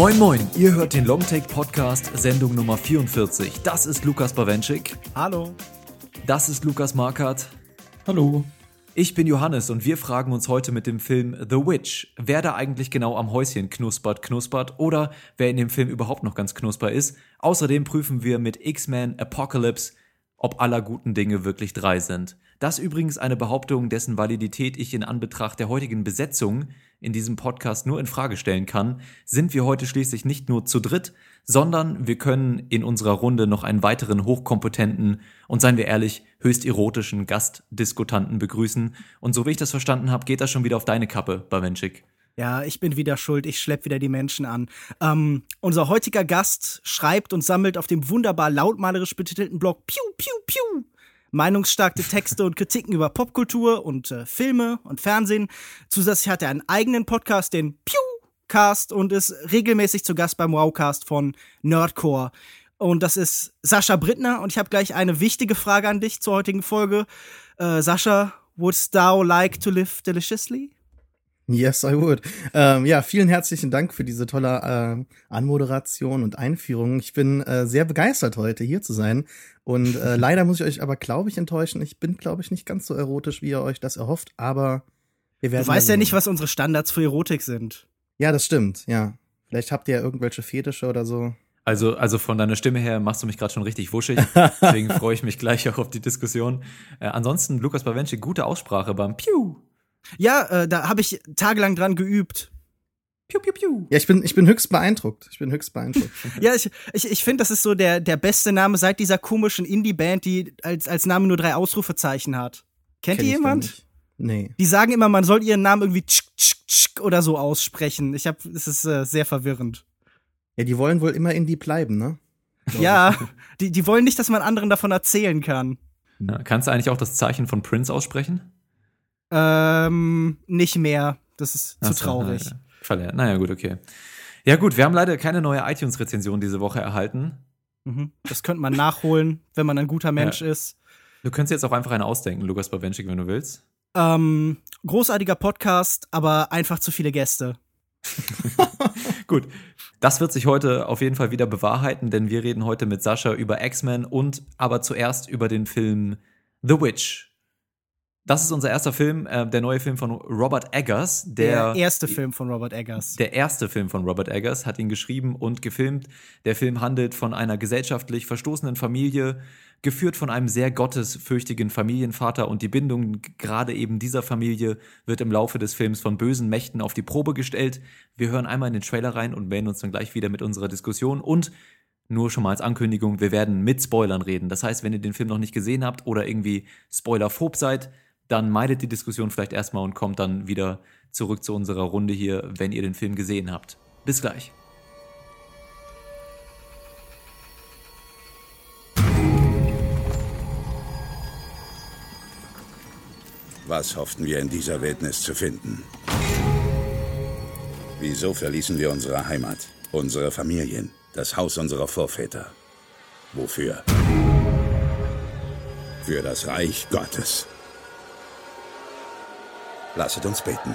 Moin Moin, ihr hört den Longtake Podcast, Sendung Nummer 44. Das ist Lukas Bawenschik. Hallo. Das ist Lukas Markert. Hallo. Ich bin Johannes und wir fragen uns heute mit dem Film The Witch, wer da eigentlich genau am Häuschen knuspert, knuspert oder wer in dem Film überhaupt noch ganz knusper ist. Außerdem prüfen wir mit X-Men Apocalypse, ob aller guten Dinge wirklich drei sind. Das übrigens eine Behauptung, dessen Validität ich in Anbetracht der heutigen Besetzung in diesem Podcast nur in Frage stellen kann, sind wir heute schließlich nicht nur zu dritt, sondern wir können in unserer Runde noch einen weiteren hochkompetenten und seien wir ehrlich, höchst erotischen Gastdiskutanten begrüßen. Und so wie ich das verstanden habe, geht das schon wieder auf deine Kappe, Bawenschik. Ja, ich bin wieder schuld, ich schlepp wieder die Menschen an. Ähm, unser heutiger Gast schreibt und sammelt auf dem wunderbar lautmalerisch betitelten Blog Piu Piu Piu meinungsstarke Texte und Kritiken über Popkultur und äh, Filme und Fernsehen. Zusätzlich hat er einen eigenen Podcast, den Pewcast, und ist regelmäßig zu Gast beim Wowcast von Nerdcore. Und das ist Sascha Brittner. Und ich habe gleich eine wichtige Frage an dich zur heutigen Folge. Äh, Sascha, wouldst thou like to live deliciously? Yes, I would. Ähm, ja, vielen herzlichen Dank für diese tolle äh, Anmoderation und Einführung. Ich bin äh, sehr begeistert, heute hier zu sein. Und äh, leider muss ich euch aber, glaube ich, enttäuschen. Ich bin, glaube ich, nicht ganz so erotisch, wie ihr euch das erhofft, aber wir werden. Du weißt ja nicht, was unsere Standards für Erotik sind. Ja, das stimmt, ja. Vielleicht habt ihr ja irgendwelche Fetische oder so. Also, also von deiner Stimme her machst du mich gerade schon richtig wuschig. Deswegen freue ich mich gleich auch auf die Diskussion. Äh, ansonsten, Lukas Bawenci, gute Aussprache beim Piu. Ja, äh, da habe ich tagelang dran geübt. Piu, piu, piu. Ja, ich bin, ich bin höchst beeindruckt. Ich bin höchst beeindruckt. ja, ich, ich, ich finde, das ist so der, der beste Name seit dieser komischen Indie-Band, die als, als Name nur drei Ausrufezeichen hat. Kennt Kenn ihr jemand? Nee. Die sagen immer, man soll ihren Namen irgendwie tsch, tsch, tsch oder so aussprechen. Ich hab, es ist äh, sehr verwirrend. Ja, die wollen wohl immer Indie bleiben, ne? ja, die, die wollen nicht, dass man anderen davon erzählen kann. Ja, kannst du eigentlich auch das Zeichen von Prince aussprechen? Ähm, nicht mehr. Das ist Ach zu so, traurig. Naja. Verlernt. Naja, gut, okay. Ja, gut, wir haben leider keine neue iTunes-Rezension diese Woche erhalten. Mhm. Das könnte man nachholen, wenn man ein guter Mensch ja. ist. Du könntest jetzt auch einfach eine ausdenken, Lukas Bawenschik, wenn du willst. Ähm, großartiger Podcast, aber einfach zu viele Gäste. Gut, das wird sich heute auf jeden Fall wieder bewahrheiten, denn wir reden heute mit Sascha über X-Men und aber zuerst über den Film The Witch das ist unser erster Film, äh, der neue Film von Robert Eggers. Der, der, erste Film von Robert Eggers. Der erste Film von Robert Eggers hat ihn geschrieben und gefilmt. Der Film handelt von einer gesellschaftlich verstoßenen Familie, geführt von einem sehr gottesfürchtigen Familienvater und die Bindung gerade eben dieser Familie wird im Laufe des Films von bösen Mächten auf die Probe gestellt. Wir hören einmal in den Trailer rein und melden uns dann gleich wieder mit unserer Diskussion und nur schon mal als Ankündigung, wir werden mit Spoilern reden. Das heißt, wenn ihr den Film noch nicht gesehen habt oder irgendwie spoilerphob seid, dann meidet die Diskussion vielleicht erstmal und kommt dann wieder zurück zu unserer Runde hier, wenn ihr den Film gesehen habt. Bis gleich. Was hofften wir in dieser Wildnis zu finden? Wieso verließen wir unsere Heimat, unsere Familien, das Haus unserer Vorväter? Wofür? Für das Reich Gottes. Lasset uns beten.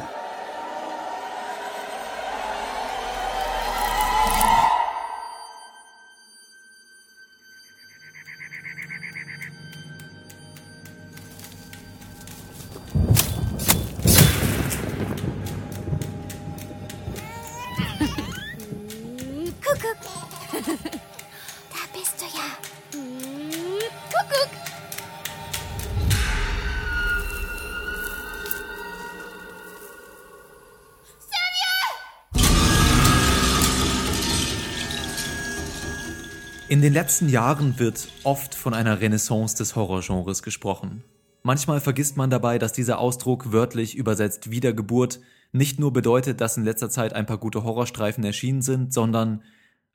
Letzten Jahren wird oft von einer Renaissance des Horrorgenres gesprochen. Manchmal vergisst man dabei, dass dieser Ausdruck wörtlich übersetzt Wiedergeburt nicht nur bedeutet, dass in letzter Zeit ein paar gute Horrorstreifen erschienen sind, sondern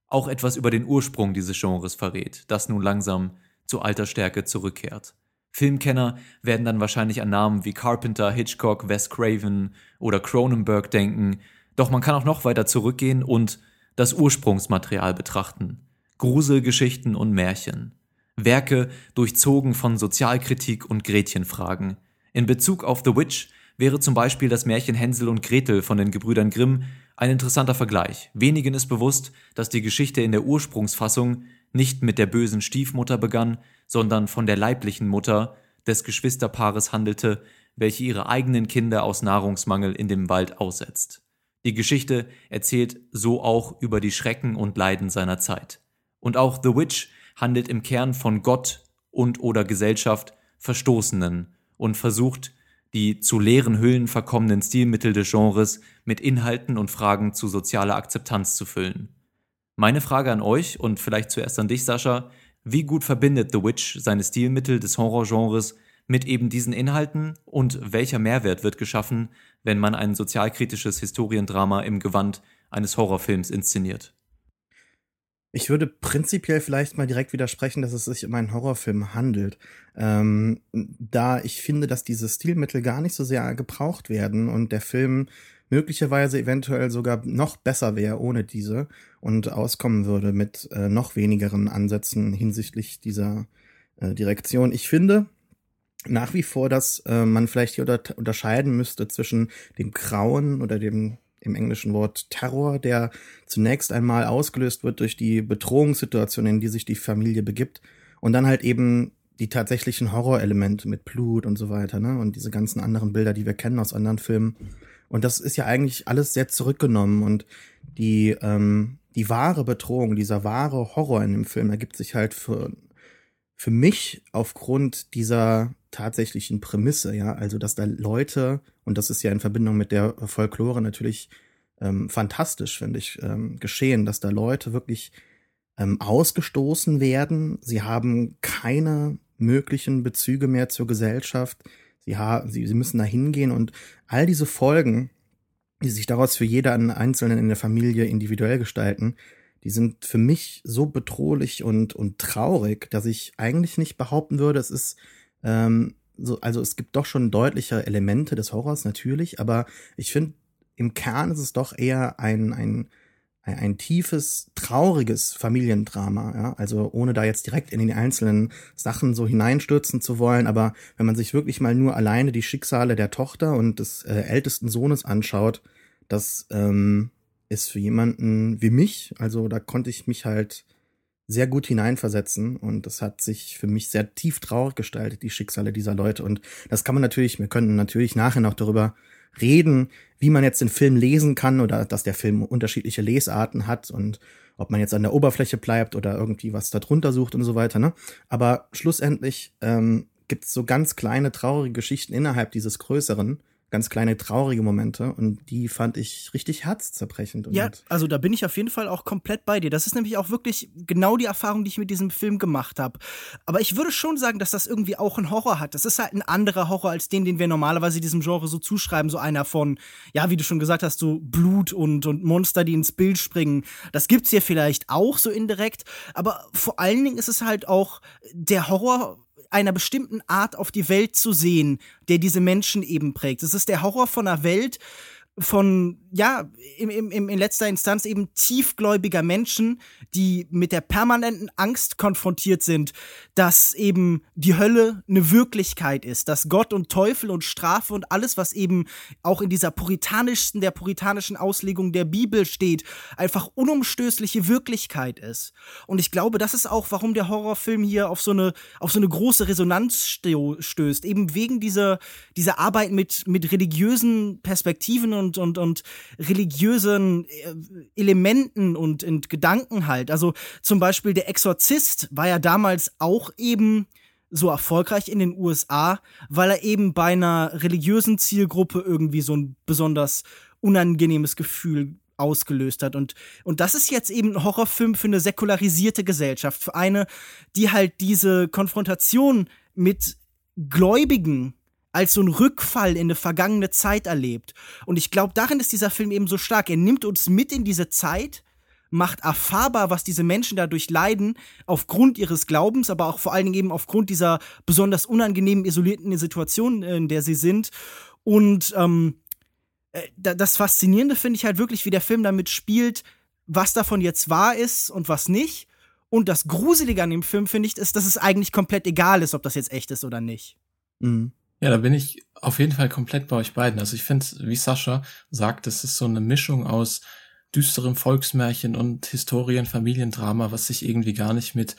auch etwas über den Ursprung dieses Genres verrät, das nun langsam zu alter Stärke zurückkehrt. Filmkenner werden dann wahrscheinlich an Namen wie Carpenter, Hitchcock, Wes Craven oder Cronenberg denken, doch man kann auch noch weiter zurückgehen und das Ursprungsmaterial betrachten. Gruselgeschichten und Märchen. Werke durchzogen von Sozialkritik und Gretchenfragen. In Bezug auf The Witch wäre zum Beispiel das Märchen Hänsel und Gretel von den Gebrüdern Grimm ein interessanter Vergleich. Wenigen ist bewusst, dass die Geschichte in der Ursprungsfassung nicht mit der bösen Stiefmutter begann, sondern von der leiblichen Mutter des Geschwisterpaares handelte, welche ihre eigenen Kinder aus Nahrungsmangel in dem Wald aussetzt. Die Geschichte erzählt so auch über die Schrecken und Leiden seiner Zeit. Und auch The Witch handelt im Kern von Gott und oder Gesellschaft Verstoßenen und versucht, die zu leeren Hüllen verkommenen Stilmittel des Genres mit Inhalten und Fragen zu sozialer Akzeptanz zu füllen. Meine Frage an euch und vielleicht zuerst an dich, Sascha, wie gut verbindet The Witch seine Stilmittel des Horrorgenres mit eben diesen Inhalten und welcher Mehrwert wird geschaffen, wenn man ein sozialkritisches Historiendrama im Gewand eines Horrorfilms inszeniert? Ich würde prinzipiell vielleicht mal direkt widersprechen, dass es sich um einen Horrorfilm handelt. Ähm, da ich finde, dass diese Stilmittel gar nicht so sehr gebraucht werden und der Film möglicherweise eventuell sogar noch besser wäre ohne diese und auskommen würde mit äh, noch wenigeren Ansätzen hinsichtlich dieser äh, Direktion. Ich finde nach wie vor, dass äh, man vielleicht hier unter unterscheiden müsste zwischen dem Grauen oder dem im englischen Wort Terror, der zunächst einmal ausgelöst wird durch die Bedrohungssituation, in die sich die Familie begibt, und dann halt eben die tatsächlichen Horrorelemente mit Blut und so weiter, ne? Und diese ganzen anderen Bilder, die wir kennen aus anderen Filmen. Und das ist ja eigentlich alles sehr zurückgenommen und die, ähm, die wahre Bedrohung, dieser wahre Horror in dem Film ergibt sich halt für, für mich aufgrund dieser tatsächlichen Prämisse, ja, also dass da Leute, und das ist ja in Verbindung mit der Folklore natürlich ähm, fantastisch, finde ich, ähm, geschehen, dass da Leute wirklich ähm, ausgestoßen werden. Sie haben keine möglichen Bezüge mehr zur Gesellschaft. Sie, haben, sie, sie müssen da hingehen und all diese Folgen, die sich daraus für jeder Einzelnen in der Familie individuell gestalten, die sind für mich so bedrohlich und, und traurig, dass ich eigentlich nicht behaupten würde, es ist ähm, so, also es gibt doch schon deutliche Elemente des Horrors natürlich, aber ich finde, im Kern ist es doch eher ein, ein, ein, ein tiefes, trauriges Familiendrama, ja. Also ohne da jetzt direkt in die einzelnen Sachen so hineinstürzen zu wollen, aber wenn man sich wirklich mal nur alleine die Schicksale der Tochter und des äh, ältesten Sohnes anschaut, das ähm, ist für jemanden wie mich, also da konnte ich mich halt sehr gut hineinversetzen und das hat sich für mich sehr tief traurig gestaltet, die Schicksale dieser Leute. Und das kann man natürlich, wir können natürlich nachher noch darüber reden, wie man jetzt den Film lesen kann oder dass der Film unterschiedliche Lesarten hat und ob man jetzt an der Oberfläche bleibt oder irgendwie was darunter sucht und so weiter. Ne? Aber schlussendlich ähm, gibt es so ganz kleine traurige Geschichten innerhalb dieses Größeren ganz kleine traurige Momente und die fand ich richtig herzzerbrechend. ja, also da bin ich auf jeden Fall auch komplett bei dir. Das ist nämlich auch wirklich genau die Erfahrung, die ich mit diesem Film gemacht habe. Aber ich würde schon sagen, dass das irgendwie auch einen Horror hat. Das ist halt ein anderer Horror als den, den wir normalerweise diesem Genre so zuschreiben. So einer von, ja, wie du schon gesagt hast, so Blut und, und Monster, die ins Bild springen. Das gibt's hier vielleicht auch so indirekt. Aber vor allen Dingen ist es halt auch der Horror einer bestimmten Art auf die Welt zu sehen, der diese Menschen eben prägt. Es ist der Horror von einer Welt, von, ja, im, im, in letzter Instanz eben tiefgläubiger Menschen, die mit der permanenten Angst konfrontiert sind, dass eben die Hölle eine Wirklichkeit ist, dass Gott und Teufel und Strafe und alles, was eben auch in dieser puritanischsten, der puritanischen Auslegung der Bibel steht, einfach unumstößliche Wirklichkeit ist. Und ich glaube, das ist auch, warum der Horrorfilm hier auf so eine, auf so eine große Resonanz stößt, eben wegen dieser, dieser Arbeit mit, mit religiösen Perspektiven und, und, und religiösen äh, Elementen und, und Gedanken halt. Also zum Beispiel der Exorzist war ja damals auch eben so erfolgreich in den USA, weil er eben bei einer religiösen Zielgruppe irgendwie so ein besonders unangenehmes Gefühl ausgelöst hat. Und, und das ist jetzt eben ein Horrorfilm für eine säkularisierte Gesellschaft, für eine, die halt diese Konfrontation mit Gläubigen als so ein Rückfall in eine vergangene Zeit erlebt. Und ich glaube, darin ist dieser Film eben so stark. Er nimmt uns mit in diese Zeit, macht erfahrbar, was diese Menschen dadurch leiden, aufgrund ihres Glaubens, aber auch vor allen Dingen eben aufgrund dieser besonders unangenehmen, isolierten Situation, in der sie sind. Und ähm, äh, das Faszinierende finde ich halt wirklich, wie der Film damit spielt, was davon jetzt wahr ist und was nicht Und das Gruselige an dem Film, finde ich, ist, dass es eigentlich komplett egal ist, ob das jetzt echt ist oder nicht. Mhm. Ja, da bin ich auf jeden Fall komplett bei euch beiden. Also ich finde, wie Sascha sagt, es ist so eine Mischung aus düsterem Volksmärchen und Historien, Familiendrama, was sich irgendwie gar nicht mit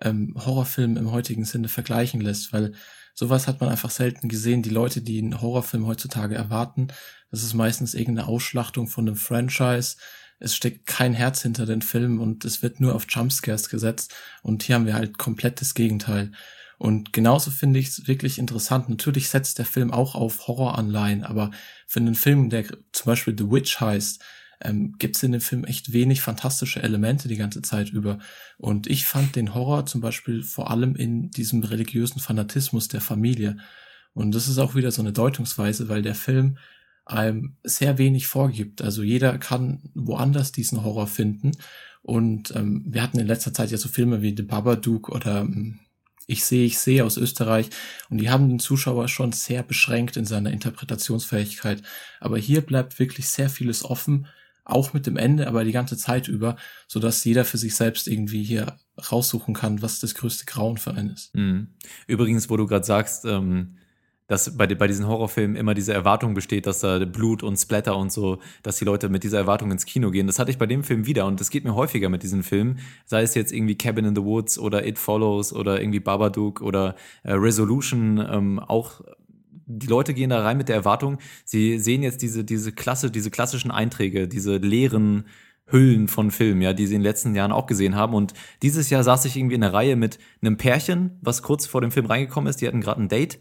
ähm, Horrorfilmen im heutigen Sinne vergleichen lässt, weil sowas hat man einfach selten gesehen. Die Leute, die einen Horrorfilm heutzutage erwarten, das ist meistens irgendeine Ausschlachtung von einem Franchise. Es steckt kein Herz hinter den Filmen und es wird nur auf Jumpscares gesetzt. Und hier haben wir halt komplett das Gegenteil. Und genauso finde ich es wirklich interessant. Natürlich setzt der Film auch auf Horroranleihen, aber für einen Film, der zum Beispiel The Witch heißt, ähm, gibt es in dem Film echt wenig fantastische Elemente die ganze Zeit über. Und ich fand den Horror zum Beispiel vor allem in diesem religiösen Fanatismus der Familie. Und das ist auch wieder so eine Deutungsweise, weil der Film einem sehr wenig vorgibt. Also jeder kann woanders diesen Horror finden. Und ähm, wir hatten in letzter Zeit ja so Filme wie The Babadook oder ähm, Ich sehe, ich sehe aus Österreich. Und die haben den Zuschauer schon sehr beschränkt in seiner Interpretationsfähigkeit. Aber hier bleibt wirklich sehr vieles offen auch mit dem Ende, aber die ganze Zeit über, so dass jeder für sich selbst irgendwie hier raussuchen kann, was das größte Grauen für einen ist. Mhm. Übrigens, wo du gerade sagst, ähm, dass bei, bei diesen Horrorfilmen immer diese Erwartung besteht, dass da Blut und Splatter und so, dass die Leute mit dieser Erwartung ins Kino gehen. Das hatte ich bei dem Film wieder und das geht mir häufiger mit diesen Filmen. Sei es jetzt irgendwie Cabin in the Woods oder It Follows oder irgendwie Babadook oder äh, Resolution, ähm, auch die Leute gehen da rein mit der Erwartung, sie sehen jetzt diese, diese Klasse, diese klassischen Einträge, diese leeren Hüllen von Filmen, ja, die sie in den letzten Jahren auch gesehen haben. Und dieses Jahr saß ich irgendwie in der Reihe mit einem Pärchen, was kurz vor dem Film reingekommen ist. Die hatten gerade ein Date.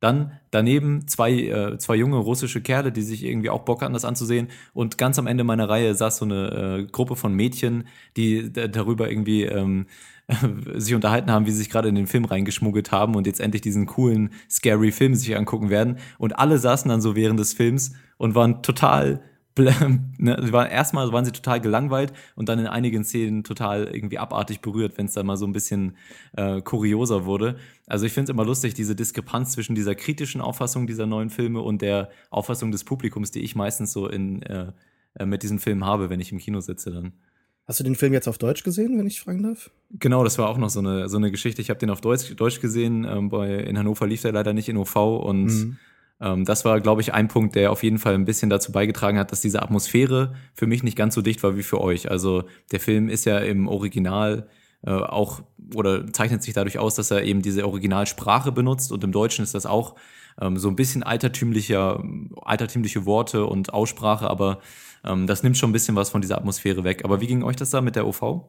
Dann daneben zwei, äh, zwei junge russische Kerle, die sich irgendwie auch Bock hatten, das anzusehen. Und ganz am Ende meiner Reihe saß so eine äh, Gruppe von Mädchen, die darüber irgendwie ähm, sich unterhalten haben, wie sie sich gerade in den Film reingeschmuggelt haben und jetzt endlich diesen coolen, scary Film sich angucken werden. Und alle saßen dann so während des Films und waren total ne, sie waren erstmal waren sie total gelangweilt und dann in einigen Szenen total irgendwie abartig berührt, wenn es dann mal so ein bisschen äh, kurioser wurde. Also ich finde es immer lustig, diese Diskrepanz zwischen dieser kritischen Auffassung dieser neuen Filme und der Auffassung des Publikums, die ich meistens so in äh, äh mit diesen Filmen habe, wenn ich im Kino sitze dann. Hast du den Film jetzt auf Deutsch gesehen, wenn ich fragen darf? Genau, das war auch noch so eine, so eine Geschichte. Ich habe den auf Deutsch, Deutsch gesehen. Ähm, bei, in Hannover lief der leider nicht in OV und mhm. Ähm, das war, glaube ich, ein Punkt, der auf jeden Fall ein bisschen dazu beigetragen hat, dass diese Atmosphäre für mich nicht ganz so dicht war wie für euch. Also der Film ist ja im Original äh, auch oder zeichnet sich dadurch aus, dass er eben diese Originalsprache benutzt und im Deutschen ist das auch ähm, so ein bisschen altertümlicher, altertümliche Worte und Aussprache, aber ähm, das nimmt schon ein bisschen was von dieser Atmosphäre weg. Aber wie ging euch das da mit der OV?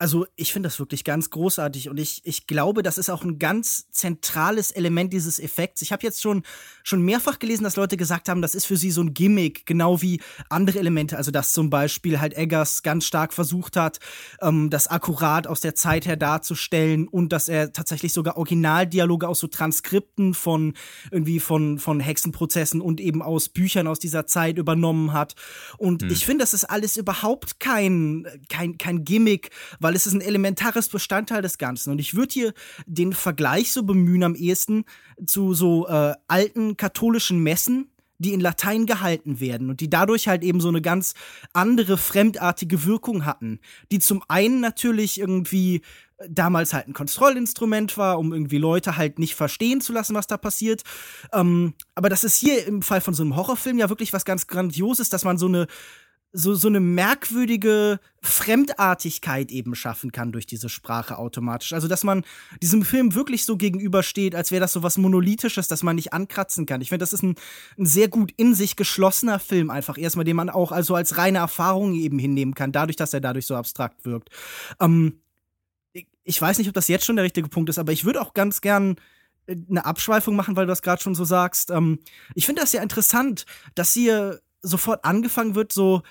Also ich finde das wirklich ganz großartig und ich, ich glaube, das ist auch ein ganz zentrales Element dieses Effekts. Ich habe jetzt schon, schon mehrfach gelesen, dass Leute gesagt haben, das ist für sie so ein Gimmick, genau wie andere Elemente. Also dass zum Beispiel halt Eggers ganz stark versucht hat, ähm, das akkurat aus der Zeit her darzustellen und dass er tatsächlich sogar Originaldialoge aus so Transkripten von irgendwie von, von Hexenprozessen und eben aus Büchern aus dieser Zeit übernommen hat. Und hm. ich finde, das ist alles überhaupt kein, kein, kein Gimmick, weil weil es ist ein elementares Bestandteil des Ganzen. Und ich würde hier den Vergleich so bemühen am ehesten zu so äh, alten katholischen Messen, die in Latein gehalten werden und die dadurch halt eben so eine ganz andere fremdartige Wirkung hatten, die zum einen natürlich irgendwie damals halt ein Kontrollinstrument war, um irgendwie Leute halt nicht verstehen zu lassen, was da passiert. Ähm, aber das ist hier im Fall von so einem Horrorfilm ja wirklich was ganz Grandioses, dass man so eine so, so eine merkwürdige Fremdartigkeit eben schaffen kann durch diese Sprache automatisch. Also, dass man diesem Film wirklich so gegenübersteht, als wäre das so was Monolithisches, das man nicht ankratzen kann. Ich finde, das ist ein, ein sehr gut in sich geschlossener Film einfach erstmal, den man auch also als reine Erfahrung eben hinnehmen kann, dadurch, dass er dadurch so abstrakt wirkt. Ähm, ich weiß nicht, ob das jetzt schon der richtige Punkt ist, aber ich würde auch ganz gern äh, eine Abschweifung machen, weil du das gerade schon so sagst. Ähm, ich finde das sehr interessant, dass hier sofort angefangen wird, so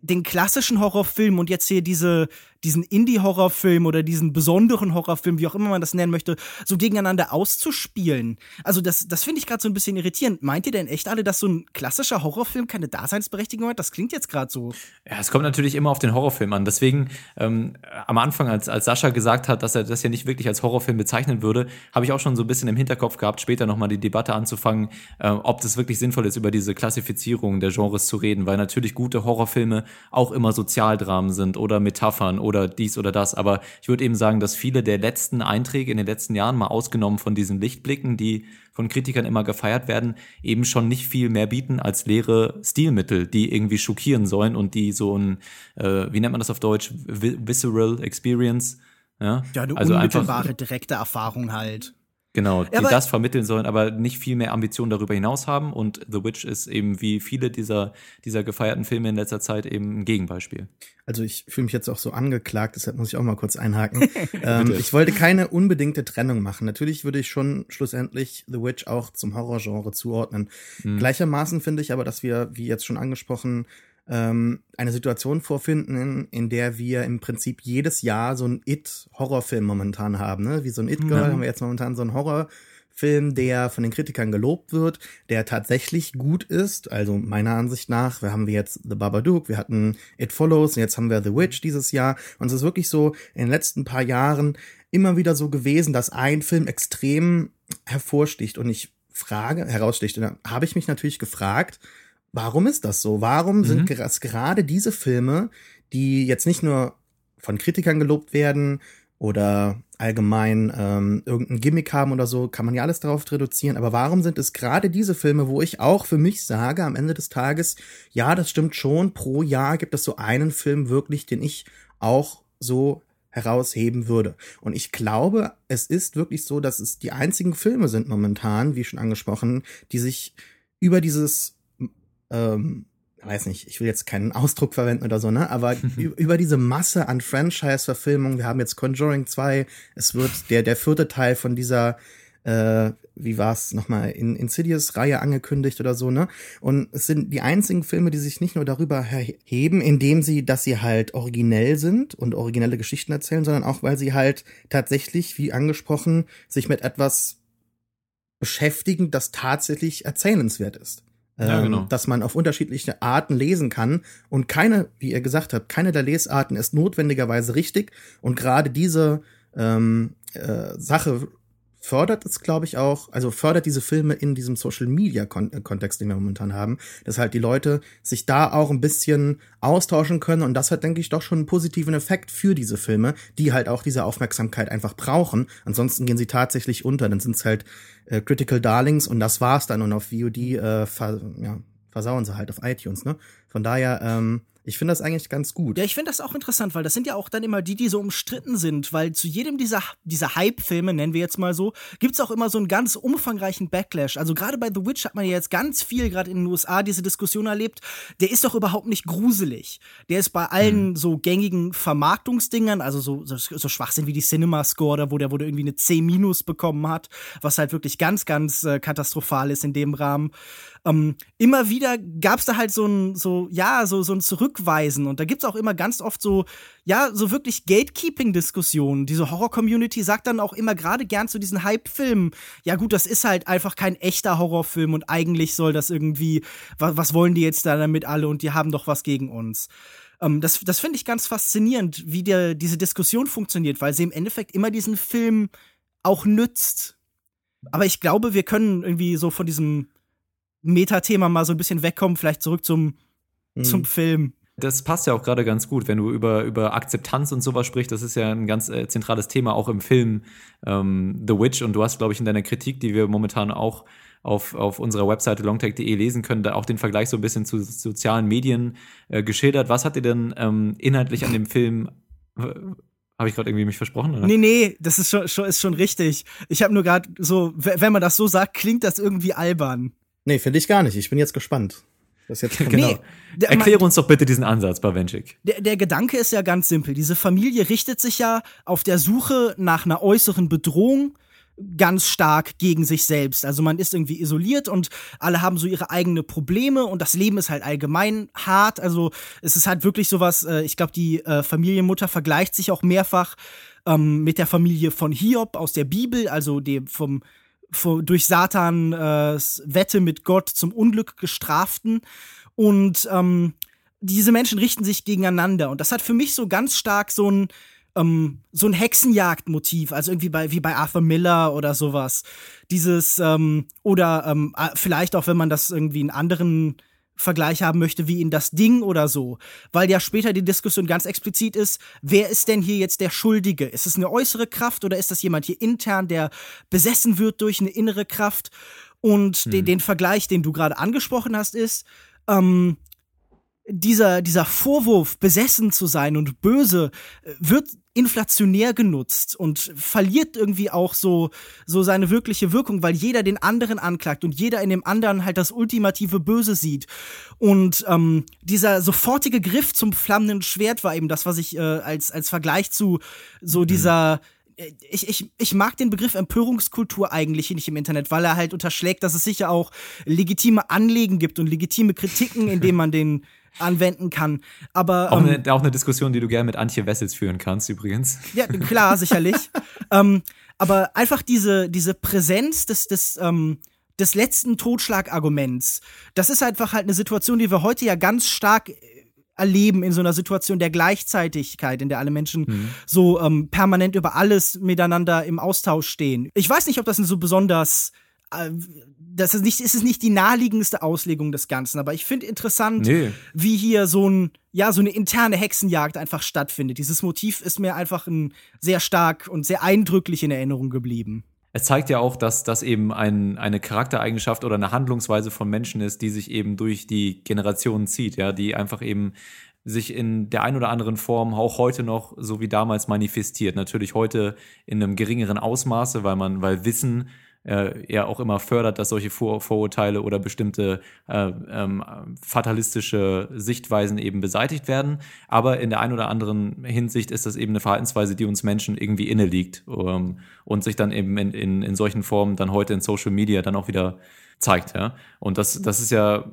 den klassischen Horrorfilm und jetzt hier diese diesen Indie-Horrorfilm oder diesen besonderen Horrorfilm, wie auch immer man das nennen möchte, so gegeneinander auszuspielen. Also das, das finde ich gerade so ein bisschen irritierend. Meint ihr denn echt alle, dass so ein klassischer Horrorfilm keine Daseinsberechtigung hat? Das klingt jetzt gerade so. Ja, es kommt natürlich immer auf den Horrorfilm an. Deswegen ähm, am Anfang, als, als Sascha gesagt hat, dass er das ja nicht wirklich als Horrorfilm bezeichnen würde, habe ich auch schon so ein bisschen im Hinterkopf gehabt, später nochmal die Debatte anzufangen, äh, ob das wirklich sinnvoll ist, über diese Klassifizierung der Genres zu reden, weil natürlich gute Horrorfilme auch immer Sozialdramen sind oder Metaphern oder oder dies oder das. Aber ich würde eben sagen, dass viele der letzten Einträge in den letzten Jahren, mal ausgenommen von diesen Lichtblicken, die von Kritikern immer gefeiert werden, eben schon nicht viel mehr bieten als leere Stilmittel, die irgendwie schockieren sollen und die so ein, äh, wie nennt man das auf Deutsch, visceral experience. Ja, ja eine also unmittelbare, einfach, direkte Erfahrung halt. Genau, die ja, das vermitteln sollen, aber nicht viel mehr Ambitionen darüber hinaus haben. Und The Witch ist eben wie viele dieser, dieser gefeierten Filme in letzter Zeit eben ein Gegenbeispiel. Also ich fühle mich jetzt auch so angeklagt, deshalb muss ich auch mal kurz einhaken. ähm, ich wollte keine unbedingte Trennung machen. Natürlich würde ich schon schlussendlich The Witch auch zum Horrorgenre zuordnen. Mhm. Gleichermaßen finde ich aber, dass wir, wie jetzt schon angesprochen, ähm, eine Situation vorfinden, in der wir im Prinzip jedes Jahr so ein It-Horrorfilm momentan haben. Ne? Wie so ein It-Girl mhm. haben wir jetzt momentan so einen Horrorfilm, der von den Kritikern gelobt wird, der tatsächlich gut ist. Also meiner Ansicht nach, wir haben wir jetzt The Babadook, wir hatten It Follows jetzt haben wir The Witch dieses Jahr. Und es ist wirklich so in den letzten paar Jahren immer wieder so gewesen, dass ein Film extrem hervorsticht. Und ich frage, heraussticht. Und da habe ich mich natürlich gefragt, Warum ist das so? Warum mhm. sind gerade diese Filme, die jetzt nicht nur von Kritikern gelobt werden oder allgemein ähm, irgendein Gimmick haben oder so, kann man ja alles darauf reduzieren. Aber warum sind es gerade diese Filme, wo ich auch für mich sage, am Ende des Tages, ja, das stimmt schon, pro Jahr gibt es so einen Film wirklich, den ich auch so herausheben würde. Und ich glaube, es ist wirklich so, dass es die einzigen Filme sind momentan, wie schon angesprochen, die sich über dieses ähm, weiß nicht, ich will jetzt keinen Ausdruck verwenden oder so, ne? Aber über diese Masse an Franchise-Verfilmungen, wir haben jetzt Conjuring 2, es wird der, der vierte Teil von dieser, äh, wie war's nochmal, in Insidious-Reihe angekündigt oder so, ne? Und es sind die einzigen Filme, die sich nicht nur darüber heben, indem sie, dass sie halt originell sind und originelle Geschichten erzählen, sondern auch, weil sie halt tatsächlich, wie angesprochen, sich mit etwas beschäftigen, das tatsächlich erzählenswert ist. Ja, ähm, genau. dass man auf unterschiedliche Arten lesen kann und keine, wie ihr gesagt habt, keine der Lesarten ist notwendigerweise richtig und gerade diese ähm, äh, Sache fördert es, glaube ich, auch, also fördert diese Filme in diesem Social Media äh, Kontext, den wir momentan haben, dass halt die Leute sich da auch ein bisschen austauschen können und das hat, denke ich, doch schon einen positiven Effekt für diese Filme, die halt auch diese Aufmerksamkeit einfach brauchen. Ansonsten gehen sie tatsächlich unter, dann sind es halt äh, Critical Darlings und das war's dann und auf VOD äh, ver ja, versauen sie halt auf iTunes, ne? Von daher, ähm, ich finde das eigentlich ganz gut. Ja, ich finde das auch interessant, weil das sind ja auch dann immer die, die so umstritten sind, weil zu jedem dieser, dieser Hype-Filme, nennen wir jetzt mal so, gibt's auch immer so einen ganz umfangreichen Backlash. Also gerade bei The Witch hat man ja jetzt ganz viel, gerade in den USA, diese Diskussion erlebt. Der ist doch überhaupt nicht gruselig. Der ist bei allen mhm. so gängigen Vermarktungsdingern, also so, so, so Schwachsinn wie die Cinema Score, da wo der, wo der irgendwie eine C- bekommen hat, was halt wirklich ganz, ganz äh, katastrophal ist in dem Rahmen ähm, immer wieder gab's da halt so ein, so, ja, so, so ein Zurückweisen. Und da gibt's auch immer ganz oft so, ja, so wirklich Gatekeeping-Diskussionen. Diese Horror-Community sagt dann auch immer gerade gern zu diesen Hype-Filmen, ja gut, das ist halt einfach kein echter Horrorfilm und eigentlich soll das irgendwie, was, was wollen die jetzt da damit alle und die haben doch was gegen uns. Ähm, das das finde ich ganz faszinierend, wie der, diese Diskussion funktioniert, weil sie im Endeffekt immer diesen Film auch nützt. Aber ich glaube, wir können irgendwie so von diesem Metathema mal so ein bisschen wegkommen, vielleicht zurück zum, mhm. zum Film. Das passt ja auch gerade ganz gut, wenn du über, über Akzeptanz und sowas sprichst. Das ist ja ein ganz äh, zentrales Thema auch im Film ähm, The Witch. Und du hast, glaube ich, in deiner Kritik, die wir momentan auch auf, auf unserer Webseite longtech.de lesen können, da auch den Vergleich so ein bisschen zu sozialen Medien äh, geschildert. Was hat dir denn ähm, inhaltlich an dem Film habe ich gerade irgendwie mich versprochen? Oder? Nee, nee, das ist schon, schon, ist schon richtig. Ich habe nur gerade so, wenn man das so sagt, klingt das irgendwie albern. Nee, finde ich gar nicht. Ich bin jetzt gespannt. Das jetzt genau. Nee, der, Erkläre uns doch bitte diesen Ansatz, Bawenschik. Der, der Gedanke ist ja ganz simpel. Diese Familie richtet sich ja auf der Suche nach einer äußeren Bedrohung ganz stark gegen sich selbst. Also man ist irgendwie isoliert und alle haben so ihre eigenen Probleme und das Leben ist halt allgemein hart. Also es ist halt wirklich sowas, äh, ich glaube, die äh, Familienmutter vergleicht sich auch mehrfach ähm, mit der Familie von Hiob aus der Bibel, also dem vom durch Satan äh, Wette mit Gott zum Unglück gestraften. Und ähm, diese Menschen richten sich gegeneinander. Und das hat für mich so ganz stark so ein, ähm, so ein Hexenjagdmotiv, also irgendwie bei, wie bei Arthur Miller oder sowas. Dieses, ähm, oder ähm, vielleicht auch, wenn man das irgendwie in anderen Vergleich haben möchte wie in das Ding oder so, weil ja später die Diskussion ganz explizit ist, wer ist denn hier jetzt der Schuldige? Ist es eine äußere Kraft oder ist das jemand hier intern, der besessen wird durch eine innere Kraft? Und hm. den, den Vergleich, den du gerade angesprochen hast, ist, ähm, dieser, dieser Vorwurf, besessen zu sein und böse, äh, wird inflationär genutzt und verliert irgendwie auch so, so seine wirkliche Wirkung, weil jeder den anderen anklagt und jeder in dem anderen halt das ultimative Böse sieht. Und ähm, dieser sofortige Griff zum flammenden Schwert war eben das, was ich äh, als, als Vergleich zu so mhm. dieser ich, ich, ich mag den Begriff Empörungskultur eigentlich nicht im Internet, weil er halt unterschlägt, dass es sicher auch legitime Anliegen gibt und legitime Kritiken, indem man den anwenden kann. Aber auch, ähm, eine, auch eine Diskussion, die du gerne mit Antje Wessels führen kannst, übrigens. Ja, klar, sicherlich. ähm, aber einfach diese diese Präsenz des des ähm, des letzten Totschlagarguments. Das ist einfach halt eine Situation, die wir heute ja ganz stark äh, erleben in so einer Situation der Gleichzeitigkeit, in der alle Menschen mhm. so ähm, permanent über alles miteinander im Austausch stehen. Ich weiß nicht, ob das ein so besonders äh, das ist nicht, ist es nicht die naheliegendste Auslegung des Ganzen, aber ich finde interessant, nee. wie hier so ein, ja, so eine interne Hexenjagd einfach stattfindet. Dieses Motiv ist mir einfach ein sehr stark und sehr eindrücklich in Erinnerung geblieben. Es zeigt ja auch, dass das eben ein, eine Charaktereigenschaft oder eine Handlungsweise von Menschen ist, die sich eben durch die Generationen zieht, ja, die einfach eben sich in der ein oder anderen Form auch heute noch so wie damals manifestiert. Natürlich heute in einem geringeren Ausmaße, weil man, weil Wissen äh, ja auch immer fördert, dass solche Vor Vorurteile oder bestimmte äh, ähm, fatalistische Sichtweisen eben beseitigt werden. Aber in der einen oder anderen Hinsicht ist das eben eine Verhaltensweise, die uns Menschen irgendwie inne liegt ähm, und sich dann eben in, in, in solchen Formen dann heute in Social Media dann auch wieder zeigt. Ja? Und das, das ist ja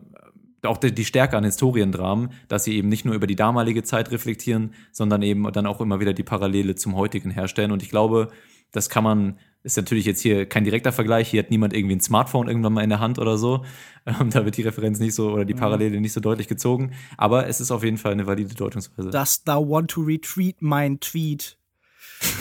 auch die Stärke an Historiendramen, dass sie eben nicht nur über die damalige Zeit reflektieren, sondern eben dann auch immer wieder die Parallele zum heutigen herstellen. Und ich glaube, das kann man ist natürlich jetzt hier kein direkter Vergleich. Hier hat niemand irgendwie ein Smartphone irgendwann mal in der Hand oder so. Ähm, da wird die Referenz nicht so oder die mhm. Parallele nicht so deutlich gezogen. Aber es ist auf jeden Fall eine valide Deutungsweise. Does thou want to retreat mein Tweet?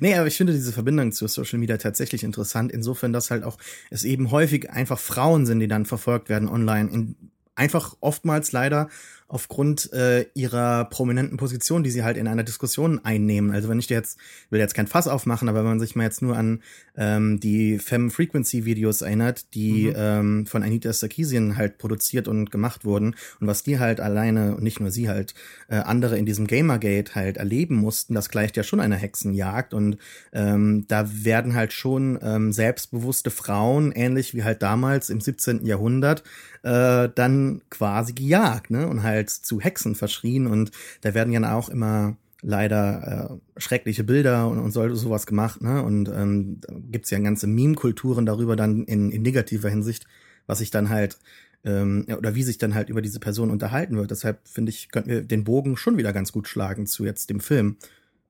nee, aber ich finde diese Verbindung zu Social Media tatsächlich interessant, insofern, dass halt auch es eben häufig einfach Frauen sind, die dann verfolgt werden online. In, einfach oftmals leider aufgrund äh, ihrer prominenten Position, die sie halt in einer Diskussion einnehmen. Also wenn ich jetzt, will jetzt kein Fass aufmachen, aber wenn man sich mal jetzt nur an ähm, die Femme Frequency Videos erinnert, die mhm. ähm, von Anita Sarkeesian halt produziert und gemacht wurden und was die halt alleine und nicht nur sie halt äh, andere in diesem Gamergate halt erleben mussten, das gleicht ja schon einer Hexenjagd und ähm, da werden halt schon ähm, selbstbewusste Frauen, ähnlich wie halt damals im 17. Jahrhundert, äh, dann quasi gejagt, ne? Und halt zu Hexen verschrien. Und da werden ja auch immer leider äh, schreckliche Bilder und, und so, sowas gemacht, ne? Und ähm, da gibt's ja ganze Meme-Kulturen darüber dann in, in negativer Hinsicht, was sich dann halt ähm, oder wie sich dann halt über diese Person unterhalten wird. Deshalb finde ich, könnten wir den Bogen schon wieder ganz gut schlagen zu jetzt dem Film.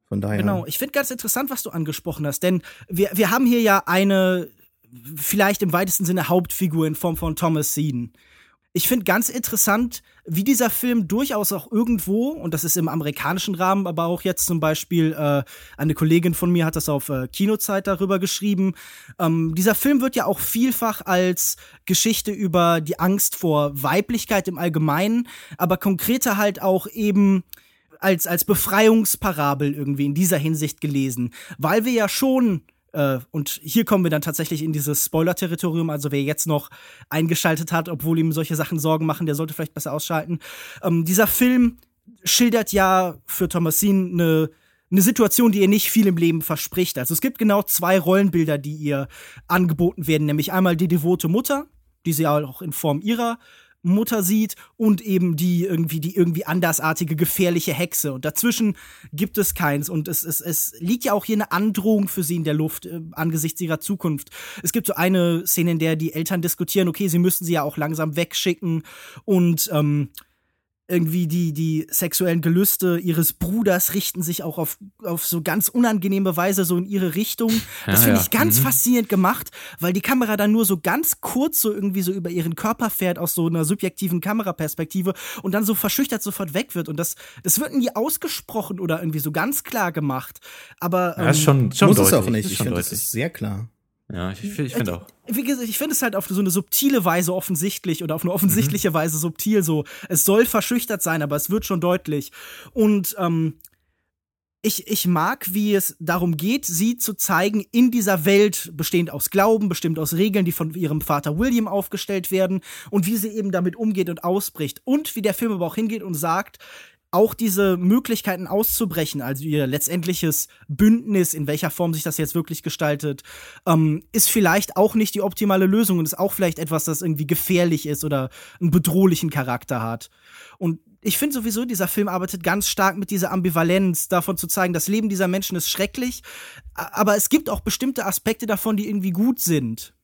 Von daher. Genau, ich finde ganz interessant, was du angesprochen hast, denn wir, wir haben hier ja eine vielleicht im weitesten Sinne Hauptfigur in Form von Thomas Seeden. Ich finde ganz interessant, wie dieser Film durchaus auch irgendwo, und das ist im amerikanischen Rahmen, aber auch jetzt zum Beispiel, äh, eine Kollegin von mir hat das auf äh, Kinozeit darüber geschrieben, ähm, dieser Film wird ja auch vielfach als Geschichte über die Angst vor Weiblichkeit im Allgemeinen, aber konkreter halt auch eben als, als Befreiungsparabel irgendwie in dieser Hinsicht gelesen, weil wir ja schon äh, und hier kommen wir dann tatsächlich in dieses Spoiler-Territorium. Also wer jetzt noch eingeschaltet hat, obwohl ihm solche Sachen Sorgen machen, der sollte vielleicht besser ausschalten. Ähm, dieser Film schildert ja für Thomasine eine eine Situation, die ihr nicht viel im Leben verspricht. Also es gibt genau zwei Rollenbilder, die ihr angeboten werden, nämlich einmal die devote Mutter, die sie auch in Form ihrer Mutter sieht und eben die irgendwie die irgendwie andersartige gefährliche Hexe. Und dazwischen gibt es keins. Und es es, es liegt ja auch hier eine Androhung für sie in der Luft äh, angesichts ihrer Zukunft. Es gibt so eine Szene, in der die Eltern diskutieren, okay, sie müssten sie ja auch langsam wegschicken. Und ähm, irgendwie die, die sexuellen Gelüste ihres Bruders richten sich auch auf, auf so ganz unangenehme Weise so in ihre Richtung. Das ja, finde ich ganz mhm. faszinierend gemacht, weil die Kamera dann nur so ganz kurz so irgendwie so über ihren Körper fährt aus so einer subjektiven Kameraperspektive und dann so verschüchtert sofort weg wird. Und das, das wird nie ausgesprochen oder irgendwie so ganz klar gemacht. Aber ähm, ja, ist schon, schon muss deutlich, es auch nicht. Ich finde, das ist sehr klar. Ja, ich, ich finde auch. Wie gesagt, ich finde es halt auf so eine subtile Weise offensichtlich oder auf eine offensichtliche mhm. Weise subtil so. Es soll verschüchtert sein, aber es wird schon deutlich. Und ähm, ich, ich mag, wie es darum geht, sie zu zeigen in dieser Welt, bestehend aus Glauben, bestimmt aus Regeln, die von ihrem Vater William aufgestellt werden und wie sie eben damit umgeht und ausbricht. Und wie der Film aber auch hingeht und sagt, auch diese Möglichkeiten auszubrechen, also ihr letztendliches Bündnis, in welcher Form sich das jetzt wirklich gestaltet, ähm, ist vielleicht auch nicht die optimale Lösung und ist auch vielleicht etwas, das irgendwie gefährlich ist oder einen bedrohlichen Charakter hat. Und ich finde sowieso, dieser Film arbeitet ganz stark mit dieser Ambivalenz, davon zu zeigen, das Leben dieser Menschen ist schrecklich, aber es gibt auch bestimmte Aspekte davon, die irgendwie gut sind.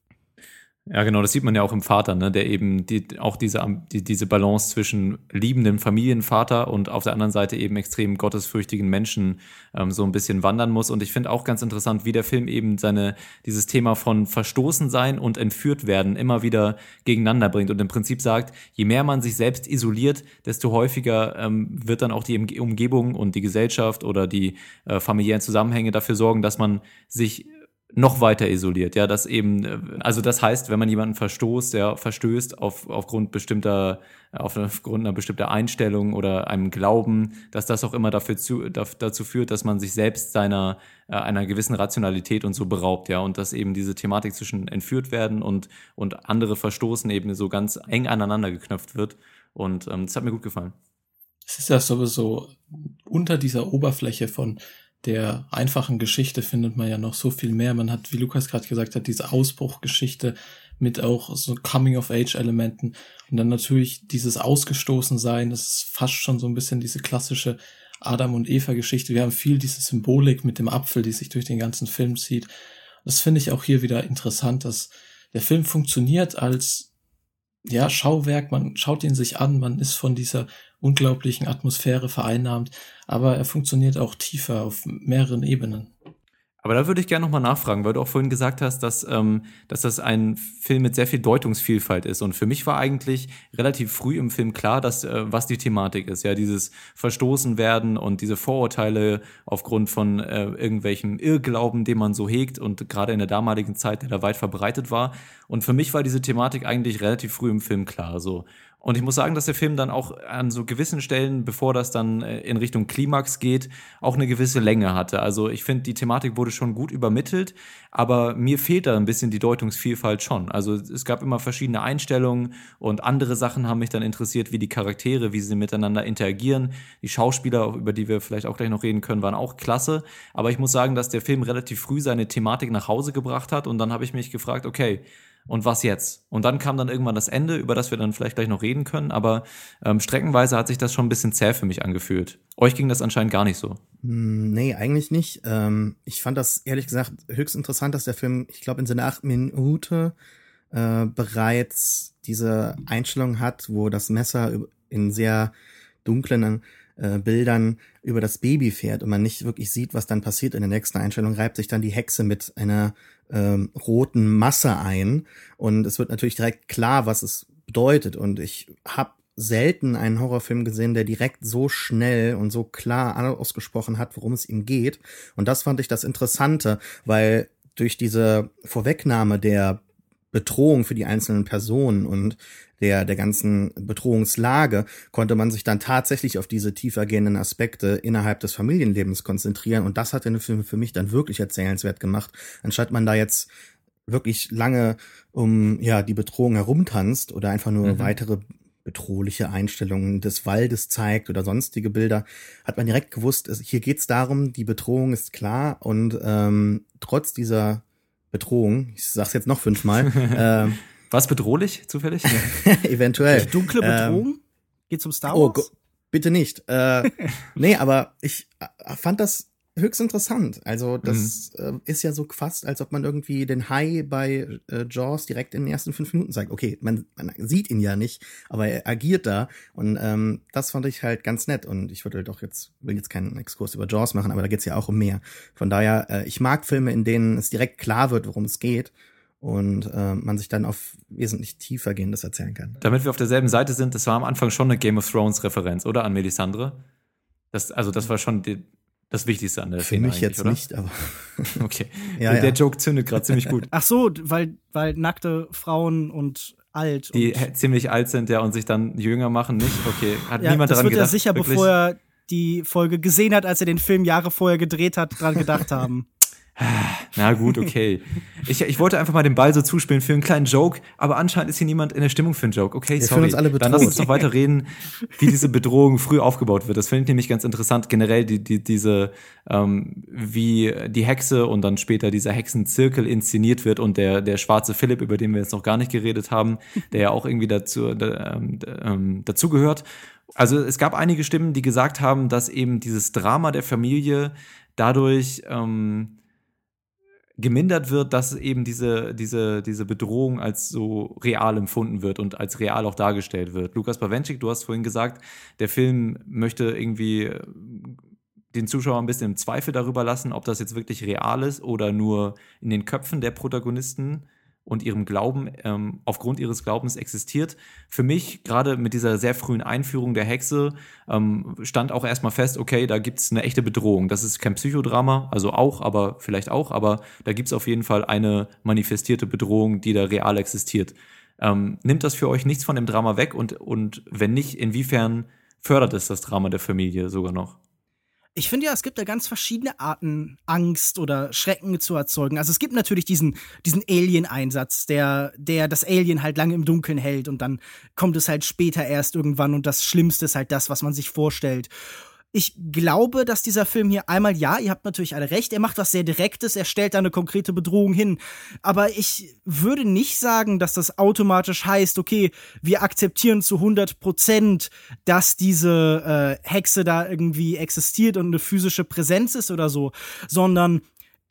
Ja, genau, das sieht man ja auch im Vater, ne, der eben die, auch diese, die, diese Balance zwischen liebendem Familienvater und auf der anderen Seite eben extrem gottesfürchtigen Menschen ähm, so ein bisschen wandern muss. Und ich finde auch ganz interessant, wie der Film eben seine, dieses Thema von verstoßen sein und entführt werden immer wieder gegeneinander bringt und im Prinzip sagt, je mehr man sich selbst isoliert, desto häufiger ähm, wird dann auch die Umgebung und die Gesellschaft oder die äh, familiären Zusammenhänge dafür sorgen, dass man sich noch weiter isoliert. Ja, das eben, äh, also das heißt, wenn man jemanden verstoßt, der verstößt auf, aufgrund bestimmter, aufgrund einer bestimmter Einstellung oder einem Glauben, dass das auch immer dafür zu, dazu führt, dass man sich selbst seiner, äh, einer gewissen Rationalität und so beraubt, ja, und dass eben diese Thematik zwischen entführt werden und, und andere verstoßen eben so ganz eng aneinander geknöpft wird. Und ähm, das hat mir gut gefallen. Es ist ja sowieso unter dieser Oberfläche von der einfachen Geschichte findet man ja noch so viel mehr. Man hat, wie Lukas gerade gesagt hat, diese Ausbruchgeschichte mit auch so Coming-of-Age-Elementen und dann natürlich dieses Ausgestoßensein, das ist fast schon so ein bisschen diese klassische Adam und Eva-Geschichte. Wir haben viel diese Symbolik mit dem Apfel, die sich durch den ganzen Film zieht. Das finde ich auch hier wieder interessant, dass der Film funktioniert als ja, Schauwerk, man schaut ihn sich an, man ist von dieser unglaublichen Atmosphäre vereinnahmt, aber er funktioniert auch tiefer auf mehreren Ebenen. Aber da würde ich gerne nochmal nachfragen, weil du auch vorhin gesagt hast, dass, ähm, dass das ein Film mit sehr viel Deutungsvielfalt ist. Und für mich war eigentlich relativ früh im Film klar, dass, äh, was die Thematik ist. Ja, dieses Verstoßen werden und diese Vorurteile aufgrund von äh, irgendwelchen Irrglauben, den man so hegt und gerade in der damaligen Zeit, der da weit verbreitet war. Und für mich war diese Thematik eigentlich relativ früh im Film klar. So. Und ich muss sagen, dass der Film dann auch an so gewissen Stellen, bevor das dann äh, in Richtung Klimax geht, auch eine gewisse Länge hatte. Also ich finde, die Thematik wurde schon gut übermittelt, aber mir fehlt da ein bisschen die Deutungsvielfalt schon. Also es gab immer verschiedene Einstellungen und andere Sachen haben mich dann interessiert, wie die Charaktere, wie sie miteinander interagieren. Die Schauspieler, über die wir vielleicht auch gleich noch reden können, waren auch klasse. Aber ich muss sagen, dass der Film relativ früh seine Thematik nach Hause gebracht hat und dann habe ich mich gefragt, okay, und was jetzt? Und dann kam dann irgendwann das Ende, über das wir dann vielleicht gleich noch reden können, aber ähm, streckenweise hat sich das schon ein bisschen zäh für mich angefühlt. Euch ging das anscheinend gar nicht so. Hm, nee, eigentlich nicht. Ähm, ich fand das ehrlich gesagt höchst interessant, dass der Film, ich glaube, in seiner acht Minute äh, bereits diese Einstellung hat, wo das Messer in sehr dunklen äh, Bildern über das Baby fährt und man nicht wirklich sieht, was dann passiert in der nächsten Einstellung, reibt sich dann die Hexe mit einer ähm, roten Masse ein und es wird natürlich direkt klar, was es bedeutet und ich habe selten einen Horrorfilm gesehen, der direkt so schnell und so klar ausgesprochen hat, worum es ihm geht. Und das fand ich das Interessante, weil durch diese Vorwegnahme der Bedrohung für die einzelnen Personen und der, der ganzen Bedrohungslage konnte man sich dann tatsächlich auf diese tiefergehenden Aspekte innerhalb des Familienlebens konzentrieren. Und das hat den Film für mich dann wirklich erzählenswert gemacht, anstatt man da jetzt wirklich lange um ja die Bedrohung herumtanzt oder einfach nur mhm. weitere bedrohliche Einstellungen des Waldes zeigt oder sonstige Bilder, hat man direkt gewusst, hier geht's darum, die Bedrohung ist klar und ähm, trotz dieser Bedrohung, ich sag's jetzt noch fünfmal, äh, was bedrohlich, zufällig? Eventuell. Die dunkle ähm, Bedrohung? Ähm, Geht's um Star oh, Wars? Oh, bitte nicht. Äh, nee, aber ich äh, fand das höchst interessant. Also das mhm. äh, ist ja so fast, als ob man irgendwie den Hai bei äh, Jaws direkt in den ersten fünf Minuten zeigt. Okay, man, man sieht ihn ja nicht, aber er agiert da. Und ähm, das fand ich halt ganz nett. Und ich würde doch jetzt, will jetzt keinen Exkurs über Jaws machen, aber da geht's ja auch um mehr. Von daher, äh, ich mag Filme, in denen es direkt klar wird, worum es geht und äh, man sich dann auf wesentlich tiefer gehendes erzählen kann. Damit wir auf derselben Seite sind, das war am Anfang schon eine Game of Thrones Referenz, oder an Melisandre? Das, also das war schon die, das Wichtigste an der Für Szene mich jetzt oder? nicht, aber Okay. Ja, der, der ja. Joke zündet gerade ziemlich gut. Ach so, weil, weil nackte Frauen und alt. Die und, hä- ziemlich alt sind, ja, und sich dann jünger machen, nicht? Okay. Hat ja, niemand das daran wird gedacht? er sicher, wirklich? bevor er die Folge gesehen hat, als er den Film Jahre vorher gedreht hat, dran gedacht haben. Na gut, okay. Ich, ich wollte einfach mal den Ball so zuspielen für einen kleinen Joke, aber anscheinend ist hier niemand in der Stimmung für einen Joke. Okay, Wir sorry. uns alle Dann lass uns noch weiter reden, wie diese Bedrohung früh aufgebaut wird. Das finde ich nämlich ganz interessant. Generell die, die, diese, ähm, wie die Hexe und dann später dieser Hexenzirkel inszeniert wird und der, der schwarze Philipp, über den wir jetzt noch gar nicht geredet haben, der ja auch irgendwie dazu, da, ähm, ähm, dazugehört. Also es gab einige Stimmen, die gesagt haben, dass eben dieses Drama der Familie dadurch ähm, gemindert wird, dass eben diese, diese, diese Bedrohung als so real empfunden wird und als real auch dargestellt wird. Lukas Bawenschik, du hast vorhin gesagt, der Film möchte irgendwie äh, den Zuschauer ein bisschen im Zweifel darüber lassen, ob das jetzt wirklich real ist oder nur in den Köpfen der Protagonisten und ihrem Glauben, ähm, aufgrund ihres Glaubens existiert. Für mich, gerade mit dieser sehr frühen Einführung der Hexe, ähm, stand auch erstmal fest, okay, da gibt's eine echte Bedrohung. Das ist kein Psychodrama, also auch, aber vielleicht auch, aber da gibt's auf jeden Fall eine manifestierte Bedrohung, die da real existiert. Ähm, nimmt das für euch nichts von dem Drama weg und, und wenn nicht, inwiefern fördert es das Drama der Familie sogar noch? Ich finde ja, es gibt da ganz verschiedene Arten, Angst oder Schrecken zu erzeugen. Also es gibt natürlich diesen, diesen Alien-Einsatz, der, der das Alien halt lange im Dunkeln hält und dann kommt es halt später erst irgendwann und das Schlimmste ist halt das, was man sich vorstellt. Ich glaube, dass dieser Film hier einmal, ja, ihr habt natürlich alle recht, er macht was sehr Direktes, er stellt da eine konkrete Bedrohung hin. Aber ich würde nicht sagen, dass das automatisch heißt, okay, wir akzeptieren zu 100 Prozent, dass diese äh, Hexe da irgendwie existiert und eine physische Präsenz ist oder so, sondern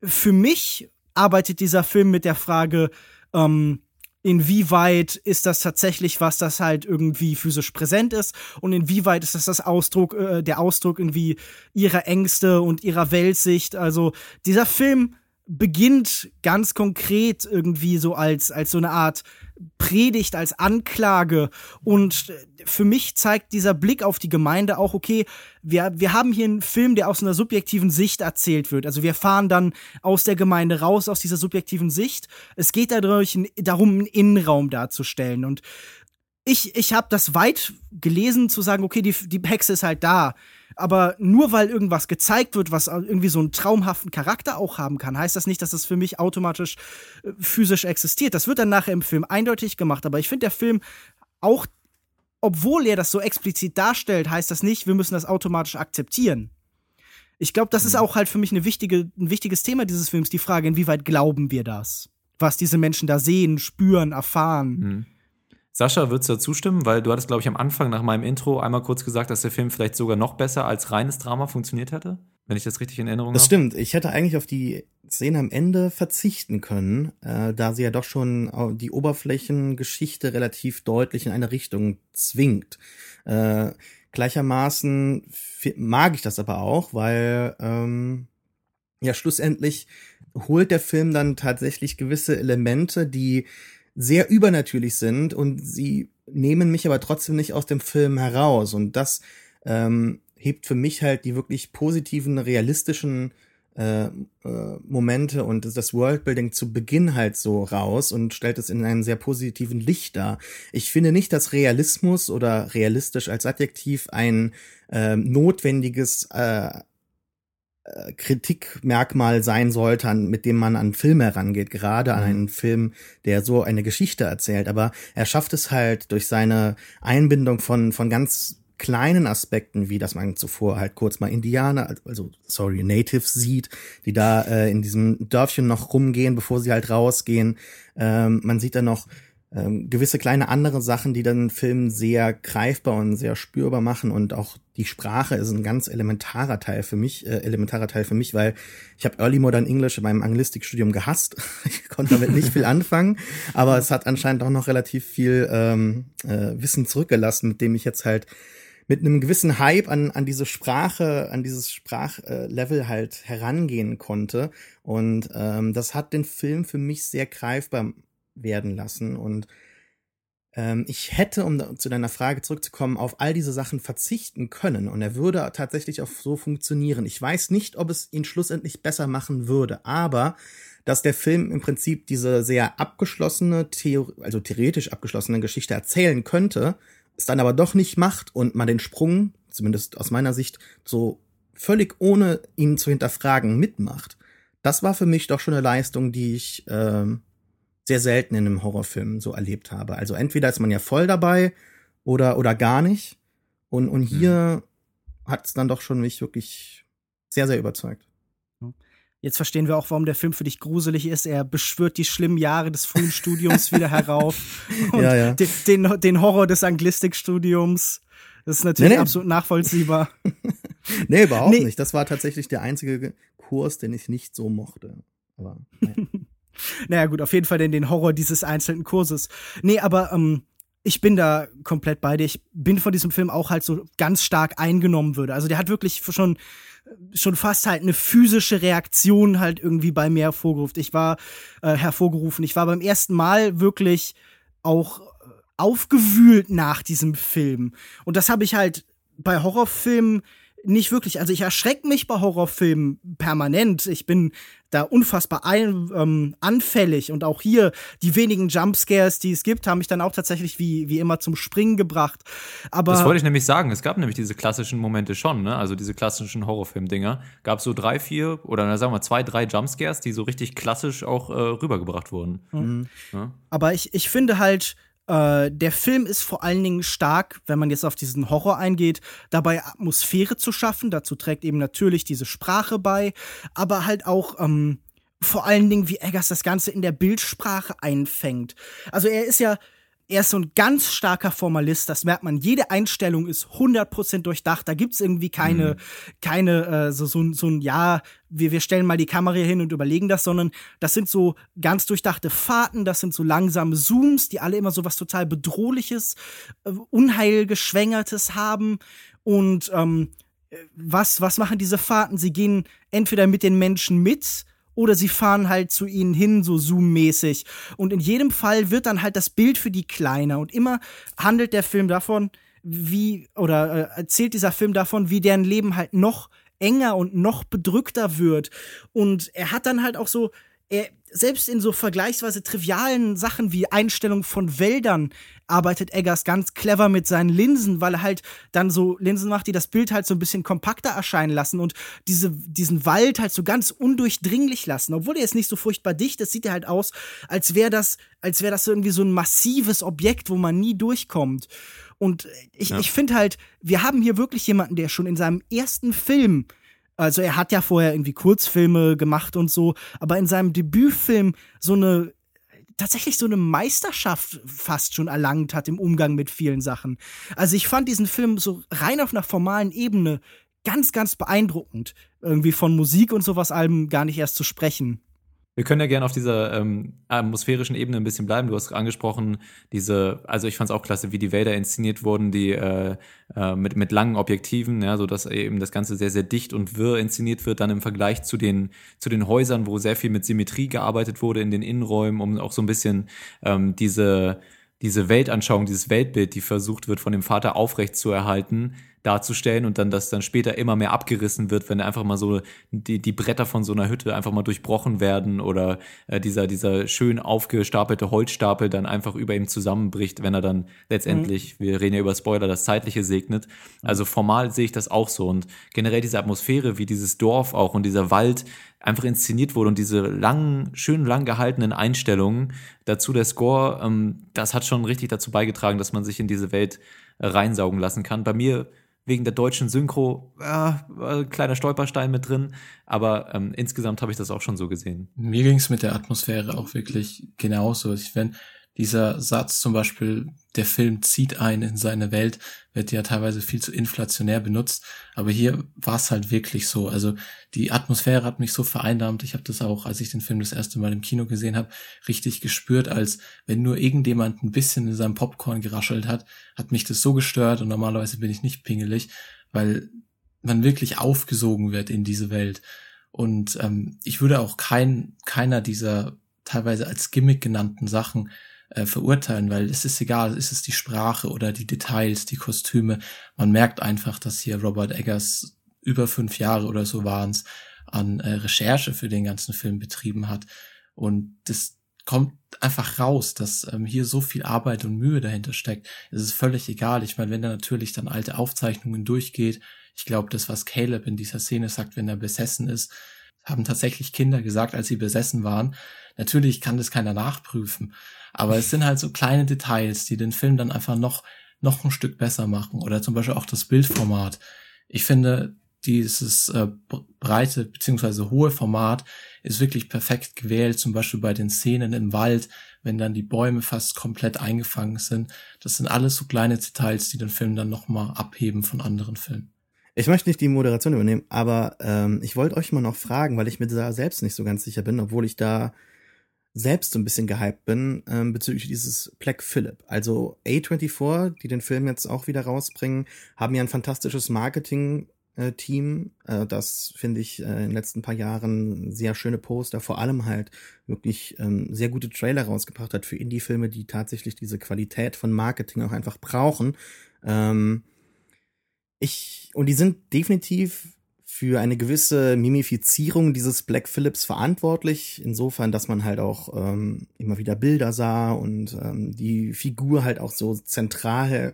für mich arbeitet dieser Film mit der Frage, ähm, inwieweit ist das tatsächlich was, das halt irgendwie physisch präsent ist und inwieweit ist das das Ausdruck, äh, der Ausdruck irgendwie ihrer Ängste und ihrer Weltsicht. Also dieser Film beginnt ganz konkret irgendwie so als, als so eine Art Predigt, als Anklage. Und für mich zeigt dieser Blick auf die Gemeinde auch, okay, wir, wir haben hier einen Film, der aus einer subjektiven Sicht erzählt wird. Also wir fahren dann aus der Gemeinde raus, aus dieser subjektiven Sicht. Es geht dadurch darum, einen Innenraum darzustellen. Und ich, ich habe das weit gelesen, zu sagen, okay, die, die Hexe ist halt da. Aber nur weil irgendwas gezeigt wird, was irgendwie so einen traumhaften Charakter auch haben kann, heißt das nicht, dass es für mich automatisch äh, physisch existiert. Das wird dann nachher im Film eindeutig gemacht. Aber ich finde, der Film auch, obwohl er das so explizit darstellt, heißt das nicht, wir müssen das automatisch akzeptieren. Ich glaube, das ist auch halt für mich eine wichtige, ein wichtiges Thema dieses Films, die Frage, inwieweit glauben wir das? Was diese Menschen da sehen, spüren, erfahren. Mhm. Sascha, würdest du da zustimmen? Weil du hattest, glaube ich, am Anfang nach meinem Intro einmal kurz gesagt, dass der Film vielleicht sogar noch besser als reines Drama funktioniert hätte. Wenn ich das richtig in Erinnerung Das habe. stimmt. Ich hätte eigentlich auf die Szene am Ende verzichten können, äh, da sie ja doch schon au- die Oberflächengeschichte relativ deutlich in eine Richtung zwingt. Äh, gleichermaßen mag ich das aber auch, weil ähm, ja schlussendlich holt der Film dann tatsächlich gewisse Elemente, die sehr übernatürlich sind und sie nehmen mich aber trotzdem nicht aus dem Film heraus und das ähm, hebt für mich halt die wirklich positiven, realistischen äh, äh, Momente und das Worldbuilding zu Beginn halt so raus und stellt es in einem sehr positiven Licht dar. Ich finde nicht, dass Realismus oder realistisch als Adjektiv ein äh, notwendiges äh, Kritikmerkmal sein sollte, an, mit dem man an Filme herangeht, gerade an einen Film, der so eine Geschichte erzählt. Aber er schafft es halt durch seine Einbindung von, von ganz kleinen Aspekten, wie dass man zuvor halt kurz mal Indianer, also sorry, Natives sieht, die da äh, in diesem Dörfchen noch rumgehen, bevor sie halt rausgehen. Ähm, man sieht dann noch ähm, gewisse kleine andere Sachen, die dann den Film sehr greifbar und sehr spürbar machen und auch die Sprache ist ein ganz elementarer Teil für mich, äh, elementarer Teil für mich, weil ich habe Early Modern English in meinem Anglistikstudium gehasst. ich konnte damit nicht viel anfangen, aber es hat anscheinend auch noch relativ viel ähm, äh, Wissen zurückgelassen, mit dem ich jetzt halt mit einem gewissen Hype an, an diese Sprache, an dieses Sprachlevel halt herangehen konnte. Und ähm, das hat den Film für mich sehr greifbar werden lassen. Und ähm, ich hätte, um zu deiner Frage zurückzukommen, auf all diese Sachen verzichten können und er würde tatsächlich auch so funktionieren. Ich weiß nicht, ob es ihn schlussendlich besser machen würde, aber dass der Film im Prinzip diese sehr abgeschlossene, Theor also theoretisch abgeschlossene Geschichte erzählen könnte, es dann aber doch nicht macht und man den Sprung, zumindest aus meiner Sicht, so völlig ohne ihn zu hinterfragen mitmacht. Das war für mich doch schon eine Leistung, die ich ähm, sehr selten in einem Horrorfilm so erlebt habe. Also entweder ist man ja voll dabei oder, oder gar nicht. Und, und hier mhm. hat es dann doch schon mich wirklich sehr, sehr überzeugt. Jetzt verstehen wir auch, warum der Film für dich gruselig ist. Er beschwört die schlimmen Jahre des frühen Studiums wieder herauf. Und ja, ja. Den, den, den, Horror des Anglistikstudiums. Das ist natürlich nee, nee. absolut nachvollziehbar. nee, überhaupt nee. nicht. Das war tatsächlich der einzige Kurs, den ich nicht so mochte. Aber naja. naja, gut, auf jeden Fall den, den Horror dieses einzelnen Kurses. Nee, aber ähm, ich bin da komplett bei dir. Ich bin von diesem Film auch halt so ganz stark eingenommen würde. Also der hat wirklich schon schon fast halt eine physische Reaktion halt irgendwie bei mir hervorgerufen. Ich war äh, hervorgerufen. Ich war beim ersten Mal wirklich auch aufgewühlt nach diesem Film. Und das habe ich halt bei Horrorfilmen nicht wirklich. Also ich erschrecke mich bei Horrorfilmen permanent. Ich bin da unfassbar ein, ähm, anfällig und auch hier die wenigen Jumpscares, die es gibt, haben mich dann auch tatsächlich wie, wie immer zum Springen gebracht. Aber das wollte ich nämlich sagen. Es gab nämlich diese klassischen Momente schon, ne? Also diese klassischen Horrorfilm-Dinger. Gab so drei, vier oder na, sagen wir zwei, drei Jumpscares, die so richtig klassisch auch äh, rübergebracht wurden. Mhm. Ja? Aber ich, ich finde halt, äh, der Film ist vor allen Dingen stark, wenn man jetzt auf diesen Horror eingeht, dabei Atmosphäre zu schaffen. Dazu trägt eben natürlich diese Sprache bei, aber halt auch ähm, vor allen Dingen, wie Eggers das Ganze in der Bildsprache einfängt. Also er ist ja er ist so ein ganz starker Formalist, das merkt man. Jede Einstellung ist 100% durchdacht. Da gibt's irgendwie keine, mhm. keine, äh, so, so, so ein, ja, wir, wir stellen mal die Kamera hin und überlegen das, sondern das sind so ganz durchdachte Fahrten, das sind so langsame Zooms, die alle immer so was total Bedrohliches, äh, Unheilgeschwängertes haben. Und ähm, was, was machen diese Fahrten? Sie gehen entweder mit den Menschen mit, oder sie fahren halt zu ihnen hin, so zoommäßig. Und in jedem Fall wird dann halt das Bild für die kleiner. Und immer handelt der Film davon, wie, oder äh, erzählt dieser Film davon, wie deren Leben halt noch enger und noch bedrückter wird. Und er hat dann halt auch so, er, selbst in so vergleichsweise trivialen Sachen wie Einstellung von Wäldern arbeitet Eggers ganz clever mit seinen Linsen, weil er halt dann so Linsen macht, die das Bild halt so ein bisschen kompakter erscheinen lassen und diese, diesen Wald halt so ganz undurchdringlich lassen. Obwohl er jetzt nicht so furchtbar dicht ist, sieht er halt aus, als wäre das, als wäre das irgendwie so ein massives Objekt, wo man nie durchkommt. Und ich, ja. ich finde halt, wir haben hier wirklich jemanden, der schon in seinem ersten Film also er hat ja vorher irgendwie Kurzfilme gemacht und so, aber in seinem Debütfilm so eine tatsächlich so eine Meisterschaft fast schon erlangt hat im Umgang mit vielen Sachen. Also ich fand diesen Film so rein auf einer formalen Ebene ganz, ganz beeindruckend. Irgendwie von Musik und sowas allem gar nicht erst zu sprechen. Wir können ja gerne auf dieser ähm, atmosphärischen Ebene ein bisschen bleiben. Du hast angesprochen, diese, also ich fand es auch klasse, wie die Wälder inszeniert wurden, die äh, äh, mit, mit langen Objektiven, ja, so dass eben das Ganze sehr, sehr dicht und wirr inszeniert wird, dann im Vergleich zu den, zu den Häusern, wo sehr viel mit Symmetrie gearbeitet wurde in den Innenräumen, um auch so ein bisschen ähm, diese, diese Weltanschauung, dieses Weltbild, die versucht wird, von dem Vater aufrecht zu erhalten, darzustellen und dann, dass dann später immer mehr abgerissen wird, wenn einfach mal so die, die Bretter von so einer Hütte einfach mal durchbrochen werden oder äh, dieser, dieser schön aufgestapelte Holzstapel dann einfach über ihm zusammenbricht, wenn er dann letztendlich, mhm. wir reden ja über Spoiler, das Zeitliche segnet. Also formal sehe ich das auch so und generell diese Atmosphäre, wie dieses Dorf auch und dieser Wald einfach inszeniert wurde und diese langen, schön lang gehaltenen Einstellungen, dazu der Score, ähm, das hat schon richtig dazu beigetragen, dass man sich in diese Welt reinsaugen lassen kann. Bei mir wegen der deutschen Synchro äh, kleiner Stolperstein mit drin, aber ähm, insgesamt habe ich das auch schon so gesehen. Mir ging es mit der Atmosphäre auch wirklich genauso. Ich, wenn, dieser Satz zum Beispiel, der Film zieht ein in seine Welt, wird ja teilweise viel zu inflationär benutzt. Aber hier war es halt wirklich so. Also die Atmosphäre hat mich so vereinnahmt. Ich habe das auch, als ich den Film das erste Mal im Kino gesehen habe, richtig gespürt, als wenn nur irgendjemand ein bisschen in seinem Popcorn geraschelt hat, hat mich das so gestört. Und normalerweise bin ich nicht pingelig, weil man wirklich aufgesogen wird in diese Welt. Und ähm, ich würde auch kein, keiner dieser teilweise als Gimmick genannten Sachen äh, verurteilen, weil es ist egal, ist es die Sprache oder die Details, die Kostüme. Man merkt einfach, dass hier Robert Eggers über fünf Jahre oder so waren es an äh, Recherche für den ganzen Film betrieben hat. Und das kommt einfach raus, dass ähm, hier so viel Arbeit und Mühe dahinter steckt. Es ist völlig egal. Ich meine, wenn er natürlich dann alte Aufzeichnungen durchgeht, ich glaube, das, was Caleb in dieser Szene sagt, wenn er besessen ist, haben tatsächlich Kinder gesagt, als sie besessen waren. Natürlich kann das keiner nachprüfen, aber es sind halt so kleine Details, die den Film dann einfach noch, noch ein Stück besser machen. Oder zum Beispiel auch das Bildformat. Ich finde, dieses äh, breite beziehungsweise hohe Format ist wirklich perfekt gewählt, zum Beispiel bei den Szenen im Wald, wenn dann die Bäume fast komplett eingefangen sind. Das sind alles so kleine Details, die den Film dann nochmal abheben von anderen Filmen. Ich möchte nicht die Moderation übernehmen, aber ähm, ich wollte euch mal noch fragen, weil ich mir da selbst nicht so ganz sicher bin, obwohl ich da selbst so ein bisschen gehypt bin ähm, bezüglich dieses Black Phillip. Also A24, die den Film jetzt auch wieder rausbringen, haben ja ein fantastisches Marketing äh, Team, äh, das finde ich äh, in den letzten paar Jahren sehr schöne Poster, vor allem halt wirklich ähm, sehr gute Trailer rausgebracht hat für Indie-Filme, die tatsächlich diese Qualität von Marketing auch einfach brauchen. Ähm, ich, und die sind definitiv für eine gewisse Mimifizierung dieses Black Phillips verantwortlich, insofern, dass man halt auch ähm, immer wieder Bilder sah und ähm, die Figur halt auch so zentral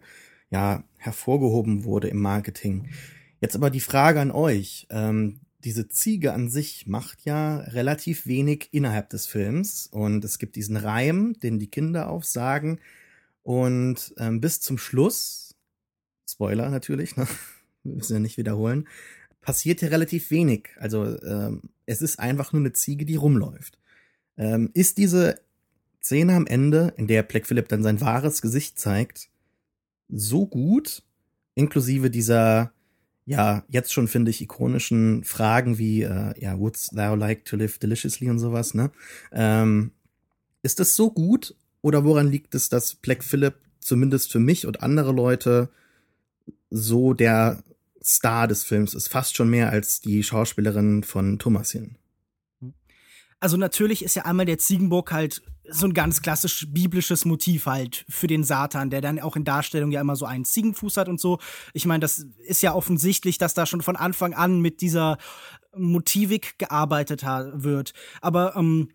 ja hervorgehoben wurde im Marketing. Jetzt aber die Frage an euch. Ähm, diese Ziege an sich macht ja relativ wenig innerhalb des Films und es gibt diesen Reim, den die Kinder aufsagen und ähm, bis zum Schluss, Spoiler natürlich, ne? wir müssen ja nicht wiederholen, passiert hier relativ wenig. Also ähm, es ist einfach nur eine Ziege, die rumläuft. Ähm, ist diese Szene am Ende, in der Black Phillip dann sein wahres Gesicht zeigt, so gut, inklusive dieser ja, jetzt schon finde ich ikonischen Fragen wie, äh, ja, wouldst thou like to live deliciously und sowas, ne? Ähm, ist das so gut oder woran liegt es, dass Black Phillip zumindest für mich und andere Leute so der Star des Films ist, fast schon mehr als die Schauspielerin von Thomasin? Also natürlich ist ja einmal der Ziegenbock halt so ein ganz klassisch biblisches Motiv halt für den Satan, der dann auch in Darstellung ja immer so einen Ziegenfuß hat und so. Ich meine, das ist ja offensichtlich, dass da schon von Anfang an mit dieser Motivik gearbeitet wird. Aber ähm,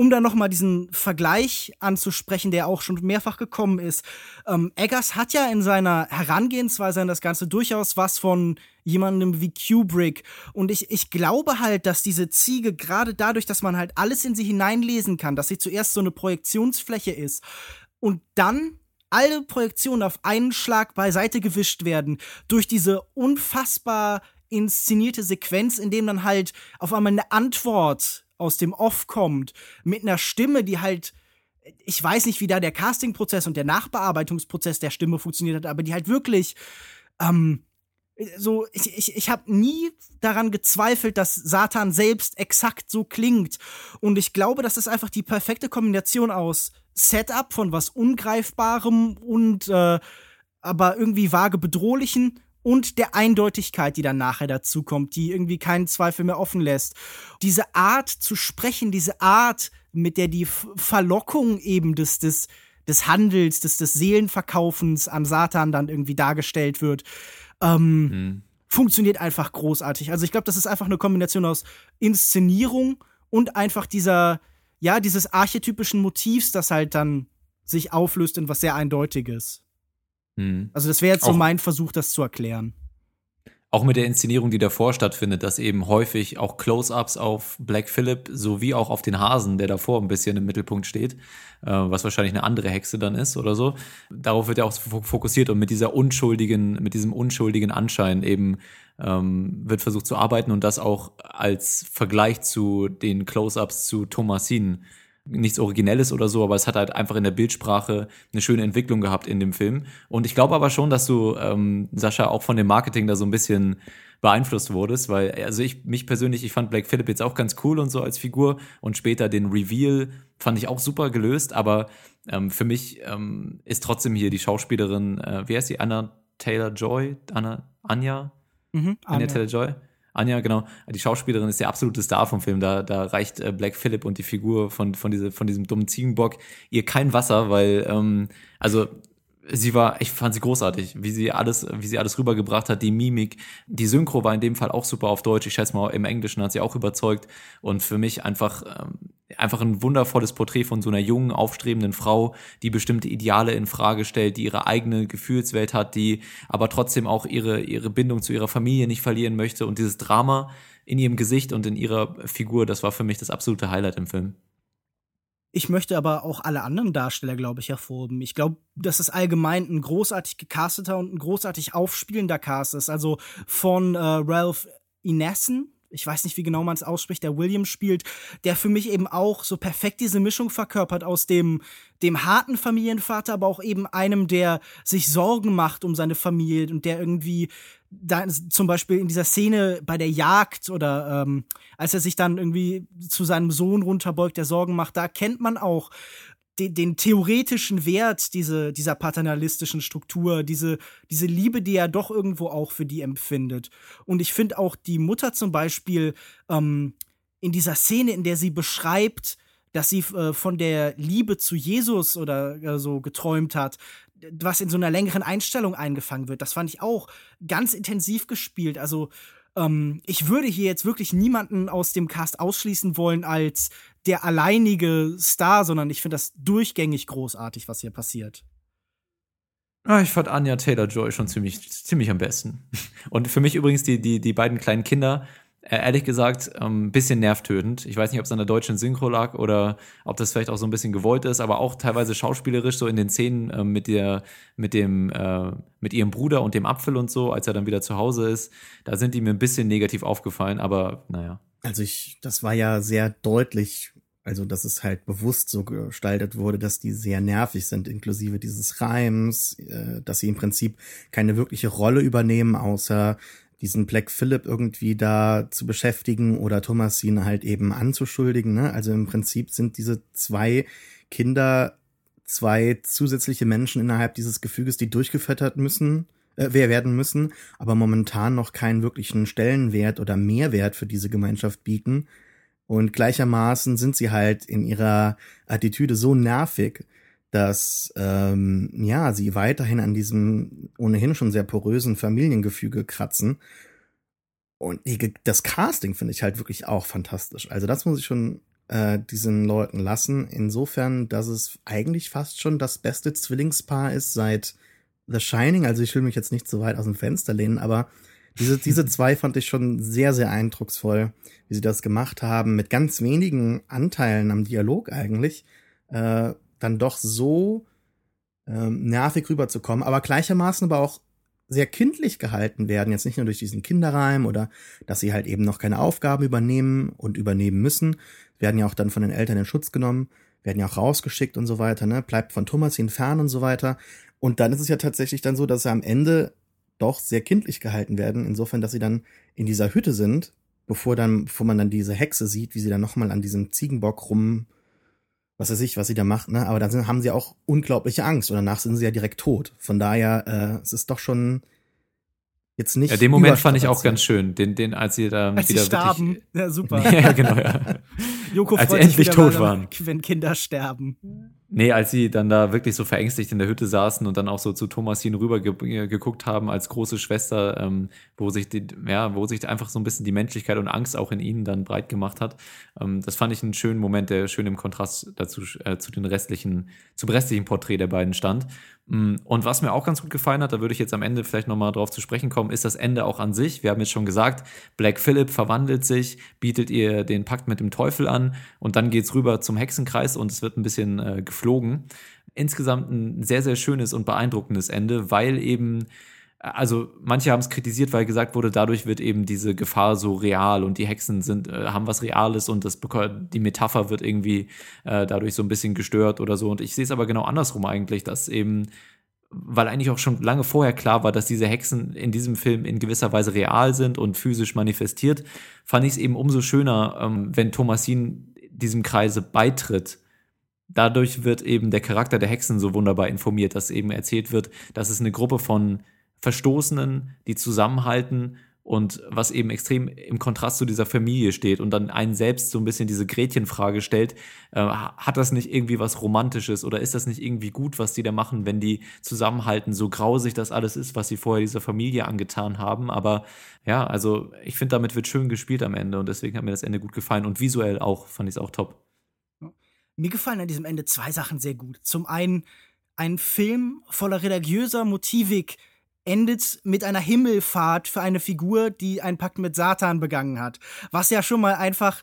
um da nochmal diesen Vergleich anzusprechen, der auch schon mehrfach gekommen ist. Ähm, Eggers hat ja in seiner Herangehensweise an das Ganze durchaus was von jemandem wie Kubrick. Und ich, ich glaube halt, dass diese Ziege gerade dadurch, dass man halt alles in sie hineinlesen kann, dass sie zuerst so eine Projektionsfläche ist und dann alle Projektionen auf einen Schlag beiseite gewischt werden durch diese unfassbar inszenierte Sequenz, in dem dann halt auf einmal eine Antwort aus dem Off kommt, mit einer Stimme, die halt, ich weiß nicht, wie da der Castingprozess und der Nachbearbeitungsprozess der Stimme funktioniert hat, aber die halt wirklich, ähm, so, ich, ich, ich habe nie daran gezweifelt, dass Satan selbst exakt so klingt. Und ich glaube, das ist einfach die perfekte Kombination aus Setup von was Ungreifbarem und äh, aber irgendwie vage bedrohlichen und der Eindeutigkeit, die dann nachher dazu kommt, die irgendwie keinen Zweifel mehr offen lässt. Diese Art zu sprechen, diese Art, mit der die Verlockung eben des, des, des Handels, des, des Seelenverkaufens an Satan dann irgendwie dargestellt wird, ähm, mhm. funktioniert einfach großartig. Also ich glaube, das ist einfach eine Kombination aus Inszenierung und einfach dieser, ja, dieses archetypischen Motivs, das halt dann sich auflöst in was sehr Eindeutiges. Mhm. Also das wäre jetzt so mein Versuch, das zu erklären. Auch mit der Inszenierung, die davor stattfindet, dass eben häufig auch Close-ups auf Black Phillip sowie auch auf den Hasen, der davor ein bisschen im Mittelpunkt steht, äh, was wahrscheinlich eine andere Hexe dann ist oder so. Darauf wird ja auch fokussiert und mit dieser unschuldigen, mit diesem unschuldigen Anschein eben ähm, wird versucht zu arbeiten und das auch als Vergleich zu den Close-ups zu Thomasin nichts Originelles oder so, aber es hat halt einfach in der Bildsprache eine schöne Entwicklung gehabt in dem Film. Und ich glaube aber schon, dass du, ähm, Sascha, auch von dem Marketing da so ein bisschen beeinflusst wurdest, weil, also ich, mich persönlich, ich fand Black Phillip jetzt auch ganz cool und so als Figur und später den Reveal fand ich auch super gelöst, aber ähm, für mich ähm, ist trotzdem hier die Schauspielerin, äh, wie heißt sie, Anna Taylor-Joy? Anna, Anja? Mhm, Anja Taylor-Joy? Anja, genau. Die Schauspielerin ist der absolute Star vom Film. Da, da reicht äh, Black Phillip und die Figur von, von, diese, von diesem dummen Ziegenbock ihr kein Wasser, weil, ähm, also sie war, ich fand sie großartig, wie sie alles, wie sie alles rübergebracht hat, die Mimik, die Synchro war in dem Fall auch super auf Deutsch. Ich schätze mal, im Englischen hat sie auch überzeugt und für mich einfach, ähm, einfach ein wundervolles Porträt von so einer jungen, aufstrebenden Frau, die bestimmte Ideale in Frage stellt, die ihre eigene Gefühlswelt hat, die aber trotzdem auch ihre, ihre Bindung zu ihrer Familie nicht verlieren möchte und dieses Drama in ihrem Gesicht und in ihrer Figur, das war für mich das absolute Highlight im Film. Ich möchte aber auch alle anderen Darsteller, glaube ich, hervorheben. Ich glaube, dass es allgemein ein großartig gecasteter und ein großartig aufspielender Cast ist. Also von äh, Ralph Inessen, ich weiß nicht, wie genau man es ausspricht, der William spielt, der für mich eben auch so perfekt diese Mischung verkörpert aus dem, dem harten Familienvater, aber auch eben einem, der sich Sorgen macht um seine Familie und der irgendwie da zum Beispiel in dieser Szene bei der Jagd oder ähm, als er sich dann irgendwie zu seinem Sohn runterbeugt, der Sorgen macht, da kennt man auch den, den theoretischen Wert diese, dieser paternalistischen Struktur, diese, diese Liebe, die er doch irgendwo auch für die empfindet. Und ich finde auch die Mutter zum Beispiel ähm, in dieser Szene, in der sie beschreibt, dass sie äh, von der Liebe zu Jesus oder äh, so geträumt hat, was in so einer längeren Einstellung eingefangen wird. Das fand ich auch ganz intensiv gespielt. Also ähm, ich würde hier jetzt wirklich niemanden aus dem Cast ausschließen wollen als der alleinige Star, sondern ich finde das durchgängig großartig, was hier passiert. Ah, ich fand Anya Taylor-Joy schon ziemlich, ziemlich am besten. Und für mich übrigens die, die, die beiden kleinen Kinder, ehrlich gesagt, ein ähm, bisschen nervtötend. Ich weiß nicht, ob es an der deutschen Synchro lag oder ob das vielleicht auch so ein bisschen gewollt ist, aber auch teilweise schauspielerisch so in den Szenen äh, mit der, mit dem, äh, mit ihrem Bruder und dem Apfel und so, als er dann wieder zu Hause ist, da sind die mir ein bisschen negativ aufgefallen, aber naja. Also ich, das war ja sehr deutlich, also dass es halt bewusst so gestaltet wurde, dass die sehr nervig sind, inklusive dieses Reims, äh, dass sie im Prinzip keine wirkliche Rolle übernehmen, außer diesen Black Phillip irgendwie da zu beschäftigen oder Thomasin halt eben anzuschuldigen. Ne? Also im Prinzip sind diese zwei Kinder zwei zusätzliche Menschen innerhalb dieses Gefüges, die durchgefüttert müssen, äh, werden müssen, aber momentan noch keinen wirklichen Stellenwert oder Mehrwert für diese Gemeinschaft bieten. Und gleichermaßen sind sie halt in ihrer Attitüde so nervig, dass ähm, ja sie weiterhin an diesem ohnehin schon sehr porösen Familiengefüge kratzen. Und die, das Casting finde ich halt wirklich auch fantastisch. Also das muss ich schon äh, diesen Leuten lassen. Insofern, dass es eigentlich fast schon das beste Zwillingspaar ist seit The Shining. Also ich will mich jetzt nicht so weit aus dem Fenster lehnen, aber diese, diese zwei fand ich schon sehr, sehr eindrucksvoll, wie sie das gemacht haben, mit ganz wenigen Anteilen am Dialog eigentlich. Äh, dann doch so ähm, nervig rüberzukommen, aber gleichermaßen aber auch sehr kindlich gehalten werden, jetzt nicht nur durch diesen Kinderreim oder dass sie halt eben noch keine Aufgaben übernehmen und übernehmen müssen, werden ja auch dann von den Eltern in Schutz genommen, werden ja auch rausgeschickt und so weiter, ne, bleibt von Thomasin fern und so weiter. Und dann ist es ja tatsächlich dann so, dass sie am Ende doch sehr kindlich gehalten werden, insofern, dass sie dann in dieser Hütte sind, bevor dann, bevor man dann diese Hexe sieht, wie sie dann nochmal an diesem Ziegenbock rum was weiß ich, was sie da macht, ne? Aber dann sind, haben sie auch unglaubliche Angst und danach sind sie ja direkt tot. Von daher, äh, es ist doch schon jetzt nicht. Ja, den Moment fand ich auch ganz schön, den, den, als sie da als wieder sie starben. Wirklich, ja, super. ja, genau, ja. Joko als sie endlich tot waren. Wenn Kinder sterben. Nee, als sie dann da wirklich so verängstigt in der Hütte saßen und dann auch so zu Thomasin rüber ge geguckt haben als große Schwester, ähm, wo sich die, ja, wo sich einfach so ein bisschen die Menschlichkeit und Angst auch in ihnen dann breit gemacht hat. Ähm, das fand ich einen schönen Moment, der schön im Kontrast dazu äh, zu den restlichen, zum restlichen Porträt der beiden stand. Mm, und was mir auch ganz gut gefallen hat, da würde ich jetzt am Ende vielleicht nochmal drauf zu sprechen kommen, ist das Ende auch an sich. Wir haben jetzt schon gesagt, Black Phillip verwandelt sich, bietet ihr den Pakt mit dem Teufel an und dann geht's rüber zum Hexenkreis und es wird ein bisschen äh, geflogen. Insgesamt ein sehr, sehr schönes und beeindruckendes Ende, weil eben, also manche haben es kritisiert, weil gesagt wurde, dadurch wird eben diese Gefahr so real und die Hexen sind, äh, haben was Reales und das, die Metapher wird irgendwie äh, dadurch so ein bisschen gestört oder so. Und ich sehe es aber genau andersrum eigentlich, dass eben weil eigentlich auch schon lange vorher klar war, dass diese Hexen in diesem Film in gewisser Weise real sind und physisch manifestiert, fand ich es eben umso schöner, ähm, wenn Thomasin diesem Kreise beitritt dadurch wird eben der Charakter der Hexen so wunderbar informiert, dass eben erzählt wird, dass es eine Gruppe von Verstoßenen, die zusammenhalten und was eben extrem im Kontrast zu dieser Familie steht und dann einen selbst so ein bisschen diese Gretchenfrage stellt, äh, hat das nicht irgendwie was Romantisches oder ist das nicht irgendwie gut, was die da machen, wenn die zusammenhalten, so grausig das alles ist, was sie vorher dieser Familie angetan haben, aber ja, also ich finde, damit wird schön gespielt am Ende und deswegen hat mir das Ende gut gefallen und visuell auch, fand ich es auch top. Mir gefallen an diesem Ende zwei Sachen sehr gut. Zum einen ein Film voller religiöser Motivik, endet mit einer Himmelfahrt für eine Figur, die einen Pakt mit Satan begangen hat. Was ja schon mal einfach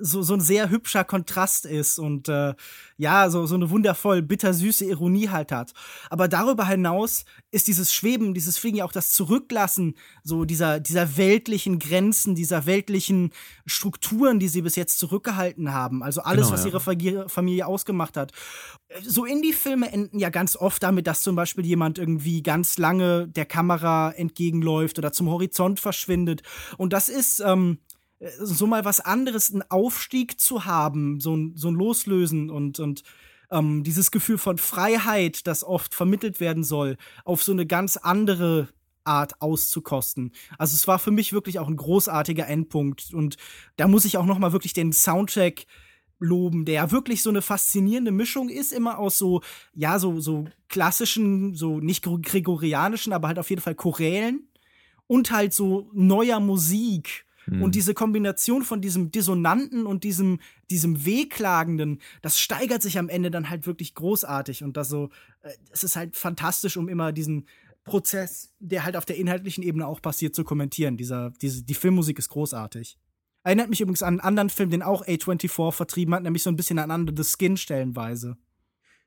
so, so ein sehr hübscher Kontrast ist und äh, ja, so, so eine wundervoll bittersüße Ironie halt hat. Aber darüber hinaus ist dieses Schweben, dieses Fliegen ja auch das Zurücklassen so dieser, dieser weltlichen Grenzen, dieser weltlichen Strukturen, die sie bis jetzt zurückgehalten haben. Also alles, genau, was ja. ihre Familie ausgemacht hat. So Indie-Filme enden ja ganz oft damit, dass zum Beispiel jemand irgendwie ganz lange der Kamera entgegenläuft oder zum Horizont verschwindet. Und das ist ähm, so mal was anderes, einen Aufstieg zu haben, so ein, so ein Loslösen und, und ähm, dieses Gefühl von Freiheit, das oft vermittelt werden soll, auf so eine ganz andere Art auszukosten. Also es war für mich wirklich auch ein großartiger Endpunkt und da muss ich auch noch mal wirklich den Soundtrack loben, der ja wirklich so eine faszinierende Mischung ist, immer aus so, ja, so, so klassischen, so nicht gregorianischen, aber halt auf jeden Fall Chorälen und halt so neuer Musik Mhm. Und diese Kombination von diesem Dissonanten und diesem, diesem Wehklagenden, das steigert sich am Ende dann halt wirklich großartig. Und das so, äh, es ist halt fantastisch, um immer diesen Prozess, der halt auf der inhaltlichen Ebene auch passiert, zu kommentieren. Dieser, diese, die Filmmusik ist großartig. Erinnert mich übrigens an einen anderen Film, den auch A24 vertrieben hat, nämlich so ein bisschen an Under the Skin stellenweise.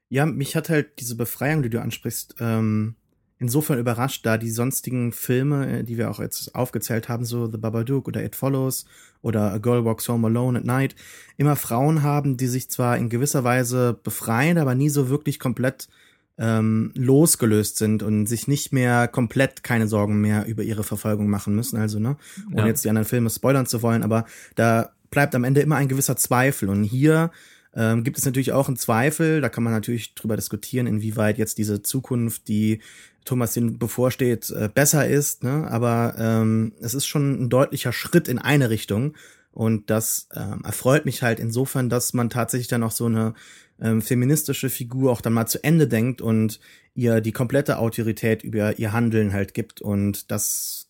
Ja, mich hat halt diese Befreiung, die du ansprichst, ähm, insofern überrascht, da die sonstigen Filme, äh, die wir auch jetzt aufgezählt haben, so The Babadook oder It Follows oder A Girl Walks Home Alone at Night, immer Frauen haben, die sich zwar in gewisser Weise befreien, aber nie so wirklich komplett ähm, losgelöst sind und sich nicht mehr komplett keine Sorgen mehr über ihre Verfolgung machen müssen. Also, ne, ohne ja. jetzt die anderen Filme spoilern zu wollen, aber da bleibt am Ende immer ein gewisser Zweifel. Und hier ähm, gibt es natürlich auch einen Zweifel, da kann man natürlich drüber diskutieren, inwieweit jetzt diese Zukunft, die Thomas den bevorsteht, äh, besser ist, ne? aber ähm, es ist schon ein deutlicher Schritt in eine Richtung. Und das ähm, erfreut mich halt insofern, dass man tatsächlich dann auch so eine ähm, feministische Figur auch dann mal zu Ende denkt und ihr die komplette Autorität über ihr Handeln halt gibt. Und das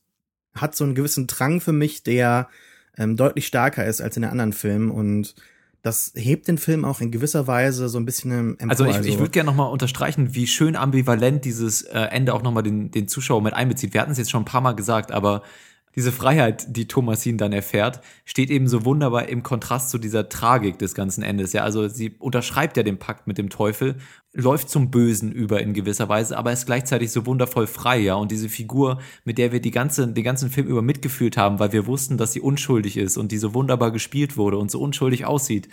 hat so einen gewissen Drang für mich, der ähm, deutlich stärker ist als in den anderen Filmen. Und das hebt den Film auch in gewisser Weise so ein bisschen empor. Also ich, ich würde gerne nochmal unterstreichen, wie schön ambivalent dieses äh, Ende auch nochmal den, den Zuschauer mit einbezieht. Wir hatten es jetzt schon ein paar Mal gesagt, aber diese Freiheit, die Thomasin dann erfährt, steht eben so wunderbar im Kontrast zu dieser Tragik des ganzen Endes. Ja, also sie unterschreibt ja den Pakt mit dem Teufel, läuft zum Bösen über in gewisser Weise, aber ist gleichzeitig so wundervoll frei, ja. Und diese Figur, mit der wir die ganze, den ganzen Film über mitgefühlt haben, weil wir wussten, dass sie unschuldig ist und die so wunderbar gespielt wurde und so unschuldig aussieht,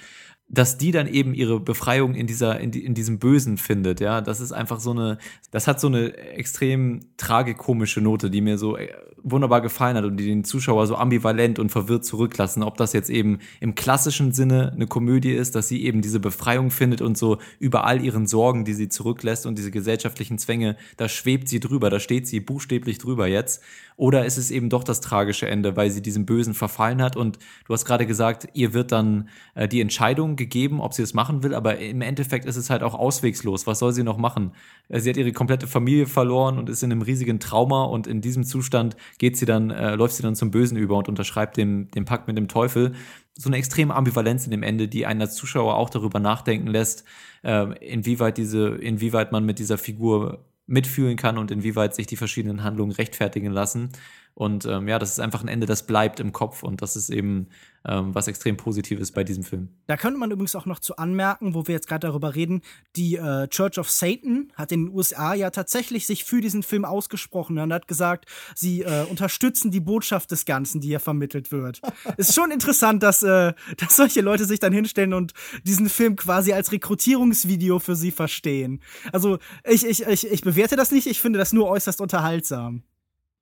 dass die dann eben ihre Befreiung in dieser in, die, in diesem Bösen findet, ja, das ist einfach so eine das hat so eine extrem tragikomische Note, die mir so äh, wunderbar gefallen hat und die den Zuschauer so ambivalent und verwirrt zurücklassen, ob das jetzt eben im klassischen Sinne eine Komödie ist, dass sie eben diese Befreiung findet und so über all ihren Sorgen, die sie zurücklässt und diese gesellschaftlichen Zwänge, da schwebt sie drüber, da steht sie buchstäblich drüber jetzt oder ist es eben doch das tragische Ende, weil sie diesem Bösen verfallen hat und du hast gerade gesagt, ihr wird dann äh, die Entscheidung gegeben, ob sie es machen will, aber im Endeffekt ist es halt auch auswegslos. Was soll sie noch machen? Äh, sie hat ihre komplette Familie verloren und ist in einem riesigen Trauma und in diesem Zustand geht sie dann, äh, läuft sie dann zum Bösen über und unterschreibt den, den Pakt mit dem Teufel. So eine extreme Ambivalenz in dem Ende, die einen als Zuschauer auch darüber nachdenken lässt, äh, inwieweit diese, inwieweit man mit dieser Figur mitfühlen kann und inwieweit sich die verschiedenen Handlungen rechtfertigen lassen. Und ähm, ja, das ist einfach ein Ende, das bleibt im Kopf und das ist eben ähm, was extrem Positives bei diesem Film. Da könnte man übrigens auch noch zu anmerken, wo wir jetzt gerade darüber reden, die äh, Church of Satan hat in den USA ja tatsächlich sich für diesen Film ausgesprochen und hat gesagt, sie äh, unterstützen die Botschaft des Ganzen, die hier vermittelt wird. ist schon interessant, dass, äh, dass solche Leute sich dann hinstellen und diesen Film quasi als Rekrutierungsvideo für sie verstehen. Also ich, ich, ich, ich bewerte das nicht, ich finde das nur äußerst unterhaltsam.